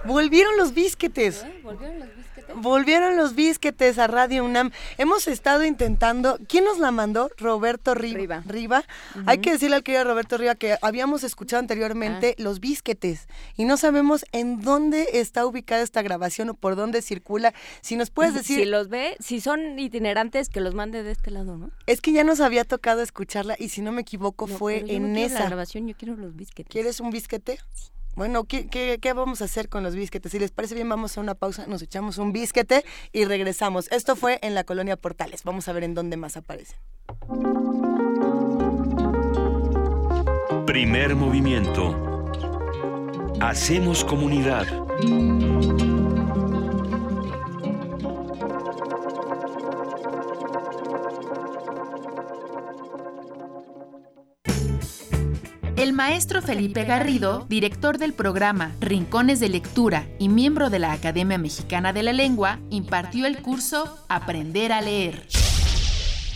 Volvieron los bisquetes. ¿Eh? ¿Volvieron los bisquetes? Volvieron los bisquetes a Radio UNAM. Hemos estado intentando. ¿Quién nos la mandó? Roberto Riva. Riva. Hay que decirle al querido Roberto Riva que habíamos escuchado anteriormente Ah. los bisquetes y no sabemos en dónde está ubicada esta grabación o por dónde circula. Si nos puedes decir. Si los ve, si son itinerantes, que los mande de este lado, ¿no? Es que ya nos había tocado escucharla y si no me equivoco No, fue no en quiero esa. la grabación, yo quiero los bisquetes. ¿Quieres un bisquete? Bueno, ¿qué, qué, qué vamos a hacer con los bisquetes? Si les parece bien, vamos a una pausa, nos echamos un bisquete y regresamos. Esto fue en la colonia Portales. Vamos a ver en dónde más aparecen. Primer movimiento. Hacemos comunidad. El maestro Felipe Garrido, director del programa Rincones de Lectura y miembro de la Academia Mexicana de la Lengua, impartió el curso Aprender a leer.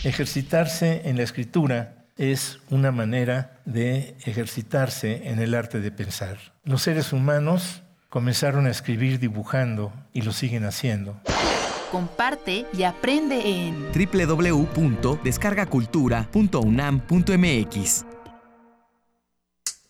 Ejercitarse en la escritura es una manera de ejercitarse en el arte de pensar. Los seres humanos comenzaron a escribir dibujando y lo siguen haciendo. Comparte y aprende en www.descargacultura.unam.mx.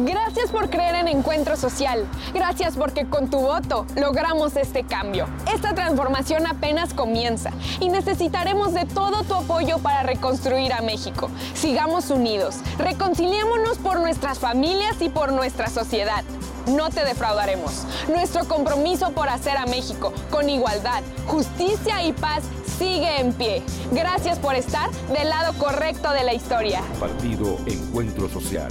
Gracias por creer en Encuentro Social. Gracias porque con tu voto logramos este cambio. Esta transformación apenas comienza y necesitaremos de todo tu apoyo para reconstruir a México. Sigamos unidos, reconciliémonos por nuestras familias y por nuestra sociedad. No te defraudaremos. Nuestro compromiso por hacer a México con igualdad, justicia y paz sigue en pie. Gracias por estar del lado correcto de la historia. Partido Encuentro Social.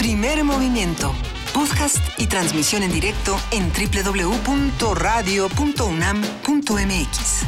Primer movimiento. Podcast y transmisión en directo en www.radio.unam.mx.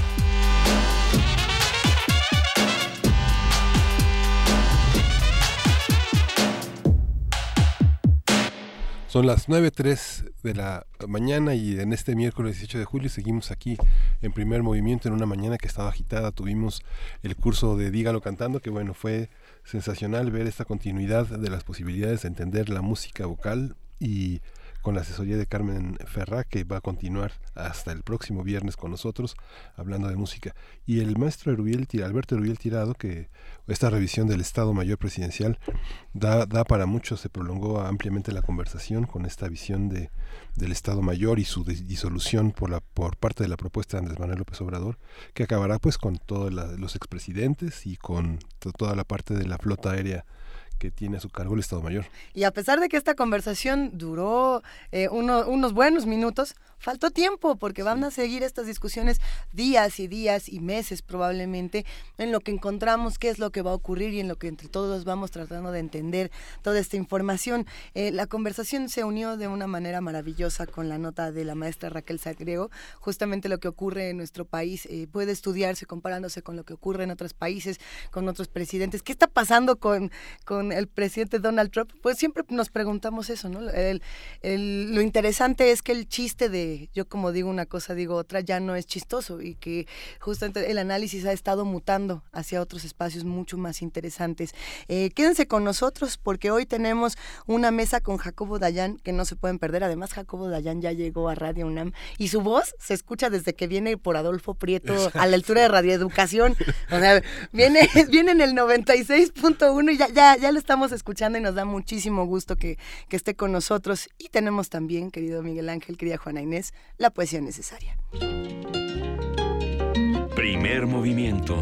Son las 9.03 de la mañana y en este miércoles 18 de julio seguimos aquí en primer movimiento en una mañana que estaba agitada. Tuvimos el curso de Dígalo Cantando, que bueno, fue sensacional ver esta continuidad de las posibilidades de entender la música vocal y con la asesoría de Carmen Ferrá, que va a continuar hasta el próximo viernes con nosotros hablando de música. Y el maestro Erubiel, Alberto Erubiel Tirado, que esta revisión del Estado Mayor Presidencial da, para mucho, se prolongó ampliamente la conversación con esta visión de, del Estado Mayor y su disolución por, la, por parte de la propuesta de Andrés Manuel López Obrador, que acabará pues con todos los expresidentes y con toda la parte de la flota aérea que tiene a su cargo el Estado Mayor. Y a pesar de que esta conversación duró eh, unos buenos minutos, faltó tiempo porque van a seguir estas discusiones días y días y meses probablemente en lo que encontramos qué es lo que va a ocurrir y en lo que entre todos vamos tratando de entender toda esta información. Eh, la conversación se unió de una manera maravillosa con la nota de la maestra Raquel Sagriego. Justamente lo que ocurre en nuestro país eh, puede estudiarse comparándose con lo que ocurre en otros países, con otros presidentes. ¿Qué está pasando con, con el presidente Donald Trump, pues siempre nos preguntamos eso, ¿no? lo interesante es que el chiste de, yo como digo una cosa, digo otra, ya no es chistoso y que justamente el análisis ha estado mutando hacia otros espacios mucho más interesantes. Eh, quédense con nosotros porque hoy tenemos una mesa con Jacobo Dayan que no se pueden perder. Además, Jacobo Dayan ya llegó a Radio UNAM y su voz se escucha desde que viene por Adolfo Prieto a la altura de Radioeducación. O sea, viene, viene en el 96.1 y ya, ya, ya estamos escuchando y nos da muchísimo gusto que, que esté con nosotros. Y tenemos también, querido Miguel Ángel, querida Juana Inés, la poesía necesaria. Primer movimiento.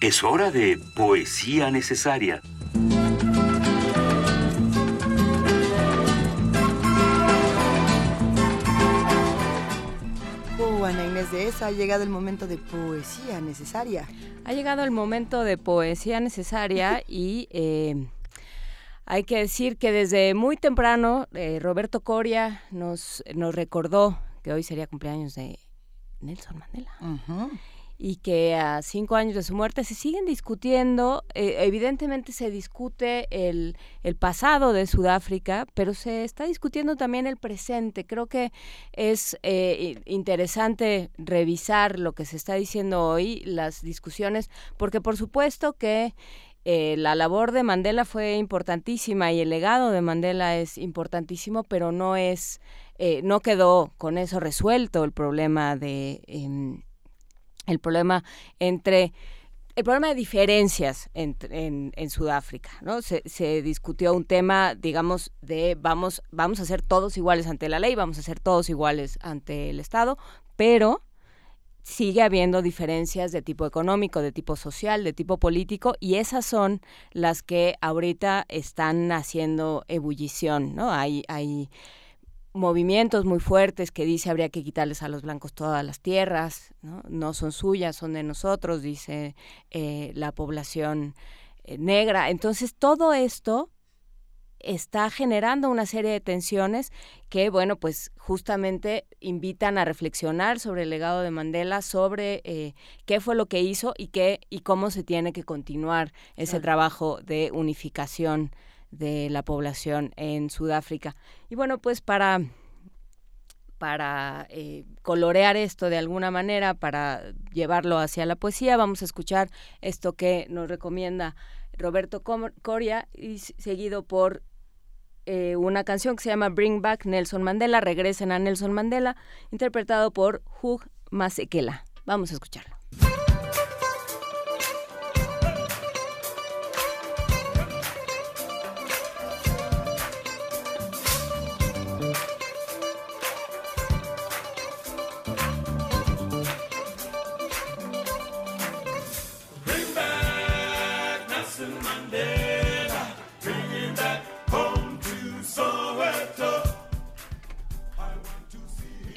Es hora de poesía necesaria. Ha llegado el momento de poesía necesaria. Ha llegado el momento de poesía necesaria y eh, hay que decir que desde muy temprano eh, Roberto Coria nos, nos recordó que hoy sería cumpleaños de Nelson Mandela y que a cinco años de su muerte se siguen discutiendo, eh, evidentemente se discute el, el, pasado de Sudáfrica, pero se está discutiendo también el presente. Creo que es eh, interesante revisar lo que se está diciendo hoy, las discusiones, porque por supuesto que eh, la labor de Mandela fue importantísima y el legado de Mandela es importantísimo, pero no es, no quedó con eso resuelto el problema de em, el problema entre el problema de diferencias en, Sudáfrica, ¿no? Se, se, discutió un tema, digamos, de vamos, vamos a ser todos iguales ante la ley, vamos a ser todos iguales ante el Estado, pero sigue habiendo diferencias de tipo económico, de tipo social, de tipo político, y esas son las que ahorita están haciendo ebullición, ¿no? Hay, hay movimientos muy fuertes que dice habría que quitarles a los blancos todas las tierras, no, son suyas, son de nosotros, dice eh, la población eh, negra. Entonces todo esto está generando una serie de tensiones que, bueno, pues justamente invitan a reflexionar sobre el legado de Mandela, sobre eh, qué fue lo que hizo y qué y cómo se tiene que continuar ese trabajo de unificación de la población en Sudáfrica. Y bueno, pues para para eh, colorear esto de alguna manera, para llevarlo hacia la poesía, vamos a escuchar esto que nos recomienda Roberto Coria, y seguido por eh, una canción que se llama Bring Back Nelson Mandela, regresen a Nelson Mandela, interpretado por Hugh Masekela. Vamos a escucharlo.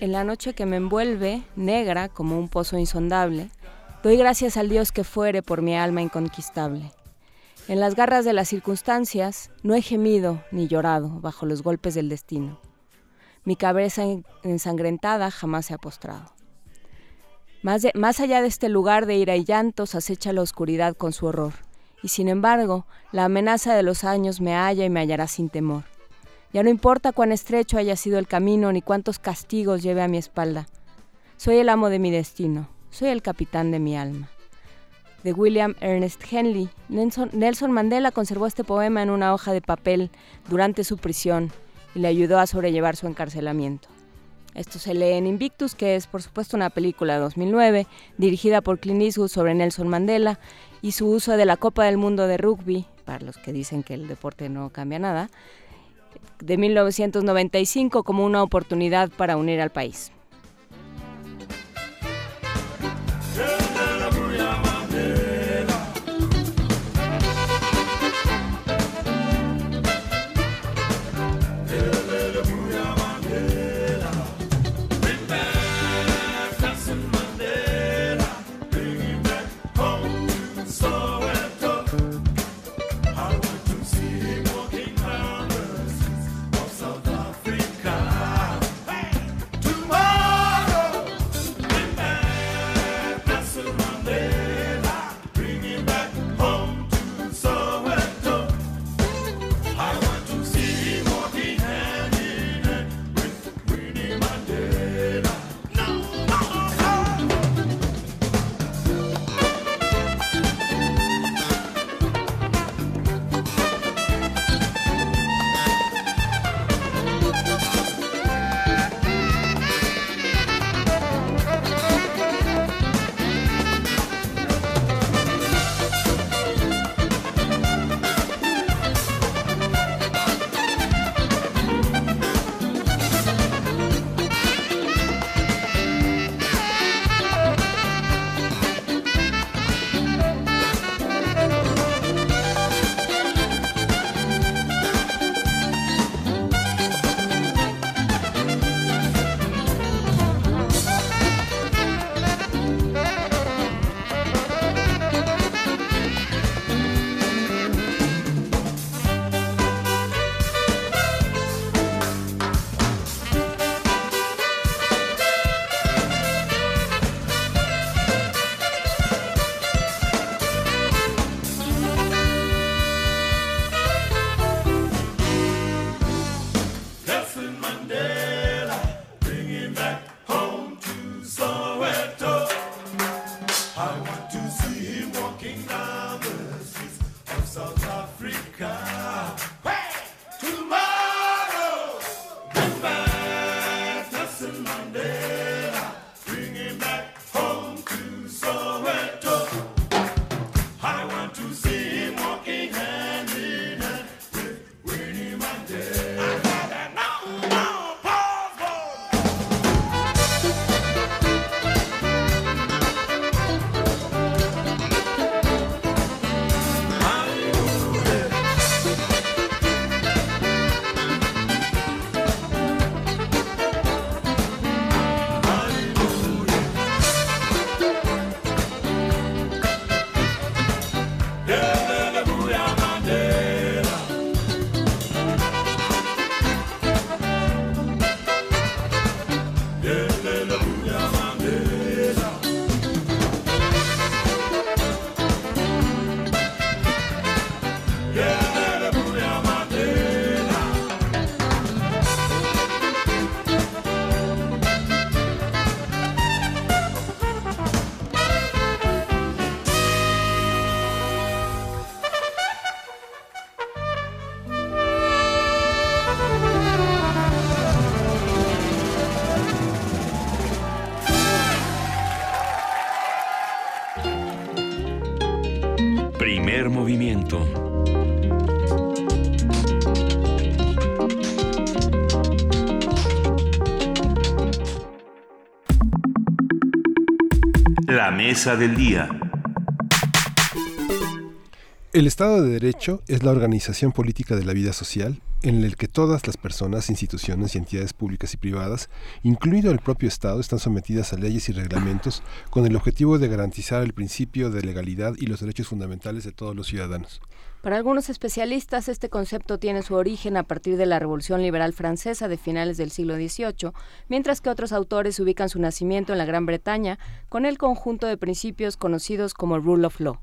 En la noche que me envuelve, negra como un pozo insondable, doy gracias al Dios que fuere por mi alma inconquistable. En las garras de las circunstancias no he gemido ni llorado bajo los golpes del destino. Mi cabeza ensangrentada jamás se ha postrado. Más, más allá de este lugar de ira y llantos acecha la oscuridad con su horror, y sin embargo, la amenaza de los años me halla y me hallará sin temor. Ya no importa cuán estrecho haya sido el camino ni cuántos castigos lleve a mi espalda. Soy el amo de mi destino, soy el capitán de mi alma. De William Ernest Henley, Nelson Mandela conservó este poema en una hoja de papel durante su prisión y le ayudó a sobrellevar su encarcelamiento. Esto se lee en Invictus, que es por supuesto una película de 2009 dirigida por Clint Eastwood sobre Nelson Mandela y su uso de la Copa del Mundo de Rugby, para los que dicen que el deporte no cambia nada, de 1995 como una oportunidad para unir al país. Mesa del día. El Estado de Derecho es la organización política de la vida social, en el que todas las personas, instituciones y entidades públicas y privadas, incluido el propio Estado, están sometidas a leyes y reglamentos con el objetivo de garantizar el principio de legalidad y los derechos fundamentales de todos los ciudadanos. Para algunos especialistas, este concepto tiene su origen a partir de la Revolución Liberal Francesa de finales del siglo XVIII, mientras que otros autores ubican su nacimiento en la Gran Bretaña con el conjunto de principios conocidos como Rule of Law.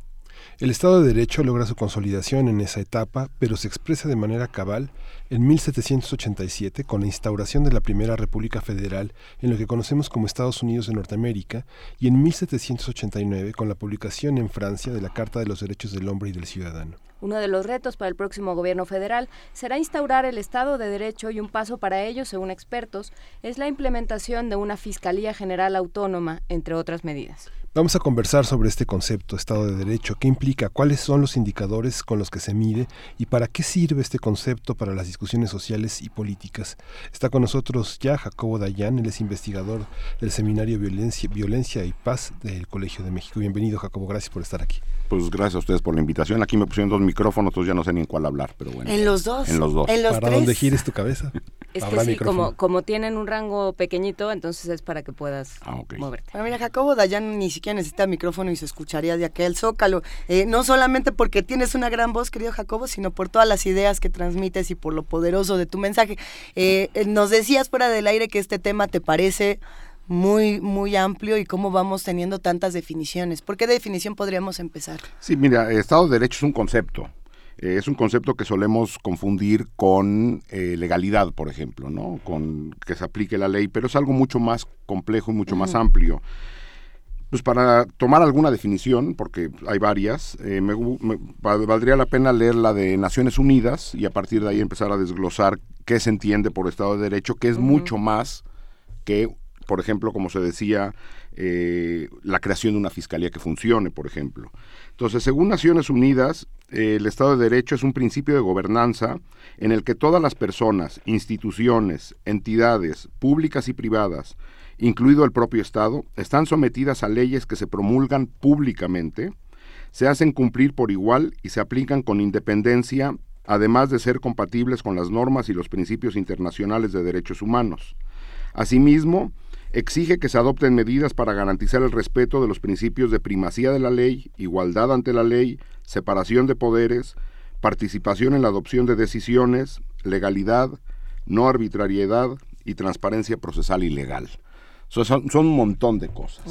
El Estado de Derecho logra su consolidación en esa etapa, pero se expresa de manera cabal en 1787 con la instauración de la Primera República Federal en lo que conocemos como Estados Unidos de Norteamérica y en 1789 con la publicación en Francia de la Carta de los Derechos del Hombre y del Ciudadano. Uno de los retos para el próximo gobierno federal será instaurar el Estado de Derecho y un paso para ello, según expertos, es la implementación de una Fiscalía General Autónoma, entre otras medidas. Vamos a conversar sobre este concepto, Estado de Derecho, qué implica, cuáles son los indicadores con los que se mide y para qué sirve este concepto para las discusiones sociales y políticas. Está con nosotros ya Jacobo Dayan, él es investigador del Seminario Violencia, Violencia y Paz del Colegio de México. Bienvenido Jacobo, gracias por estar aquí. Pues gracias a ustedes por la invitación. Aquí me pusieron dos micrófonos, entonces ya no sé ni en cuál hablar, pero bueno. En los dos. En los dos. En los para tres. donde gires tu cabeza. Es que sí, como, como tienen un rango pequeñito, entonces es para que puedas Ah, moverte. Bueno, mira, Jacobo Dayan ni siquiera necesita micrófono y se escucharía de aquel zócalo. Eh, no solamente porque tienes una gran voz, querido Jacobo, sino por todas las ideas que transmites y por lo poderoso de tu mensaje. Eh, eh, nos decías fuera del aire que este tema te parece muy, muy amplio y cómo vamos teniendo tantas definiciones. ¿Por qué definición podríamos empezar? Sí, mira, Estado de Derecho es un concepto. Eh, es un concepto que solemos confundir con eh, legalidad, por ejemplo, ¿no? Con que se aplique la ley, pero es algo mucho más complejo y mucho más amplio. Pues para tomar alguna definición, porque hay varias, eh, me valdría la pena leer la de Naciones Unidas y a partir de ahí empezar a desglosar qué se entiende por Estado de Derecho, que es mucho más que, por ejemplo, como se decía, eh, la creación de una fiscalía que funcione, por ejemplo. Entonces, según Naciones Unidas, el Estado de Derecho es un principio de gobernanza en el que todas las personas, instituciones, entidades públicas y privadas, incluido el propio Estado, están sometidas a leyes que se promulgan públicamente, se hacen cumplir por igual y se aplican con independencia, además de ser compatibles con las normas y los principios internacionales de derechos humanos. Asimismo, exige que se adopten medidas para garantizar el respeto de los principios de primacía de la ley, igualdad ante la ley, separación de poderes, participación en la adopción de decisiones, legalidad, no arbitrariedad y transparencia procesal y legal. So- son, son un montón de cosas.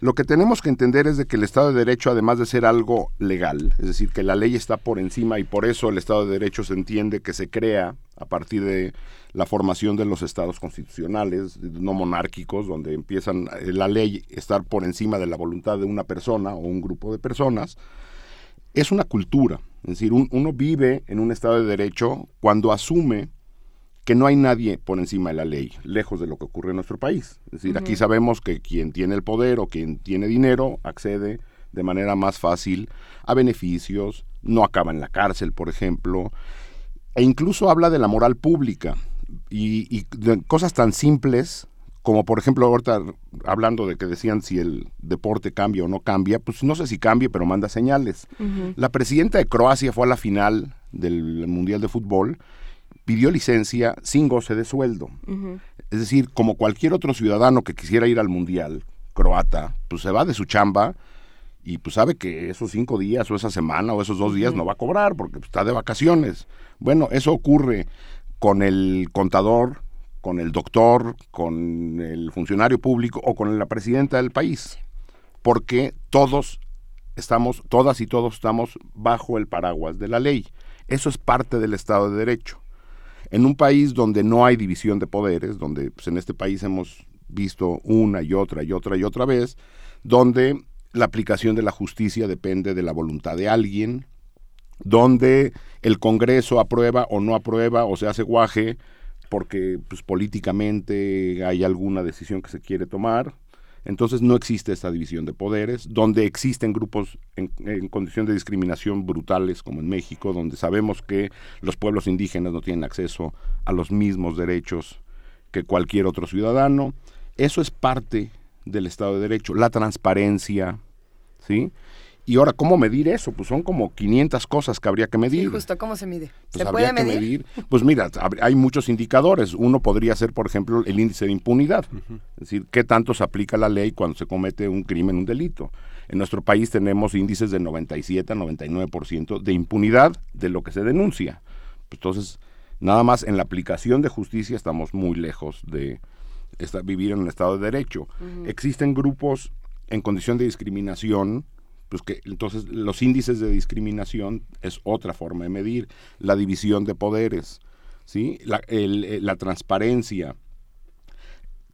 Lo que tenemos que entender es de que el Estado de Derecho, además de ser algo legal, es decir, que la ley está por encima y por eso el Estado de Derecho se entiende que se crea a partir de la formación de los estados constitucionales, no monárquicos, donde empiezan eh, la ley a estar por encima de la voluntad de una persona o un grupo de personas, es una cultura. Es decir, un- uno vive en un Estado de Derecho cuando asume que no hay nadie por encima de la ley, lejos de lo que ocurre en nuestro país. Es decir, aquí sabemos que quien tiene el poder o quien tiene dinero accede de manera más fácil a beneficios, no acaba en la cárcel, por ejemplo, e incluso habla de la moral pública y, y de cosas tan simples como por ejemplo ahorita hablando de que decían si el deporte cambia o no cambia, pues no sé si cambia, pero manda señales. La presidenta de Croacia fue a la final del Mundial de Fútbol, pidió licencia sin goce de sueldo. Es decir, como cualquier otro ciudadano que quisiera ir al Mundial croata, pues se va de su chamba y pues sabe que esos cinco días o esa semana o esos dos días no va a cobrar porque pues, está de vacaciones. Bueno, eso ocurre con el contador, con el doctor, con el funcionario público o con la presidenta del país, porque todos estamos, todas y todos estamos bajo el paraguas de la ley. Eso es parte del Estado de Derecho. En un país donde no hay división de poderes, donde pues, en este país hemos visto una y otra y otra y otra vez, donde la aplicación de la justicia depende de la voluntad de alguien, donde el Congreso aprueba o no aprueba o se hace guaje porque pues, políticamente hay alguna decisión que se quiere tomar. Entonces no existe esta división de poderes, donde existen grupos en, en condición de discriminación brutales como en México, donde sabemos que los pueblos indígenas no tienen acceso a los mismos derechos que cualquier otro ciudadano. Eso es parte del Estado de Derecho, la transparencia, ¿sí? Y ahora, ¿cómo medir eso? Pues son como 500 cosas que habría que medir. Sí, justo, ¿cómo se mide? Pues ¿Se habría puede que medir? Pues mira, hay muchos indicadores. Uno podría ser, por ejemplo, el índice de impunidad. Es decir, qué tanto se aplica la ley cuando se comete un crimen, un delito. En nuestro país tenemos índices de 97 a 99% de impunidad de lo que se denuncia. Pues Entonces, nada más en la aplicación de justicia estamos muy lejos de esta- vivir en un Estado de Derecho. Existen grupos en condición de discriminación, pues que entonces los índices de discriminación es otra forma de medir la división de poderes, ¿sí? eh, la transparencia,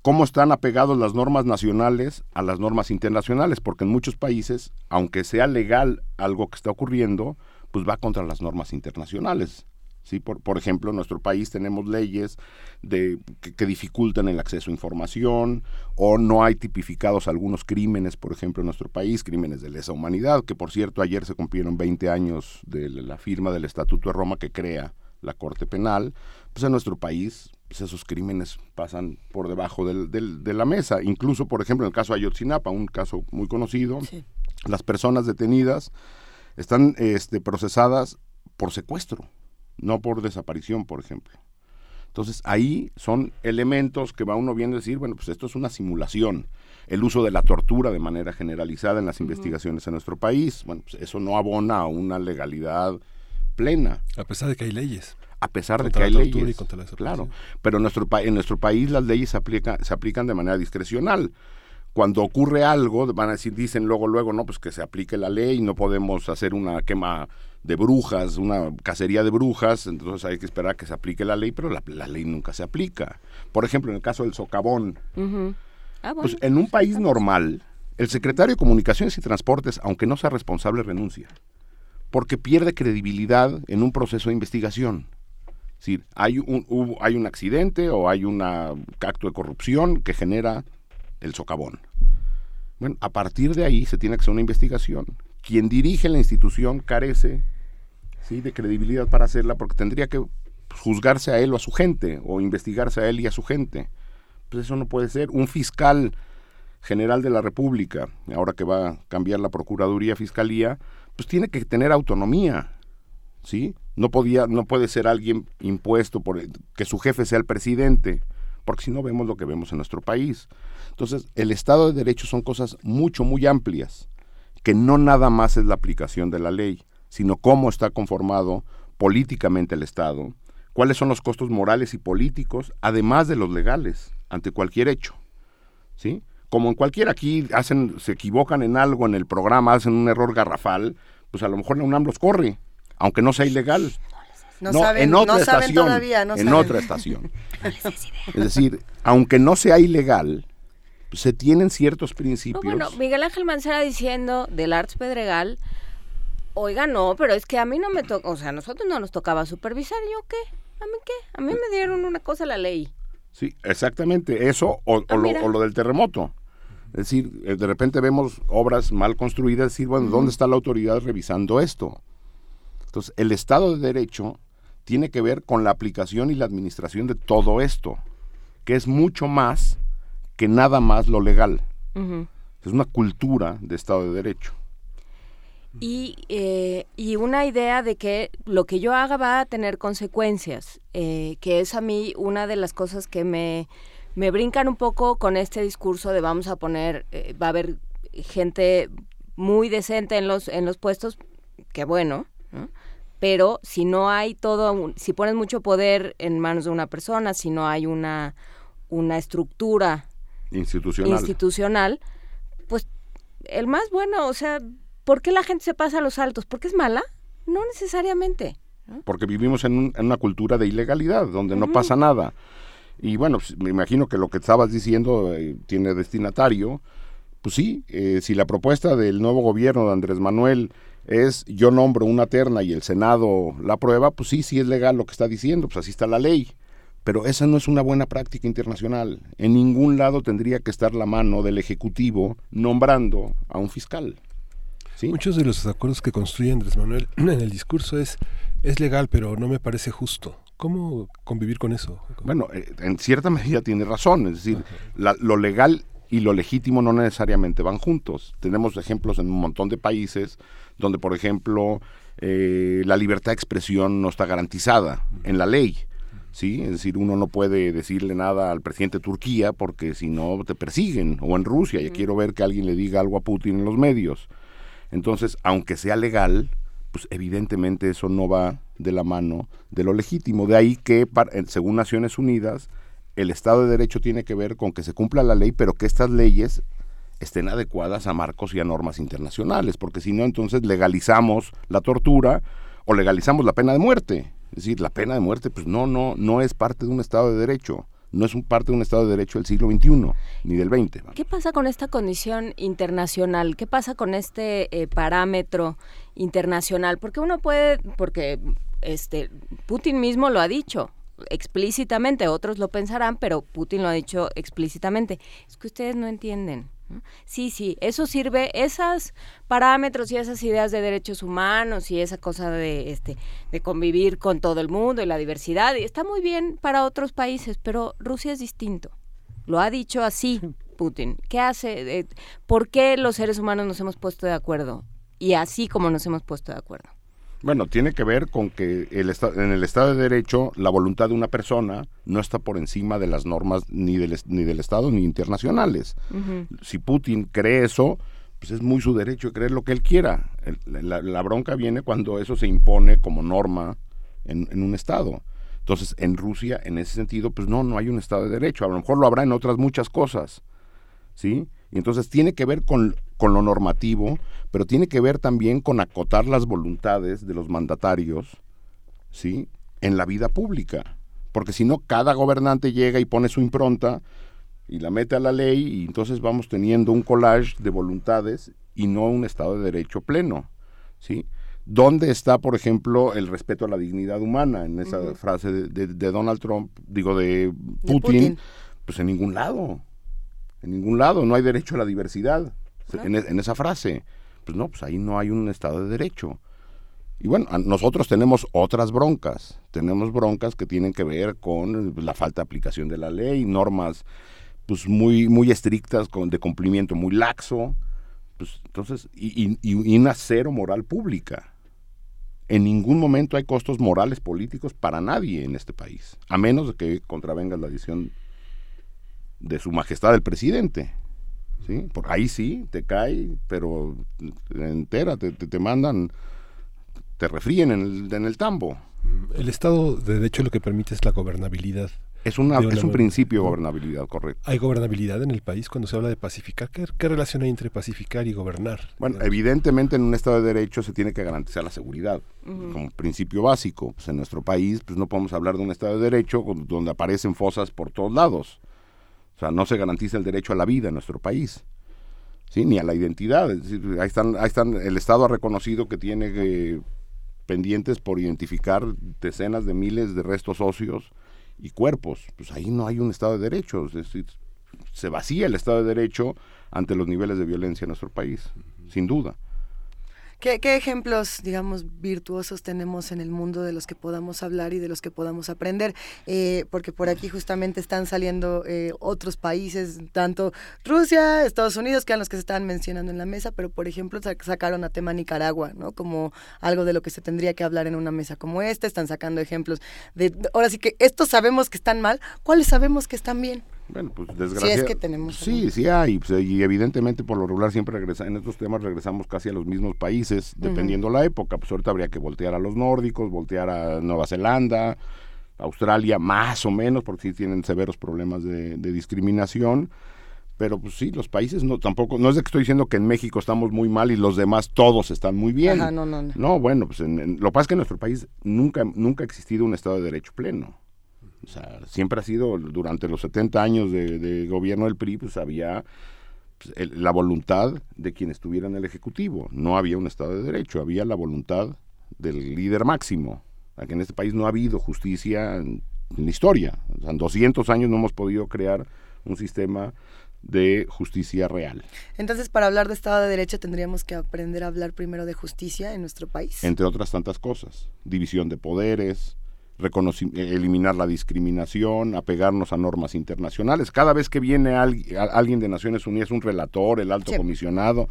cómo están apegados las normas nacionales a las normas internacionales, porque en muchos países, aunque sea legal algo que está ocurriendo, pues va contra las normas internacionales. ¿Sí? Por, por ejemplo, en nuestro país tenemos leyes de, que, que dificultan el acceso a información o no hay tipificados algunos crímenes, por ejemplo, en nuestro país, crímenes de lesa humanidad, que por cierto ayer se cumplieron 20 años de la firma del Estatuto de Roma que crea la Corte Penal, pues en nuestro país pues esos crímenes pasan por debajo del- del- de la mesa. Incluso, por ejemplo, en el caso de Ayotzinapa, un caso muy conocido, las personas detenidas están este, procesadas por secuestro, no por desaparición, por ejemplo. Entonces ahí son elementos que va uno viendo decir, bueno, pues esto es una simulación. El uso de la tortura de manera generalizada en las investigaciones en nuestro país, bueno, pues eso no abona a una legalidad plena. A pesar de que hay leyes. A pesar de que hay la leyes. y contra la claro, pero en nuestro, pa- en nuestro país las leyes se, aplica- se aplican de manera discrecional. Cuando ocurre algo, van a decir, dicen luego, luego, no, pues que se aplique la ley, no podemos hacer una quema de brujas, una cacería de brujas, entonces hay que esperar a que se aplique la ley, pero la, la ley nunca se aplica. Por ejemplo, en el caso del socavón. Ah, bueno. pues en un país normal, el secretario de Comunicaciones y Transportes, aunque no sea responsable, renuncia. Porque pierde credibilidad en un proceso de investigación. Es decir, hay un, hubo- hay un accidente o hay un acto de corrupción que genera el socavón. Bueno, a partir de ahí se tiene que hacer una investigación. Quien dirige la institución carece ¿sí? de credibilidad para hacerla porque tendría que juzgarse a él o a su gente o investigarse a él y a su gente. Pues eso no puede ser. Un fiscal general de la República, ahora que va a cambiar la Procuraduría Fiscalía, pues tiene que tener autonomía, ¿sí? No podía, no puede ser alguien impuesto por que su jefe sea el presidente, porque si no vemos lo que vemos en nuestro país. Entonces, el Estado de Derecho son cosas mucho, muy amplias, que no nada más es la aplicación de la ley, sino cómo está conformado políticamente el Estado, cuáles son los costos morales y políticos, además de los legales, ante cualquier hecho. ¿sí? Como en cualquier aquí hacen, se equivocan en algo en el programa, hacen un error garrafal, pues a lo mejor la UNAM los corre, aunque no sea ilegal. No saben- en otra no saben estación, todavía, no en saben. otra estación. Es decir, aunque no sea ilegal, pues, se tienen ciertos No, principios. bueno, Miguel Ángel Mancera diciendo del Arts Pedregal, oiga, no, pero es que a mí no me toca, o sea, a nosotros no nos tocaba supervisar, ¿yo qué? ¿A mí qué? A mí me dieron una cosa la ley. Sí, exactamente, eso o, o Ah, lo, mira. o lo del terremoto. Es decir, eh, de repente vemos obras mal construidas, decir, bueno. ¿dónde está la autoridad revisando esto? Entonces, el Estado de Derecho tiene que ver con la aplicación y la administración de todo esto, que es mucho más que nada más lo legal. Es una cultura de Estado de Derecho. Y, eh, y una idea de que lo que yo haga va a tener consecuencias, eh, que es a mí una de las cosas que me, me brincan un poco con este discurso de vamos a poner, eh, va a haber gente muy decente en los, en los puestos, que bueno, ¿no? Pero si no hay todo, un- si pones mucho poder en manos de una persona, si no hay una, una estructura Institucional. institucional, pues el más bueno, o sea, ¿por qué la gente se pasa a los altos? ¿Porque es mala? No necesariamente. porque vivimos en, un- en una cultura de ilegalidad, donde no pasa nada. Y bueno, pues, me imagino que lo que estabas diciendo eh, tiene destinatario. Pues sí, eh, si la propuesta del nuevo gobierno de Andrés Manuel es yo nombro una terna y el Senado la aprueba, pues sí, sí es legal lo que está diciendo, pues así está la ley. Pero esa no es una buena práctica internacional. En ningún lado tendría que estar la mano del Ejecutivo nombrando a un fiscal. Muchos de los acuerdos que construye Andrés Manuel en el discurso es es legal, pero no me parece justo. ¿Cómo convivir con eso? Bueno, eh, en cierta medida tiene razón, es decir, la- lo legal y lo legítimo no necesariamente van juntos. Tenemos ejemplos en un montón de países donde, por ejemplo, eh, la libertad de expresión no está garantizada en la ley. ¿sí? Es decir, uno no puede decirle nada al presidente de Turquía porque si no te persiguen, o en Rusia, ya quiero ver que alguien le diga algo a Putin en los medios. Entonces, aunque sea legal, pues evidentemente eso no va de la mano de lo legítimo. De ahí que, según Naciones Unidas, el Estado de Derecho tiene que ver con que se cumpla la ley, pero que estas leyes estén adecuadas a marcos y a normas internacionales, porque si no, entonces legalizamos la tortura o legalizamos la pena de muerte. Es decir, la pena de muerte, pues no, no, no es parte de un Estado de Derecho no es un parte de un Estado de Derecho del siglo XXI ni del XX. ¿Qué pasa con esta condición internacional? ¿Qué pasa con este eh, parámetro internacional? Porque uno puede, porque este Putin mismo lo ha dicho explícitamente, otros lo pensarán, pero Putin lo ha dicho explícitamente. Es que ustedes no entienden. Sí, sí, eso sirve, esos parámetros y esas ideas de derechos humanos y esa cosa de, este, de convivir con todo el mundo y la diversidad, y está muy bien para otros países, pero Rusia es distinto. Lo ha dicho así Putin. ¿Qué hace? Eh, ¿Por qué los seres humanos nos hemos puesto de acuerdo? Y así como nos hemos puesto de acuerdo. Bueno, tiene que ver con que el en el Estado de Derecho la voluntad de una persona no está por encima de las normas ni del, ni del Estado ni internacionales. Si Putin cree eso, pues es muy su derecho de creer lo que él quiera. la, bronca viene cuando eso se impone como norma en, en, un Estado. Entonces, en Rusia, en ese sentido, pues no, no hay un Estado de Derecho. A lo mejor lo habrá en otras muchas cosas, ¿sí? Y entonces tiene que ver con, con lo normativo, pero tiene que ver también con acotar las voluntades de los mandatarios, ¿sí? En la vida pública. Porque si no, cada gobernante llega y pone su impronta y la mete a la ley y entonces vamos teniendo un collage de voluntades y no un Estado de Derecho pleno, ¿sí? ¿Dónde está, por ejemplo, el respeto a la dignidad humana en esa frase de, Donald Trump, digo, de Putin? Pues en ningún lado, en ningún lado, no hay derecho a la diversidad en, en, esa frase pues no, pues ahí no hay un Estado de Derecho. Y bueno, nosotros tenemos otras broncas, tenemos broncas que tienen que ver con la falta de aplicación de la ley, normas pues muy, muy estrictas, con, de cumplimiento muy laxo, pues entonces, y, y, una cero moral pública. En ningún momento hay costos morales políticos para nadie en este país, a menos de que contravenga la decisión de su majestad el presidente. ¿Sí? Por ahí sí, te cae, pero entera, te, te, mandan, te refríen en el, en el tambo. El Estado de Derecho lo que permite es la gobernabilidad. Es, una, es un principio de gobernabilidad, correcto. ¿Hay gobernabilidad en el país cuando se habla de pacificar? ¿Qué, ¿Qué, relación hay entre pacificar y gobernar? Bueno, evidentemente en un Estado de Derecho se tiene que garantizar la seguridad como principio básico. Pues en nuestro país pues no podemos hablar de un Estado de Derecho donde aparecen fosas por todos lados. O sea, no se garantiza el derecho a la vida en nuestro país, ¿sí? ni a la identidad. ahí, están, ahí están, el Estado ha reconocido que tiene eh, pendientes por identificar decenas de miles de restos óseos y cuerpos. Pues ahí no hay un Estado de Derecho. Se vacía el Estado de Derecho ante los niveles de violencia en nuestro país, sin duda. ¿Qué, ejemplos, digamos, virtuosos tenemos en el mundo de los que podamos hablar y de los que podamos aprender? Eh, porque por aquí justamente están saliendo eh, otros países, tanto Rusia, Estados Unidos, que eran los que se estaban mencionando en la mesa, pero por ejemplo sacaron a tema Nicaragua, ¿no? Como algo de lo que se tendría que hablar en una mesa como esta, están sacando ejemplos de, ahora sí que estos sabemos que están mal, ¿cuáles sabemos que están bien? Bueno, pues desgraciadamente. Sí, que tenemos. Sí, sí hay. Pues, y evidentemente, por lo regular, siempre regresa, en estos temas regresamos casi a los mismos países, dependiendo la época. Pues ahorita habría que voltear a los nórdicos, voltear a Nueva Zelanda, Australia, más o menos, porque sí tienen severos problemas de, discriminación. Pero pues sí, los países no tampoco, no es de que estoy diciendo que en México estamos muy mal y los demás todos están muy bien. no, no, no. No, bueno, pues en, lo que pasa es que en nuestro país nunca, nunca ha existido un Estado de Derecho pleno. O sea, siempre ha sido, durante los 70 años de, gobierno del PRI, pues había pues, la voluntad de quien estuviera en el Ejecutivo. No había un Estado de Derecho, había la voluntad del líder máximo. Aquí en este país no ha habido justicia en, la historia. en 200 años no hemos podido crear un sistema de justicia real. Entonces, para hablar de Estado de Derecho tendríamos que aprender a hablar primero de justicia en nuestro país. Entre otras tantas cosas. División de poderes, eliminar la discriminación, apegarnos a normas internacionales. Cada vez que viene alguien de Naciones Unidas, un relator, el alto comisionado,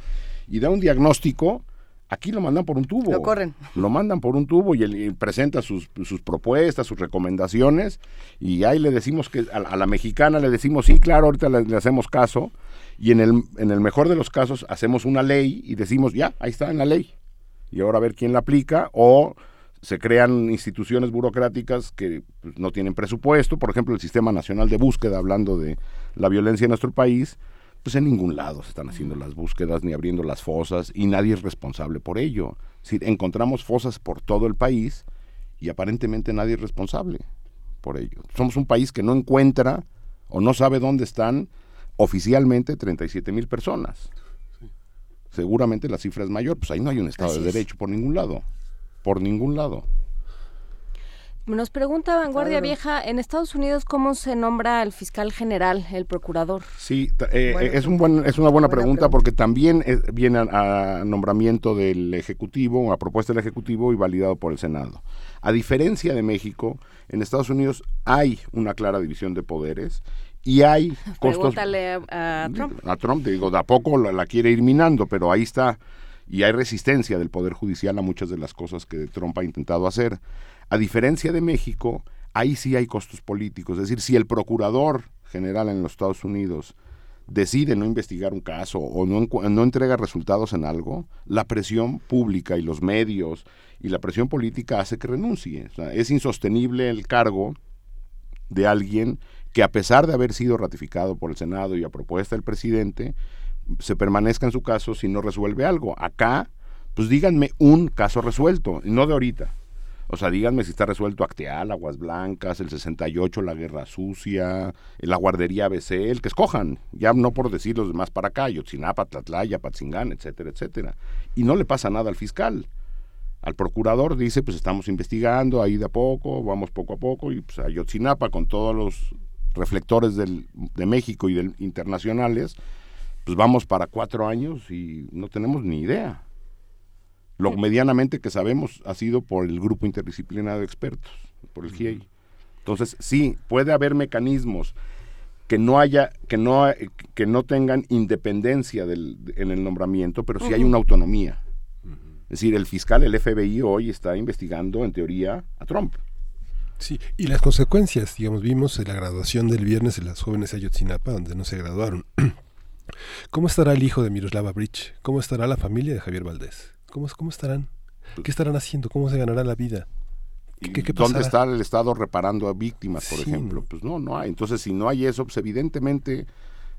y da un diagnóstico, aquí lo mandan por un tubo. Lo corren. Lo mandan por un tubo y, él, presenta sus, propuestas, sus recomendaciones, y ahí le decimos que a, la mexicana le decimos, sí, claro, ahorita le, hacemos caso, y en el, en el mejor de los casos hacemos una ley y decimos, ya, ahí está en la ley. Y ahora a ver quién la aplica, o se crean instituciones burocráticas que pues, no tienen presupuesto, por ejemplo el Sistema Nacional de Búsqueda, hablando de la violencia en nuestro país, pues en ningún lado se están haciendo las búsquedas ni abriendo las fosas y nadie es responsable por ello. Es encontramos fosas por todo el país y aparentemente nadie es responsable por ello. Somos un país que no encuentra o no sabe dónde están oficialmente 37 mil personas. Seguramente la cifra es mayor, pues ahí no hay un Estado de Derecho por ningún lado por ningún lado. Nos pregunta Vanguardia Vieja, en Estados Unidos, ¿cómo se nombra el fiscal general, el procurador? Sí, eh, eh, es, un buen, es una buena, pregunta, porque también viene a, nombramiento del Ejecutivo, a propuesta del Ejecutivo y validado por el Senado. A diferencia de México, en Estados Unidos hay una clara división de poderes y hay costos... Pregúntale a Trump. A Trump, digo, de a poco la quiere ir minando, pero ahí está y hay resistencia del Poder Judicial a muchas de las cosas que Trump ha intentado hacer. A diferencia de México, ahí sí hay costos políticos. Es decir, si el procurador general en los Estados Unidos decide no investigar un caso o no, no entrega resultados en algo, la presión pública y los medios y la presión política hace que renuncie. es insostenible el cargo de alguien que a pesar de haber sido ratificado por el Senado y a propuesta del presidente, se permanezca en su caso si no resuelve algo. Acá, pues díganme un caso resuelto, no de ahorita. O sea, díganme si está resuelto Acteal, Aguas Blancas, el 68, la Guerra Sucia, la Guardería ABC, el que escojan. Ya no por decir los demás para acá, Yotzinapa, Tlatlaya, Patzingán, etcétera, etcétera. Y no le pasa nada al fiscal. Al procurador dice, pues estamos investigando ahí de a poco, vamos poco a poco, y pues a Yotzinapa con todos los reflectores del, de México y del, internacionales, pues vamos para cuatro años y no tenemos ni idea. Lo medianamente que sabemos ha sido por el grupo interdisciplinario de expertos, por el GIEI. Entonces, sí, puede haber mecanismos que no haya, que no, que no tengan independencia del, en el nombramiento, pero sí hay una autonomía. Es decir, el fiscal, el FBI hoy está investigando, en teoría, a Trump. Sí, y las consecuencias, digamos, vimos en la graduación del viernes de las jóvenes Ayotzinapa, donde no se graduaron. ¿Cómo estará el hijo de Miroslava Bridge? ¿Cómo estará la familia de Javier Valdés? ¿Cómo, cómo estarán? ¿Qué estarán haciendo? ¿Cómo se ganará la vida? ¿Qué, ¿Dónde está el Estado reparando a víctimas, por ejemplo? Pues no, no hay. Entonces, si no hay eso, pues evidentemente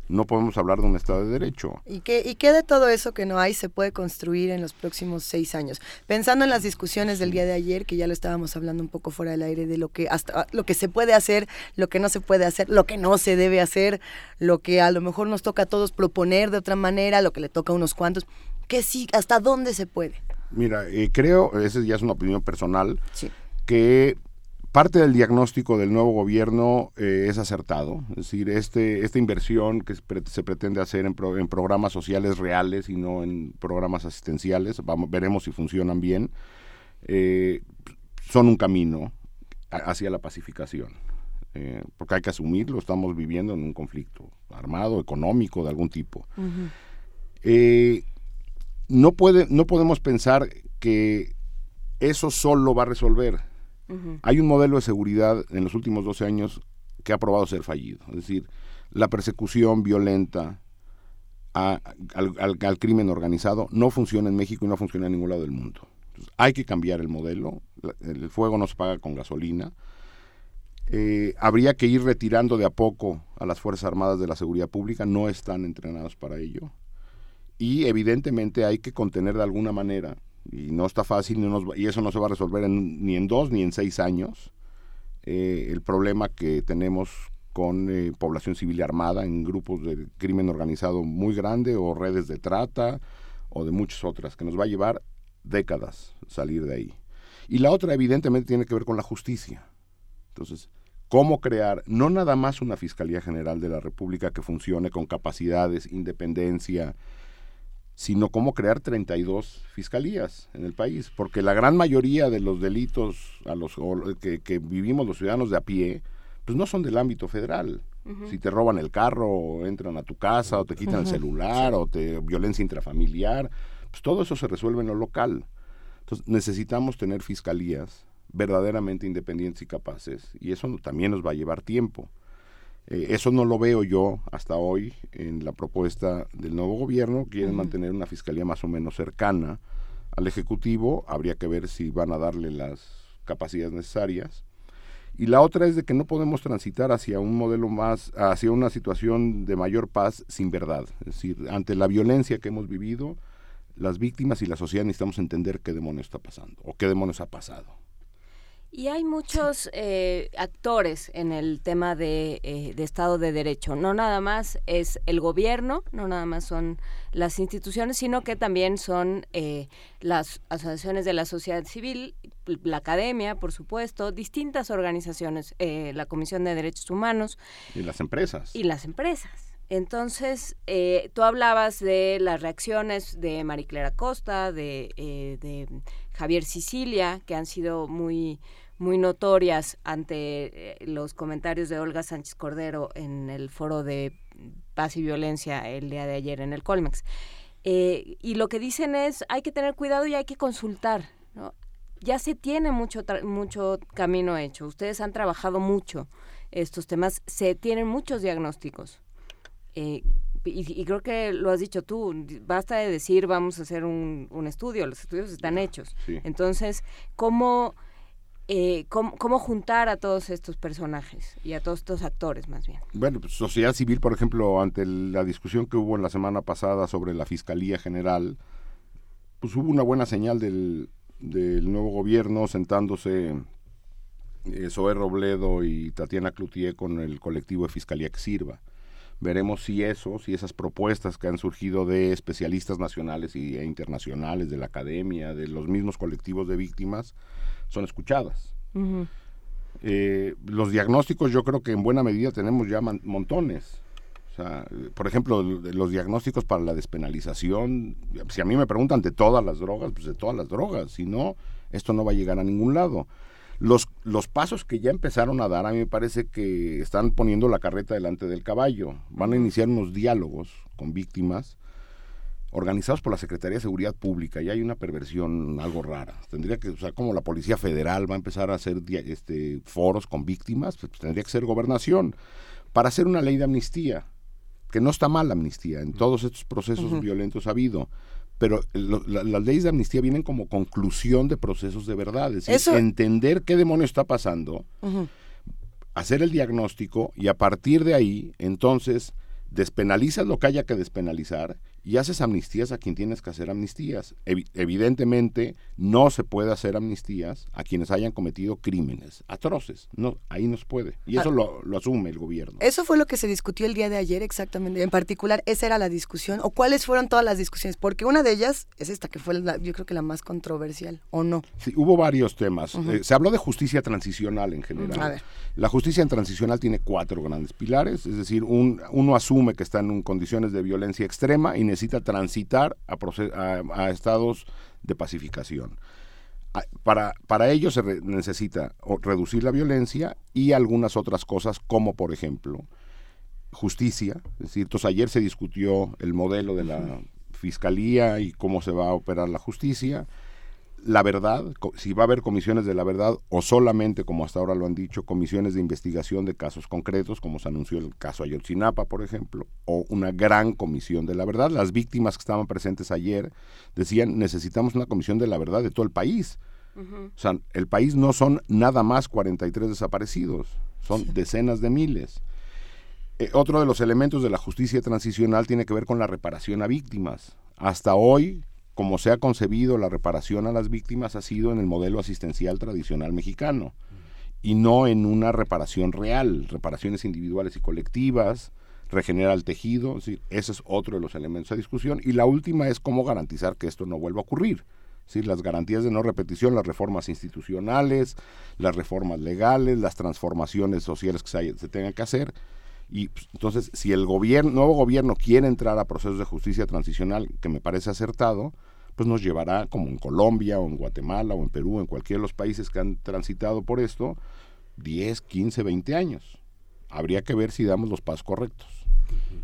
no podemos hablar de un Estado de Derecho. ¿Y qué, ¿Y qué de todo eso que no hay se puede construir en los próximos seis años? Pensando en las discusiones del día de ayer, que ya lo estábamos hablando un poco fuera del aire, de lo que, hasta, lo que se puede hacer, lo que no se puede hacer, lo que no se debe hacer, lo que a lo mejor nos toca a todos proponer de otra manera, lo que le toca a unos cuantos, que sí, hasta dónde se puede. Mira, eh, creo, esa ya es una opinión personal, que parte del diagnóstico del nuevo gobierno eh, es acertado, es decir, este, esta inversión que se pretende hacer en, programas sociales reales y no en programas asistenciales, vamos, veremos si funcionan bien, eh, son un camino hacia la pacificación. Eh, porque hay que asumirlo, estamos viviendo en un conflicto armado, económico, de algún tipo. no, puede, no podemos pensar que eso solo va a resolver hay un modelo de seguridad en los últimos 12 años que ha probado ser fallido. Es decir, la persecución violenta al, crimen organizado no funciona en México y no funciona en ningún lado del mundo. hay que cambiar el modelo. El fuego no se paga con gasolina. Eh, habría que ir retirando de a poco a las Fuerzas Armadas de la Seguridad Pública. No están entrenados para ello. Y evidentemente hay que contener de alguna manera y no está fácil y eso no se va a resolver ni en dos ni en seis años. Eh, el problema que tenemos con eh, población civil armada en grupos de crimen organizado muy grande o redes de trata o de muchas otras, que nos va a llevar décadas salir de ahí. Y la otra evidentemente tiene que ver con la justicia. Entonces, ¿cómo crear no nada más una Fiscalía General de la República que funcione con capacidades, independencia, sino cómo crear 32 fiscalías en el país, porque la gran mayoría de los delitos a los que, que vivimos los ciudadanos de a pie, pues no son del ámbito federal. Si te roban el carro, o entran a tu casa, o te quitan el celular, o te violencia intrafamiliar, pues todo eso se resuelve en lo local. Entonces necesitamos tener fiscalías verdaderamente independientes y capaces, y eso también nos va a llevar tiempo. Eh, eso no lo veo yo hasta hoy en la propuesta del nuevo gobierno. Quieren mantener una fiscalía más o menos cercana al Ejecutivo. Habría que ver si van a darle las capacidades necesarias. Y la otra es de que no podemos transitar hacia un modelo más, hacia una situación de mayor paz sin verdad. Es decir, ante la violencia que hemos vivido, las víctimas y la sociedad necesitamos entender qué demonios está pasando o qué demonios ha pasado. Y hay muchos eh, actores en el tema de, eh, de, Estado de Derecho. No nada más es el gobierno, no nada más son las instituciones, sino que también son eh, las asociaciones de la sociedad civil, la academia, por supuesto, distintas organizaciones, la Comisión de Derechos Humanos. Y las empresas. Y las empresas. Entonces, tú hablabas de las reacciones de Mariclera Costa, de, de Javier Sicilia, que han sido muy muy notorias ante eh, los comentarios de Olga Sánchez Cordero en el foro de paz y violencia el día de ayer en el Colmex. Eh, y lo que dicen es, hay que tener cuidado y hay que consultar. Ya se tiene mucho, mucho camino hecho. Ustedes han trabajado mucho estos temas, se tienen muchos diagnósticos. Eh, y, creo que lo has dicho tú, basta de decir vamos a hacer un, un estudio, los estudios están hechos. Entonces, ¿cómo eh, cómo, juntar a todos estos personajes y a todos estos actores más bien. Bueno, pues, sociedad civil, por ejemplo, ante la discusión que hubo en la semana pasada sobre la Fiscalía General, pues hubo una buena señal del, nuevo gobierno sentándose eh, Zoé Robledo y Tatiana Cloutier con el colectivo de Fiscalía que sirva. Veremos si eso, si esas propuestas que han surgido de especialistas nacionales e internacionales, de la academia, de los mismos colectivos de víctimas, son escuchadas. Eh, los diagnósticos yo creo que en buena medida tenemos ya montones. O sea, por ejemplo, los diagnósticos para la despenalización, si a mí me preguntan de todas las drogas, pues de todas las drogas, si no, esto no va a llegar a ningún lado. Los, los pasos que ya empezaron a dar, a mí me parece que están poniendo la carreta delante del caballo. Van a iniciar unos diálogos con víctimas organizados por la Secretaría de Seguridad Pública. Y hay una perversión algo rara. Tendría que, o sea, como la Policía Federal va a empezar a hacer este, foros con víctimas, pues tendría que ser gobernación para hacer una ley de amnistía, que no está mal la amnistía, en todos estos procesos violentos ha habido, pero las leyes de amnistía vienen como conclusión de procesos de verdad, es decir, entender qué demonio está pasando, hacer el diagnóstico y a partir de ahí, entonces, despenalizas lo que haya que despenalizar y haces amnistías a quien tienes que hacer amnistías. evidentemente no se puede hacer amnistías a quienes hayan cometido crímenes atroces. No, ahí no se puede. Y eso ah. lo, asume el gobierno. Eso fue lo que se discutió el día de ayer exactamente. En particular, esa era la discusión. ¿O cuáles fueron todas las discusiones? Porque una de ellas es esta que fue yo creo que la más controversial, ¿o no? Sí, hubo varios temas. Eh, se habló de justicia transicional en general. La justicia transicional tiene cuatro grandes pilares. Es decir, un, uno asume que está en condiciones de violencia extrema y necesita transitar a, estados de pacificación. Para, para ello se necesita reducir la violencia y algunas otras cosas como por ejemplo justicia. Es decir, ayer se discutió el modelo de la fiscalía y cómo se va a operar la justicia la verdad, si va a haber comisiones de la verdad o solamente, como hasta ahora lo han dicho, comisiones de investigación de casos concretos, como se anunció el caso Ayotzinapa, por ejemplo, o una gran comisión de la verdad. Las víctimas que estaban presentes ayer decían, necesitamos una comisión de la verdad de todo el país. O sea, el país no son nada más 43 desaparecidos, son decenas de miles. Eh, otro de los elementos de la justicia transicional tiene que ver con la reparación a víctimas. Hasta hoy, como se ha concebido la reparación a las víctimas ha sido en el modelo asistencial tradicional mexicano y no en una reparación real, reparaciones individuales y colectivas, regenera el tejido, ese es otro de los elementos de discusión. Y la última es cómo garantizar que esto no vuelva a ocurrir. Las garantías de no repetición, las reformas institucionales, las reformas legales, las transformaciones sociales que se, se tengan que hacer Y pues, entonces, si el gobierno, nuevo gobierno quiere entrar a procesos de justicia transicional, que me parece acertado, pues nos llevará, como en Colombia o en Guatemala o en Perú, en cualquiera de los países que han transitado por esto, 10, 15, 20 años. Habría que ver si damos los pasos correctos.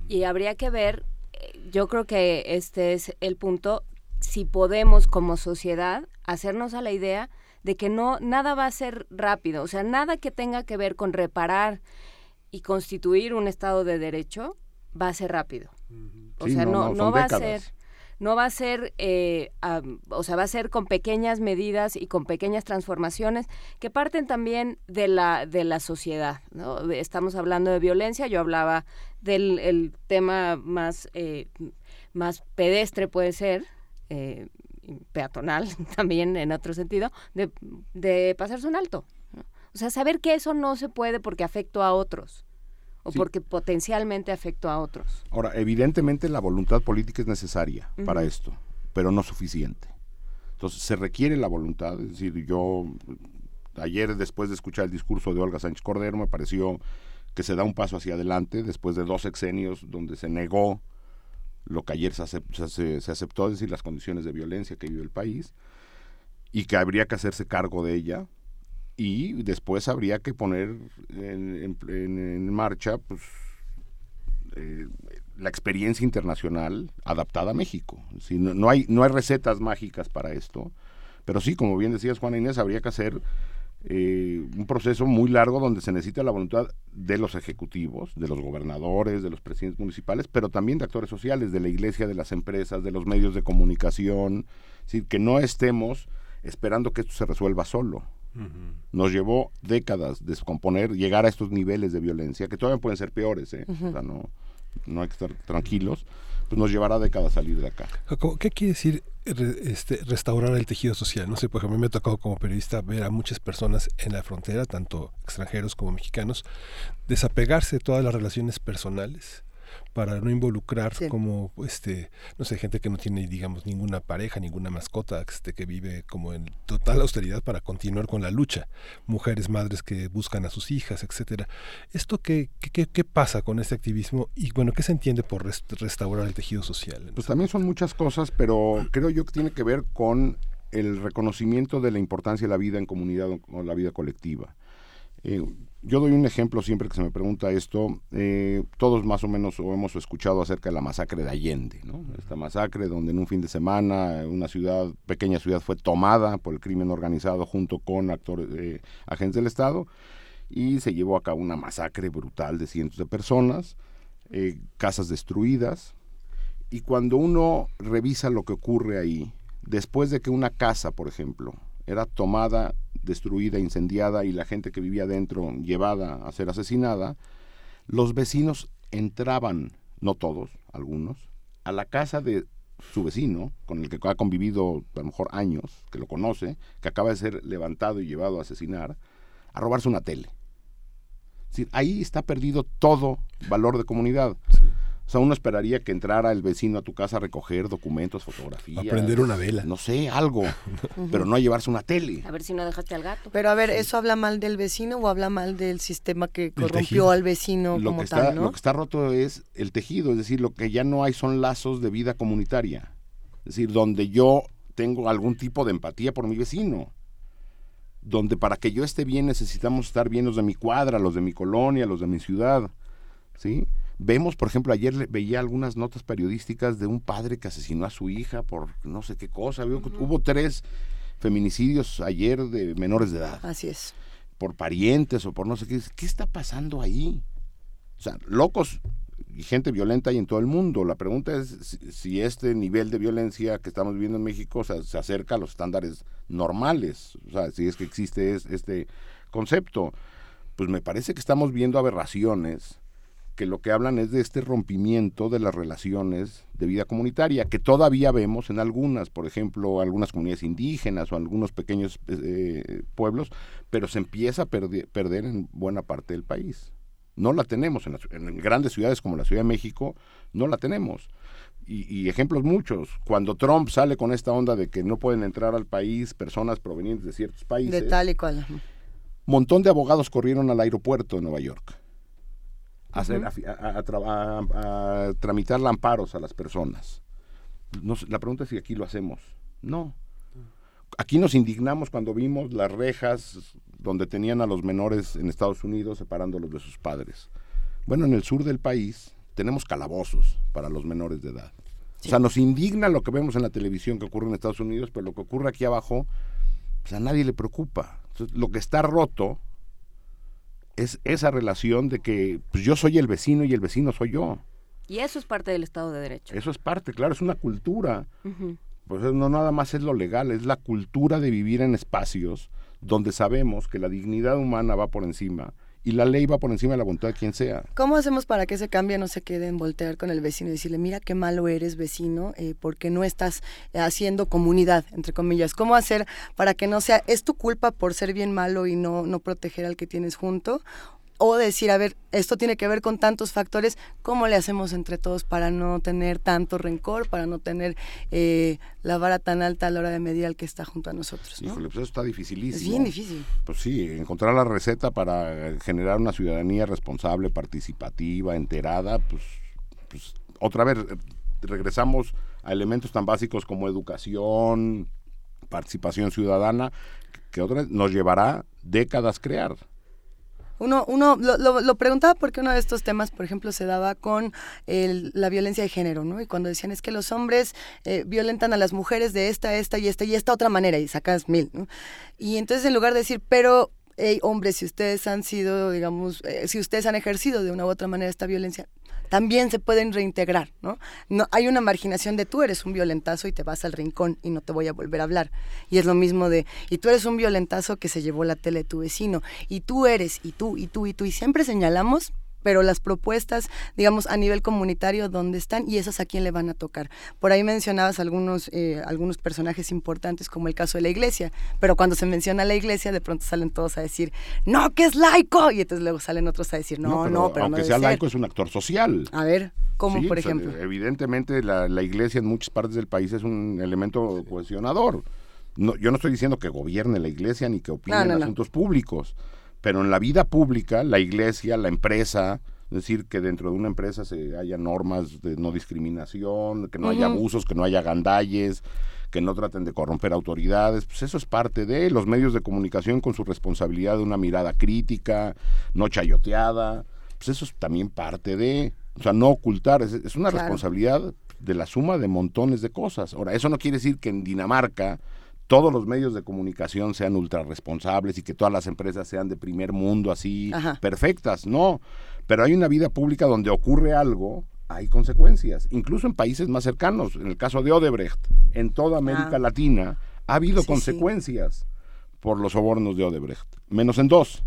Y habría que ver, eh, yo creo que este es el punto, si podemos como sociedad hacernos a la idea de que no nada va a ser rápido, o sea, nada que tenga que ver con reparar y constituir un estado de derecho va a ser rápido. O Sí, sea, no, no, va décadas. a ser no va a ser, eh, o sea, va a ser con pequeñas medidas y con pequeñas transformaciones que parten también de la, de la sociedad. ¿no? Estamos hablando de violencia, yo hablaba del el tema más, eh, más pedestre, puede ser, eh, peatonal también en otro sentido, de, de pasarse un alto. O sea, saber que eso no se puede porque afecto a otros o Sí. porque potencialmente afecto a otros. Ahora, evidentemente la voluntad política es necesaria para esto, pero no suficiente. Entonces, se requiere la voluntad, es decir, yo ayer después de escuchar el discurso de Olga Sánchez Cordero me pareció que se da un paso hacia adelante después de dos sexenios donde se negó lo que ayer se, acep- se- se- se aceptó, es decir, las condiciones de violencia que vive el país, y que habría que hacerse cargo de ella, y después habría que poner en, marcha pues, eh, la experiencia internacional adaptada a México. Si no, no hay, no hay recetas mágicas para esto, pero sí, como bien decías Juana Inés, habría que hacer eh, un proceso muy largo donde se necesita la voluntad de los ejecutivos, de los gobernadores, de los presidentes municipales, pero también de actores sociales, de la iglesia, de las empresas, de los medios de comunicación, que no estemos esperando que esto se resuelva solo. Nos llevó décadas descomponer, llegar a estos niveles de violencia, que todavía pueden ser peores, ¿eh? Ujú. O sea, no, no hay que estar tranquilos, pues nos llevará décadas salir de acá. Jacobo, ¿Qué quiere decir re- este, restaurar el tejido social? No sé, por ejemplo, a mí me ha tocado como periodista ver a muchas personas en la frontera, tanto extranjeros como mexicanos, desapegarse de todas las relaciones personales para no involucrar Sí. como este no sé gente que no tiene digamos ninguna pareja ninguna mascota este que vive como en total austeridad para continuar con la lucha mujeres madres que buscan a sus hijas etcétera esto qué, qué, qué- qué pasa con este activismo y bueno qué se entiende por rest- restaurar el tejido social Pues también son muchas cosas, pero creo yo que tiene que ver con el reconocimiento de la importancia de la vida en comunidad o- o la vida colectiva. Eh, yo doy un ejemplo siempre que se me pregunta esto. eh, todos más o menos o hemos escuchado acerca de la masacre de Allende, ¿no? Esta masacre donde en un fin de semana una ciudad, pequeña ciudad, fue tomada por el crimen organizado junto con actores, eh, agentes del Estado y se llevó a cabo una masacre brutal de cientos de personas, eh, casas destruidas, y cuando uno revisa lo que ocurre ahí, después de que una casa, por ejemplo, era tomada, destruida, incendiada y la gente que vivía dentro llevada a ser asesinada, los vecinos entraban, no todos, algunos, a la casa de su vecino, con el que ha convivido a lo mejor años, que lo conoce, que acaba de ser levantado y llevado a asesinar, a robarse una tele. Ahí está perdido todo valor de comunidad. O sea, uno esperaría que entrara el vecino a tu casa a recoger documentos, fotografías. A prender una vela. No sé, algo. pero no a llevarse una tele. A ver si no dejaste al gato. Pero a ver, ¿eso habla mal del vecino o habla mal del sistema que corrompió al vecino Lo como que, está, tal, lo no? que está roto es el tejido, es decir, lo que ya no hay son lazos de vida comunitaria. Es decir, donde yo tengo algún tipo de empatía por mi vecino. Donde para que yo esté bien necesitamos estar bien los de mi cuadra, los de mi colonia, los de mi ciudad. ¿Sí? Vemos, por ejemplo, ayer veía algunas notas periodísticas de un padre que asesinó a su hija por no sé qué cosa. Veo que Hubo tres feminicidios ayer de menores de edad. Así es. Por parientes o por no sé qué. ¿Qué está pasando ahí? O sea, locos y gente violenta hay en todo el mundo. La pregunta es si, si este nivel de violencia que estamos viviendo en México o sea, se acerca a los estándares normales. O sea, si es que existe es- este concepto. Pues me parece que estamos viendo aberraciones que lo que hablan es de este rompimiento de las relaciones de vida comunitaria, que todavía vemos en algunas, por ejemplo, algunas comunidades indígenas o algunos pequeños eh, pueblos, pero se empieza a perder, perder en buena parte del país. No la tenemos en, las- en grandes ciudades como la Ciudad de México, no la tenemos. Y, y ejemplos muchos. Cuando Trump sale con esta onda de que no pueden entrar al país personas provenientes de ciertos países, De tal y cual. montón de abogados corrieron al aeropuerto de Nueva York hacer, a, a, a, tramitar amparos a las personas. La pregunta es si aquí lo hacemos. No. Aquí nos indignamos cuando vimos las rejas donde tenían a los menores en Estados Unidos separándolos de sus padres. Bueno, en el sur del país tenemos calabozos para los menores de edad. O sea, nos indigna lo que vemos en la televisión que ocurre en Estados Unidos, pero lo que ocurre aquí abajo, pues a nadie le preocupa. lo que está roto es esa relación de que pues, yo soy el vecino y el vecino soy yo. Y eso es parte del Estado de Derecho. Eso es parte, claro, es una cultura. Pues no nada más es lo legal, es la cultura de vivir en espacios donde sabemos que la dignidad humana va por encima y la ley va por encima de la voluntad de quien sea. ¿Cómo hacemos para que ese cambio no se quede en voltear con el vecino y decirle, mira qué malo eres vecino, eh, porque no estás haciendo comunidad, entre comillas? ¿Cómo hacer para que no sea, es tu culpa por ser bien malo y no, no proteger al que tienes junto? O decir, a ver, esto tiene que ver con tantos factores, ¿cómo le hacemos entre todos para no tener tanto rencor, para no tener eh, la vara tan alta a la hora de medir al que está junto a nosotros? ¿no? Híjole, pues eso está dificilísimo. Es bien difícil. Pues sí, encontrar la receta para generar una ciudadanía responsable, participativa, enterada, pues, pues otra vez regresamos a elementos tan básicos como educación, participación ciudadana, que otra vez nos llevará décadas crear. Uno, uno lo, lo, preguntaba porque uno de estos temas, por ejemplo, se daba con la violencia de género, ¿no? Y cuando decían es que los hombres eh, violentan a las mujeres de esta, esta y esta y esta otra manera, y sacas mil, ¿no? Y entonces en lugar de decir, pero hey, hombres, si ustedes han sido, digamos, eh, si ustedes han ejercido de una u otra manera esta violencia, también se pueden reintegrar, ¿no? No hay una marginación de tú eres un violentazo y te vas al rincón y no te voy a volver a hablar. Y es lo mismo de y tú eres un violentazo que se llevó la tele de tu vecino y tú eres y tú y tú y tú y siempre señalamos pero las propuestas, digamos, a nivel comunitario, ¿dónde están? Y esas a quién le van a tocar. Por ahí mencionabas algunos, eh, algunos personajes importantes, como el caso de la iglesia, pero cuando se menciona la iglesia, de pronto salen todos a decir, no, que es laico, y entonces luego salen otros a decir, no, no, pero, aunque sea laico es un actor social. A ver, ¿cómo, por ejemplo? evidentemente la, la, iglesia en muchas partes del país es un elemento cohesionador. No, yo no estoy diciendo que gobierne la iglesia ni que opine en asuntos públicos pero en la vida pública, la iglesia, la empresa, es decir, que dentro de una empresa se haya normas de no discriminación, que no haya abusos, que no haya gandalles, que no traten de corromper autoridades, pues eso es parte de los medios de comunicación con su responsabilidad de una mirada crítica, no chayoteada, pues eso es también parte de, o sea, no ocultar, es, una responsabilidad de la suma de montones de cosas. Ahora, eso no quiere decir que en Dinamarca todos los medios de comunicación sean ultra responsables y que todas las empresas sean de primer mundo así perfectas, no, pero hay una vida pública donde ocurre algo, hay consecuencias, incluso en países más cercanos, en el caso de Odebrecht, en toda América ah. Latina ha habido consecuencias por los sobornos de Odebrecht, menos en dos.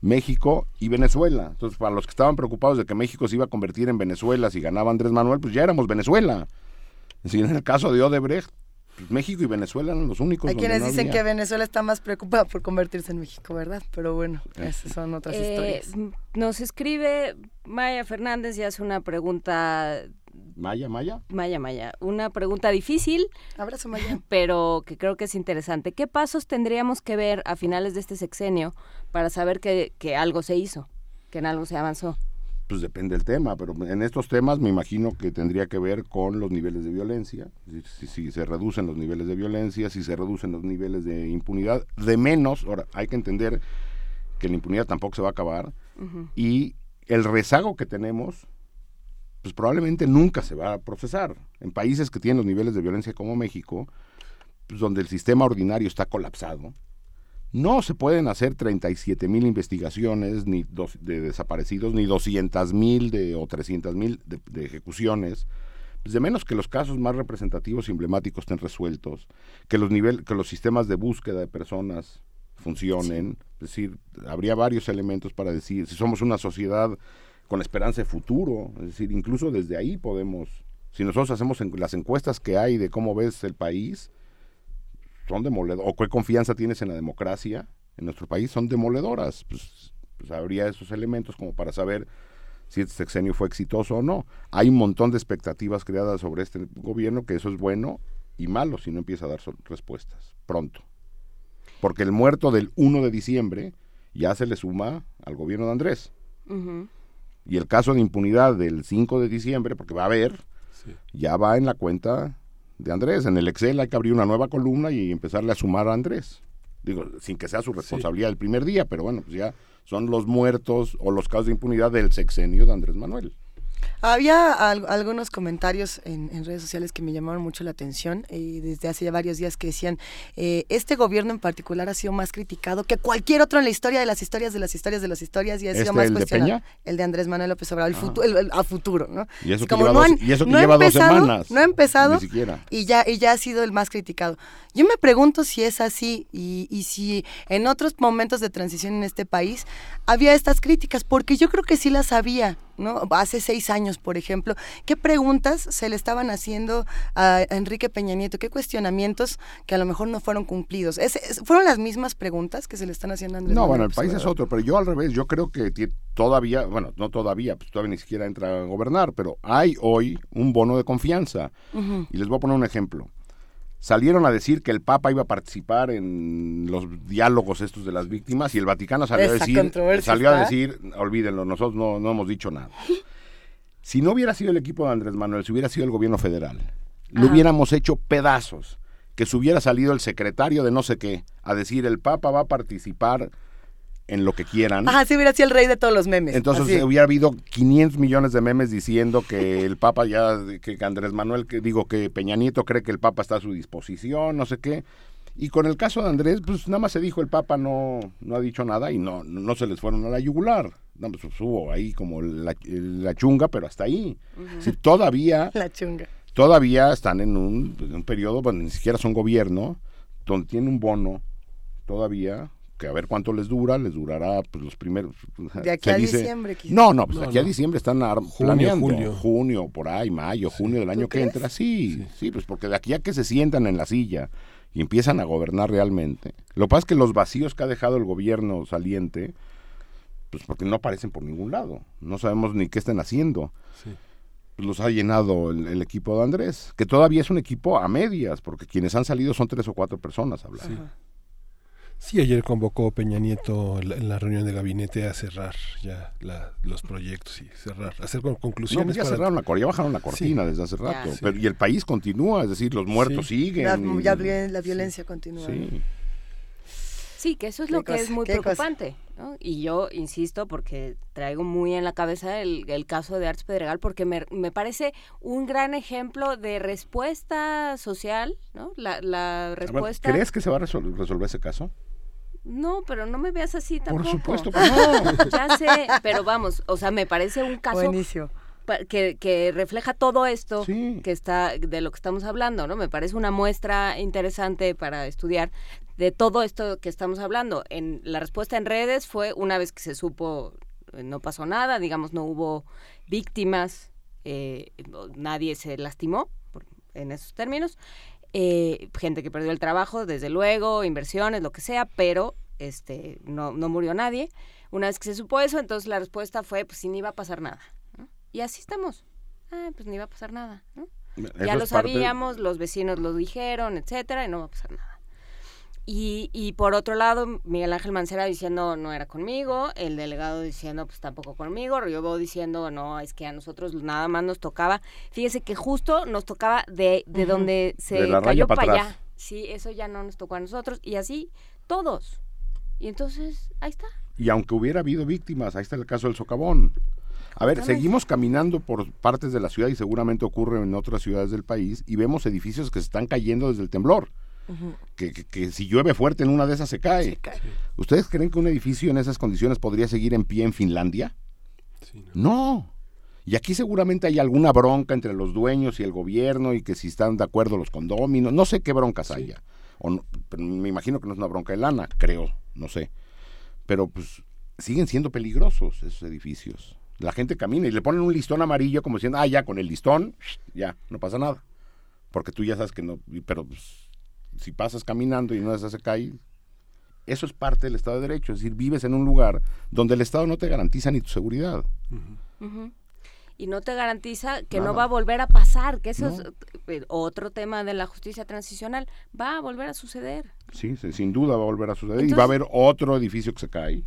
México y Venezuela. Entonces, para los que estaban preocupados de que México se iba a convertir en Venezuela si ganaba Andrés Manuel, pues ya éramos Venezuela. en el caso de Odebrecht, México y Venezuela eran los únicos. Hay quienes dicen que Venezuela está más preocupada por convertirse en México, ¿verdad? Pero bueno, esas son otras eh, historias. Nos escribe Maya Fernández y hace una pregunta Maya, Maya. Maya, Maya. Una pregunta difícil. Abrazo, Maya. Pero que creo que es interesante. ¿Qué pasos tendríamos que ver a finales de este sexenio para saber que, que algo se hizo, que en algo se avanzó? Pues depende del tema, pero en estos temas me imagino que tendría que ver con los niveles de violencia, si, se reducen los niveles de violencia, si se reducen los niveles de impunidad, de menos, ahora hay que entender que la impunidad tampoco se va a acabar. Y el rezago que tenemos, pues probablemente nunca se va a procesar. En países que tienen los niveles de violencia como México, pues donde el sistema ordinario está colapsado, no se pueden hacer 37 mil investigaciones ni de desaparecidos, ni 200 mil de, o 300 mil de, ejecuciones. Pues de menos que los casos más representativos y emblemáticos estén resueltos, que los, nivel, que los sistemas de búsqueda de personas funcionen. Es decir, habría varios elementos para decir, si somos una sociedad con esperanza de futuro, es decir, incluso desde ahí podemos, si nosotros hacemos las encuestas que hay de cómo ves el país, son demoledoras, o qué confianza tienes en la democracia en nuestro país, son demoledoras. Pues, pues, habría esos elementos como para saber si este sexenio fue exitoso o no. Hay un montón de expectativas creadas sobre este gobierno que eso es bueno y malo si no empieza a dar respuestas pronto. Porque el muerto del 1 de diciembre ya se le suma al gobierno de Andrés. Y el caso de impunidad del 5 de diciembre, porque va a haber, ya va en la cuenta de Andrés. En el Excel hay que abrir una nueva columna y empezarle a sumar a Andrés. Digo, sin que sea su responsabilidad el primer día, pero bueno, pues ya son los muertos o los casos de impunidad del sexenio de Andrés Manuel. Había al- algunos comentarios en, en redes sociales que me llamaron mucho la atención eh, desde hace ya varios días que decían, eh, este gobierno en particular ha sido más criticado que cualquier otro en la historia de las historias de las historias de las historias y ha sido ¿Este, más el de cuestionado. Peña? El de Andrés Manuel López Obrador, el Ah. futu- el- el- a futuro, ¿no? Y eso Es que como, lleva no dos- han- y eso que no ha lleva dos empezado, semanas. No ha empezado Ni siquiera. y ya, y ya ha sido el más criticado. Yo me pregunto si es así y, y si en otros momentos de transición en este país había estas críticas, porque yo creo que sí las había, ¿no? Hace seis años, por ejemplo, ¿qué preguntas se le estaban haciendo a Enrique Peña Nieto? ¿Qué cuestionamientos que a lo mejor no fueron cumplidos? ¿Es- es- ¿Fueron las mismas preguntas que se le están haciendo a Andrés No, Manuel bueno, el país es otro, pero yo al revés, yo creo que todavía, bueno, no todavía, pues todavía ni siquiera entra a gobernar, pero hay hoy un bono de confianza. Y les voy a poner un ejemplo. Salieron a decir que el Papa iba a participar en los diálogos estos de las víctimas y el Vaticano salió a decir, salió a decir, olvídenlo, nosotros no, no hemos dicho nada. Si no hubiera sido el equipo de Andrés Manuel, si hubiera sido el gobierno federal, lo Ajá. hubiéramos hecho pedazos. Que se hubiera salido el secretario de no sé qué a decir el Papa va a participar en lo que quieran. Ajá, sí hubiera sido el rey de todos los memes. Entonces así. hubiera habido 500 millones de memes diciendo que el Papa ya, que Andrés Manuel, que digo que Peña Nieto cree que el Papa está a su disposición, no sé qué. Y con el caso de Andrés, pues nada más se dijo el Papa no, no ha dicho nada y no, no se les fueron a la yugular. No, pues hubo ahí como la, la chunga, pero hasta ahí. Si todavía, La chunga. todavía están en un, en un periodo donde ni siquiera son gobierno, donde tienen un bono todavía, que a ver cuánto les dura, les durará pues, los primeros... De aquí a dice- diciembre, quizás. No, no, pues No, aquí a diciembre están Junio, planeando. julio. Junio, por ahí, mayo, junio del año que crees? entra, sí, sí, pues porque de aquí a que se sientan en la silla y empiezan a gobernar realmente. Lo que pasa es que los vacíos que ha dejado el gobierno saliente, pues porque no aparecen por ningún lado. No sabemos ni qué están haciendo. Sí. Pues los ha llenado el, el equipo de Andrés, que todavía es un equipo a medias, porque quienes han salido son tres o cuatro personas a hablar. Sí, ayer convocó Peña Nieto en la, reunión de gabinete a cerrar ya la- los proyectos y cerrar, hacer No, conclusiones. ya para- cerraron la cor- ya bajaron la cortina desde hace rato. Sí. Pero, y el país continúa, es decir, los muertos siguen. La, ya la violencia continúa. Sí. Sí, que eso es lo que cosa, es muy preocupante. ¿no? Y yo insisto porque traigo muy en la cabeza el, el caso de Arts Pedregal porque me, me parece un gran ejemplo de respuesta social, ¿no? La, la A ver, respuesta... ¿Crees que se va a resol- resolver ese caso? No, pero no me veas así tampoco. supuesto que no. Ya sé, pero vamos, o sea, me parece un caso Buenísimo. que, que refleja todo esto que está de lo que estamos hablando, ¿no? Me parece una muestra interesante para estudiar de todo esto que estamos hablando. En la respuesta en redes fue una vez que se supo eh, no pasó nada, digamos no hubo víctimas, eh, nadie se lastimó por- en esos términos, eh, gente que perdió el trabajo, desde luego, inversiones, lo que sea, pero este no, no murió nadie. Una vez que se supo eso, entonces la respuesta fue, pues si ni iba a pasar nada. ¿no? Y así estamos. Ah, pues ni va a pasar nada. ¿no? Ya lo parte- sabíamos, los vecinos lo dijeron, etcétera, y no va a pasar nada. Y, y por otro lado, Miguel Ángel Mancera diciendo no era conmigo, el delegado diciendo pues tampoco conmigo, Riobó diciendo no, es que a nosotros nada más nos tocaba. Fíjese que justo nos tocaba de, de donde se De cayó para para allá. Sí, eso ya no nos tocó a nosotros y así todos. Y entonces, ahí está. Y aunque hubiera habido víctimas, ahí está el caso del socavón. A ver, seguimos caminando por partes de la ciudad y seguramente ocurre en otras ciudades del país y vemos edificios que se están cayendo desde el temblor. Que, que- que si llueve fuerte en una de esas se cae. ¿Ustedes creen que un edificio en esas condiciones podría seguir en pie en Finlandia? no. Y aquí seguramente hay alguna bronca entre los dueños y el gobierno y que si están de acuerdo los condóminos, no sé qué broncas haya. O no- pero me imagino que no es una bronca de lana, creo, no sé. Pero pues siguen siendo peligrosos esos edificios. La gente camina y le ponen un listón amarillo como diciendo, ah, ya, con el listón, ya, no pasa nada. Porque tú ya sabes que no, pero pues, si pasas caminando y no esas se cae, eso es parte del Estado de Derecho. Es decir, vives en un lugar donde el Estado no te garantiza ni tu seguridad. Y no te garantiza que no va a volver a pasar, que eso No. es eh, otro tema de la justicia transicional. Va a volver a suceder. Sí, sí, sin duda va a volver a suceder. y va a haber otro edificio que se cae.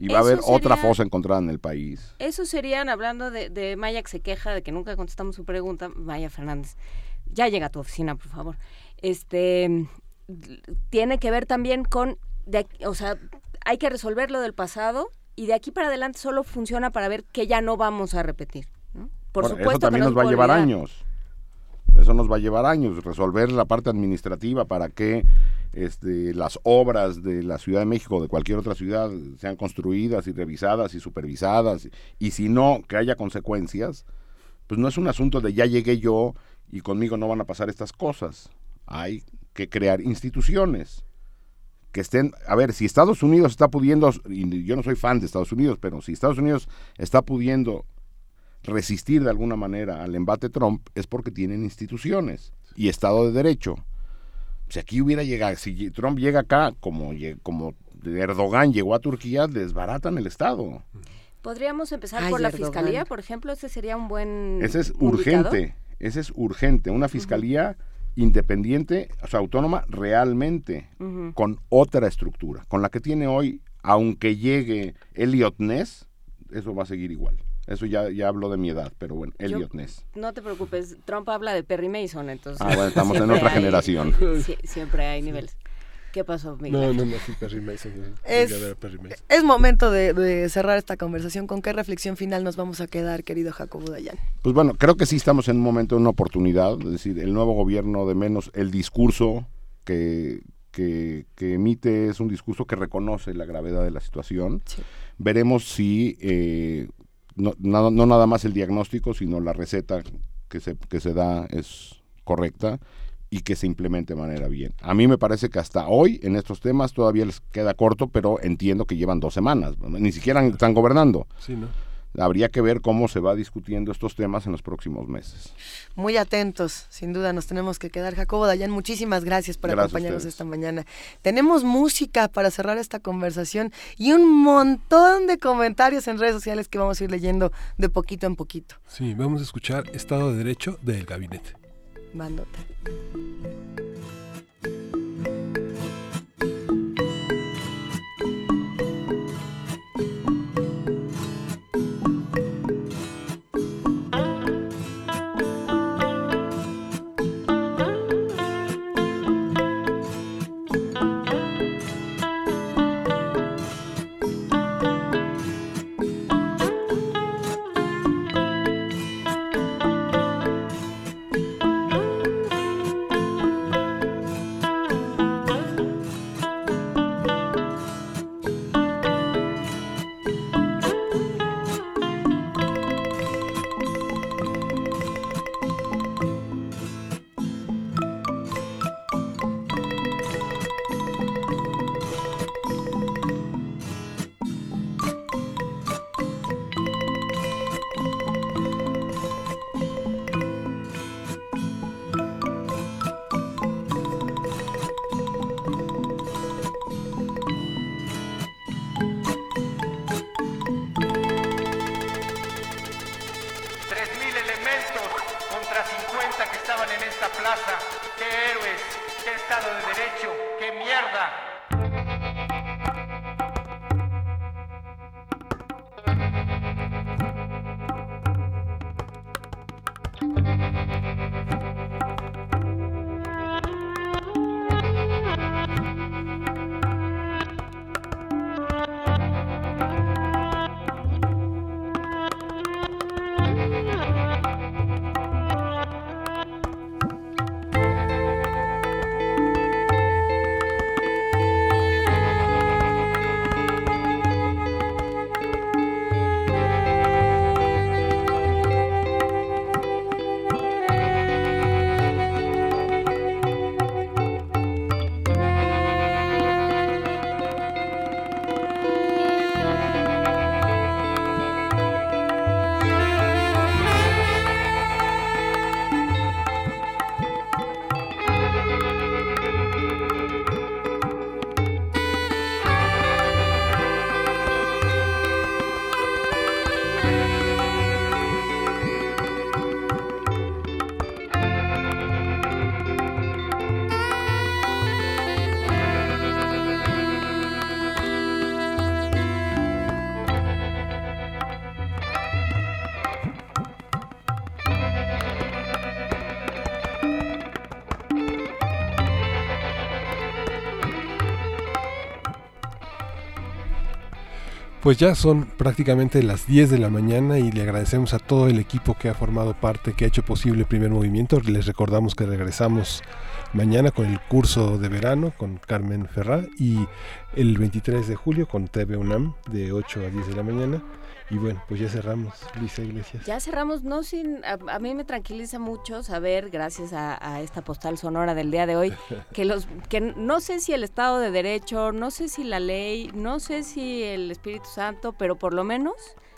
y va a haber otra fosa encontrada en el país. Eso serían, hablando de, de Maya que se queja de que nunca contestamos su pregunta, Maya Fernández, ya llega a tu oficina, por favor. Este tiene que ver también con, de o sea, hay que resolver lo del pasado y de aquí para adelante solo funciona para ver que ya no vamos a repetir. ¿no? Por supuesto eso también que nos va a llevar olvidar. años. Eso nos va a llevar años, resolver la parte administrativa para que este, las obras de la Ciudad de México o de cualquier otra ciudad sean construidas y revisadas y supervisadas. Y si no, que haya consecuencias, pues no es un asunto de ya llegué yo y conmigo no van a pasar estas cosas. Hay que crear instituciones que estén, a ver, si Estados Unidos está pudiendo, y yo no soy fan de Estados Unidos, pero si Estados Unidos está pudiendo resistir de alguna manera al embate Trump es porque tienen instituciones y Estado de Derecho. Si aquí hubiera llegado, si Trump llega acá como, como Erdogan llegó a Turquía, desbaratan el Estado. Podríamos empezar Ay, por la Erdogan. fiscalía, por ejemplo, ese sería un buen Ese es indicador. urgente, ese es urgente. Una fiscalía independiente, o sea, autónoma realmente, con otra estructura, con la que tiene hoy, aunque llegue Elliot Ness, eso va a seguir igual. Eso ya, ya hablo de mi edad, pero bueno, Yo- Elliot Ness. No te preocupes, Trump habla de Perry Mason, entonces. Ah, bueno, estamos en otra hay- generación. siempre hay niveles. ¿Qué pasó, Miguel? No, no, no, sí, Perry Mason. Es, a Perry Mason. es momento de, de cerrar esta conversación. ¿Con qué reflexión final nos vamos a quedar, querido Jacobo Dayan? Pues bueno, creo que sí estamos en un momento de una oportunidad, es decir, el nuevo gobierno de menos, el discurso que, que, que emite es un discurso que reconoce la gravedad de la situación. Veremos si eh, no, nada- no nada más el diagnóstico, sino la receta que se, que se da es correcta y que se implemente de manera bien. A mí me parece que hasta hoy en estos temas todavía les queda corto, pero entiendo que llevan dos semanas, ni siquiera están gobernando. Sí, ¿no? Habría que ver cómo se va discutiendo estos temas en los próximos meses. Muy atentos, sin duda nos tenemos que quedar. Jacobo Dayan, muchísimas gracias por Gracias acompañarnos esta mañana. Tenemos música para cerrar esta conversación y un montón de comentarios en redes sociales que vamos a ir leyendo de poquito en poquito. Sí, vamos a escuchar Estado de Derecho del Gabinete. Bandota. Pues ya son prácticamente las 10 de la mañana y le agradecemos a todo el equipo que ha formado parte, que ha hecho posible el primer movimiento. Les recordamos que regresamos mañana con el curso de verano con Carmen Ferrá y el 23 de julio con TV UNAM de 8 a 10 de la mañana. Y bueno, pues ya cerramos, Luisa Iglesias. Ya cerramos, no sin. A, mí me tranquiliza mucho saber, gracias a, esta postal sonora del día de hoy, que los que no sé si el Estado de Derecho, no sé si la ley, no sé si el Espíritu Santo, pero por lo menos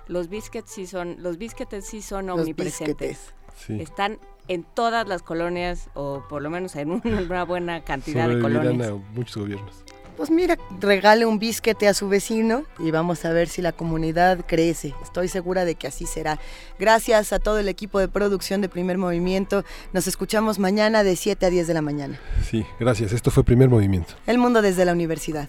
los biscuits sí son, los biscuits sí son omnipresentes. Están en todas las colonias, o por lo menos en una buena cantidad de colonias. muchos gobiernos. Pues mira, regale un bisquete a su vecino y vamos a ver si la comunidad crece. Estoy segura de que así será. Gracias a todo el equipo de producción de Primer Movimiento. Nos escuchamos mañana de 7 a 10 de la mañana. Sí, gracias. Esto fue Primer Movimiento. El mundo desde la universidad.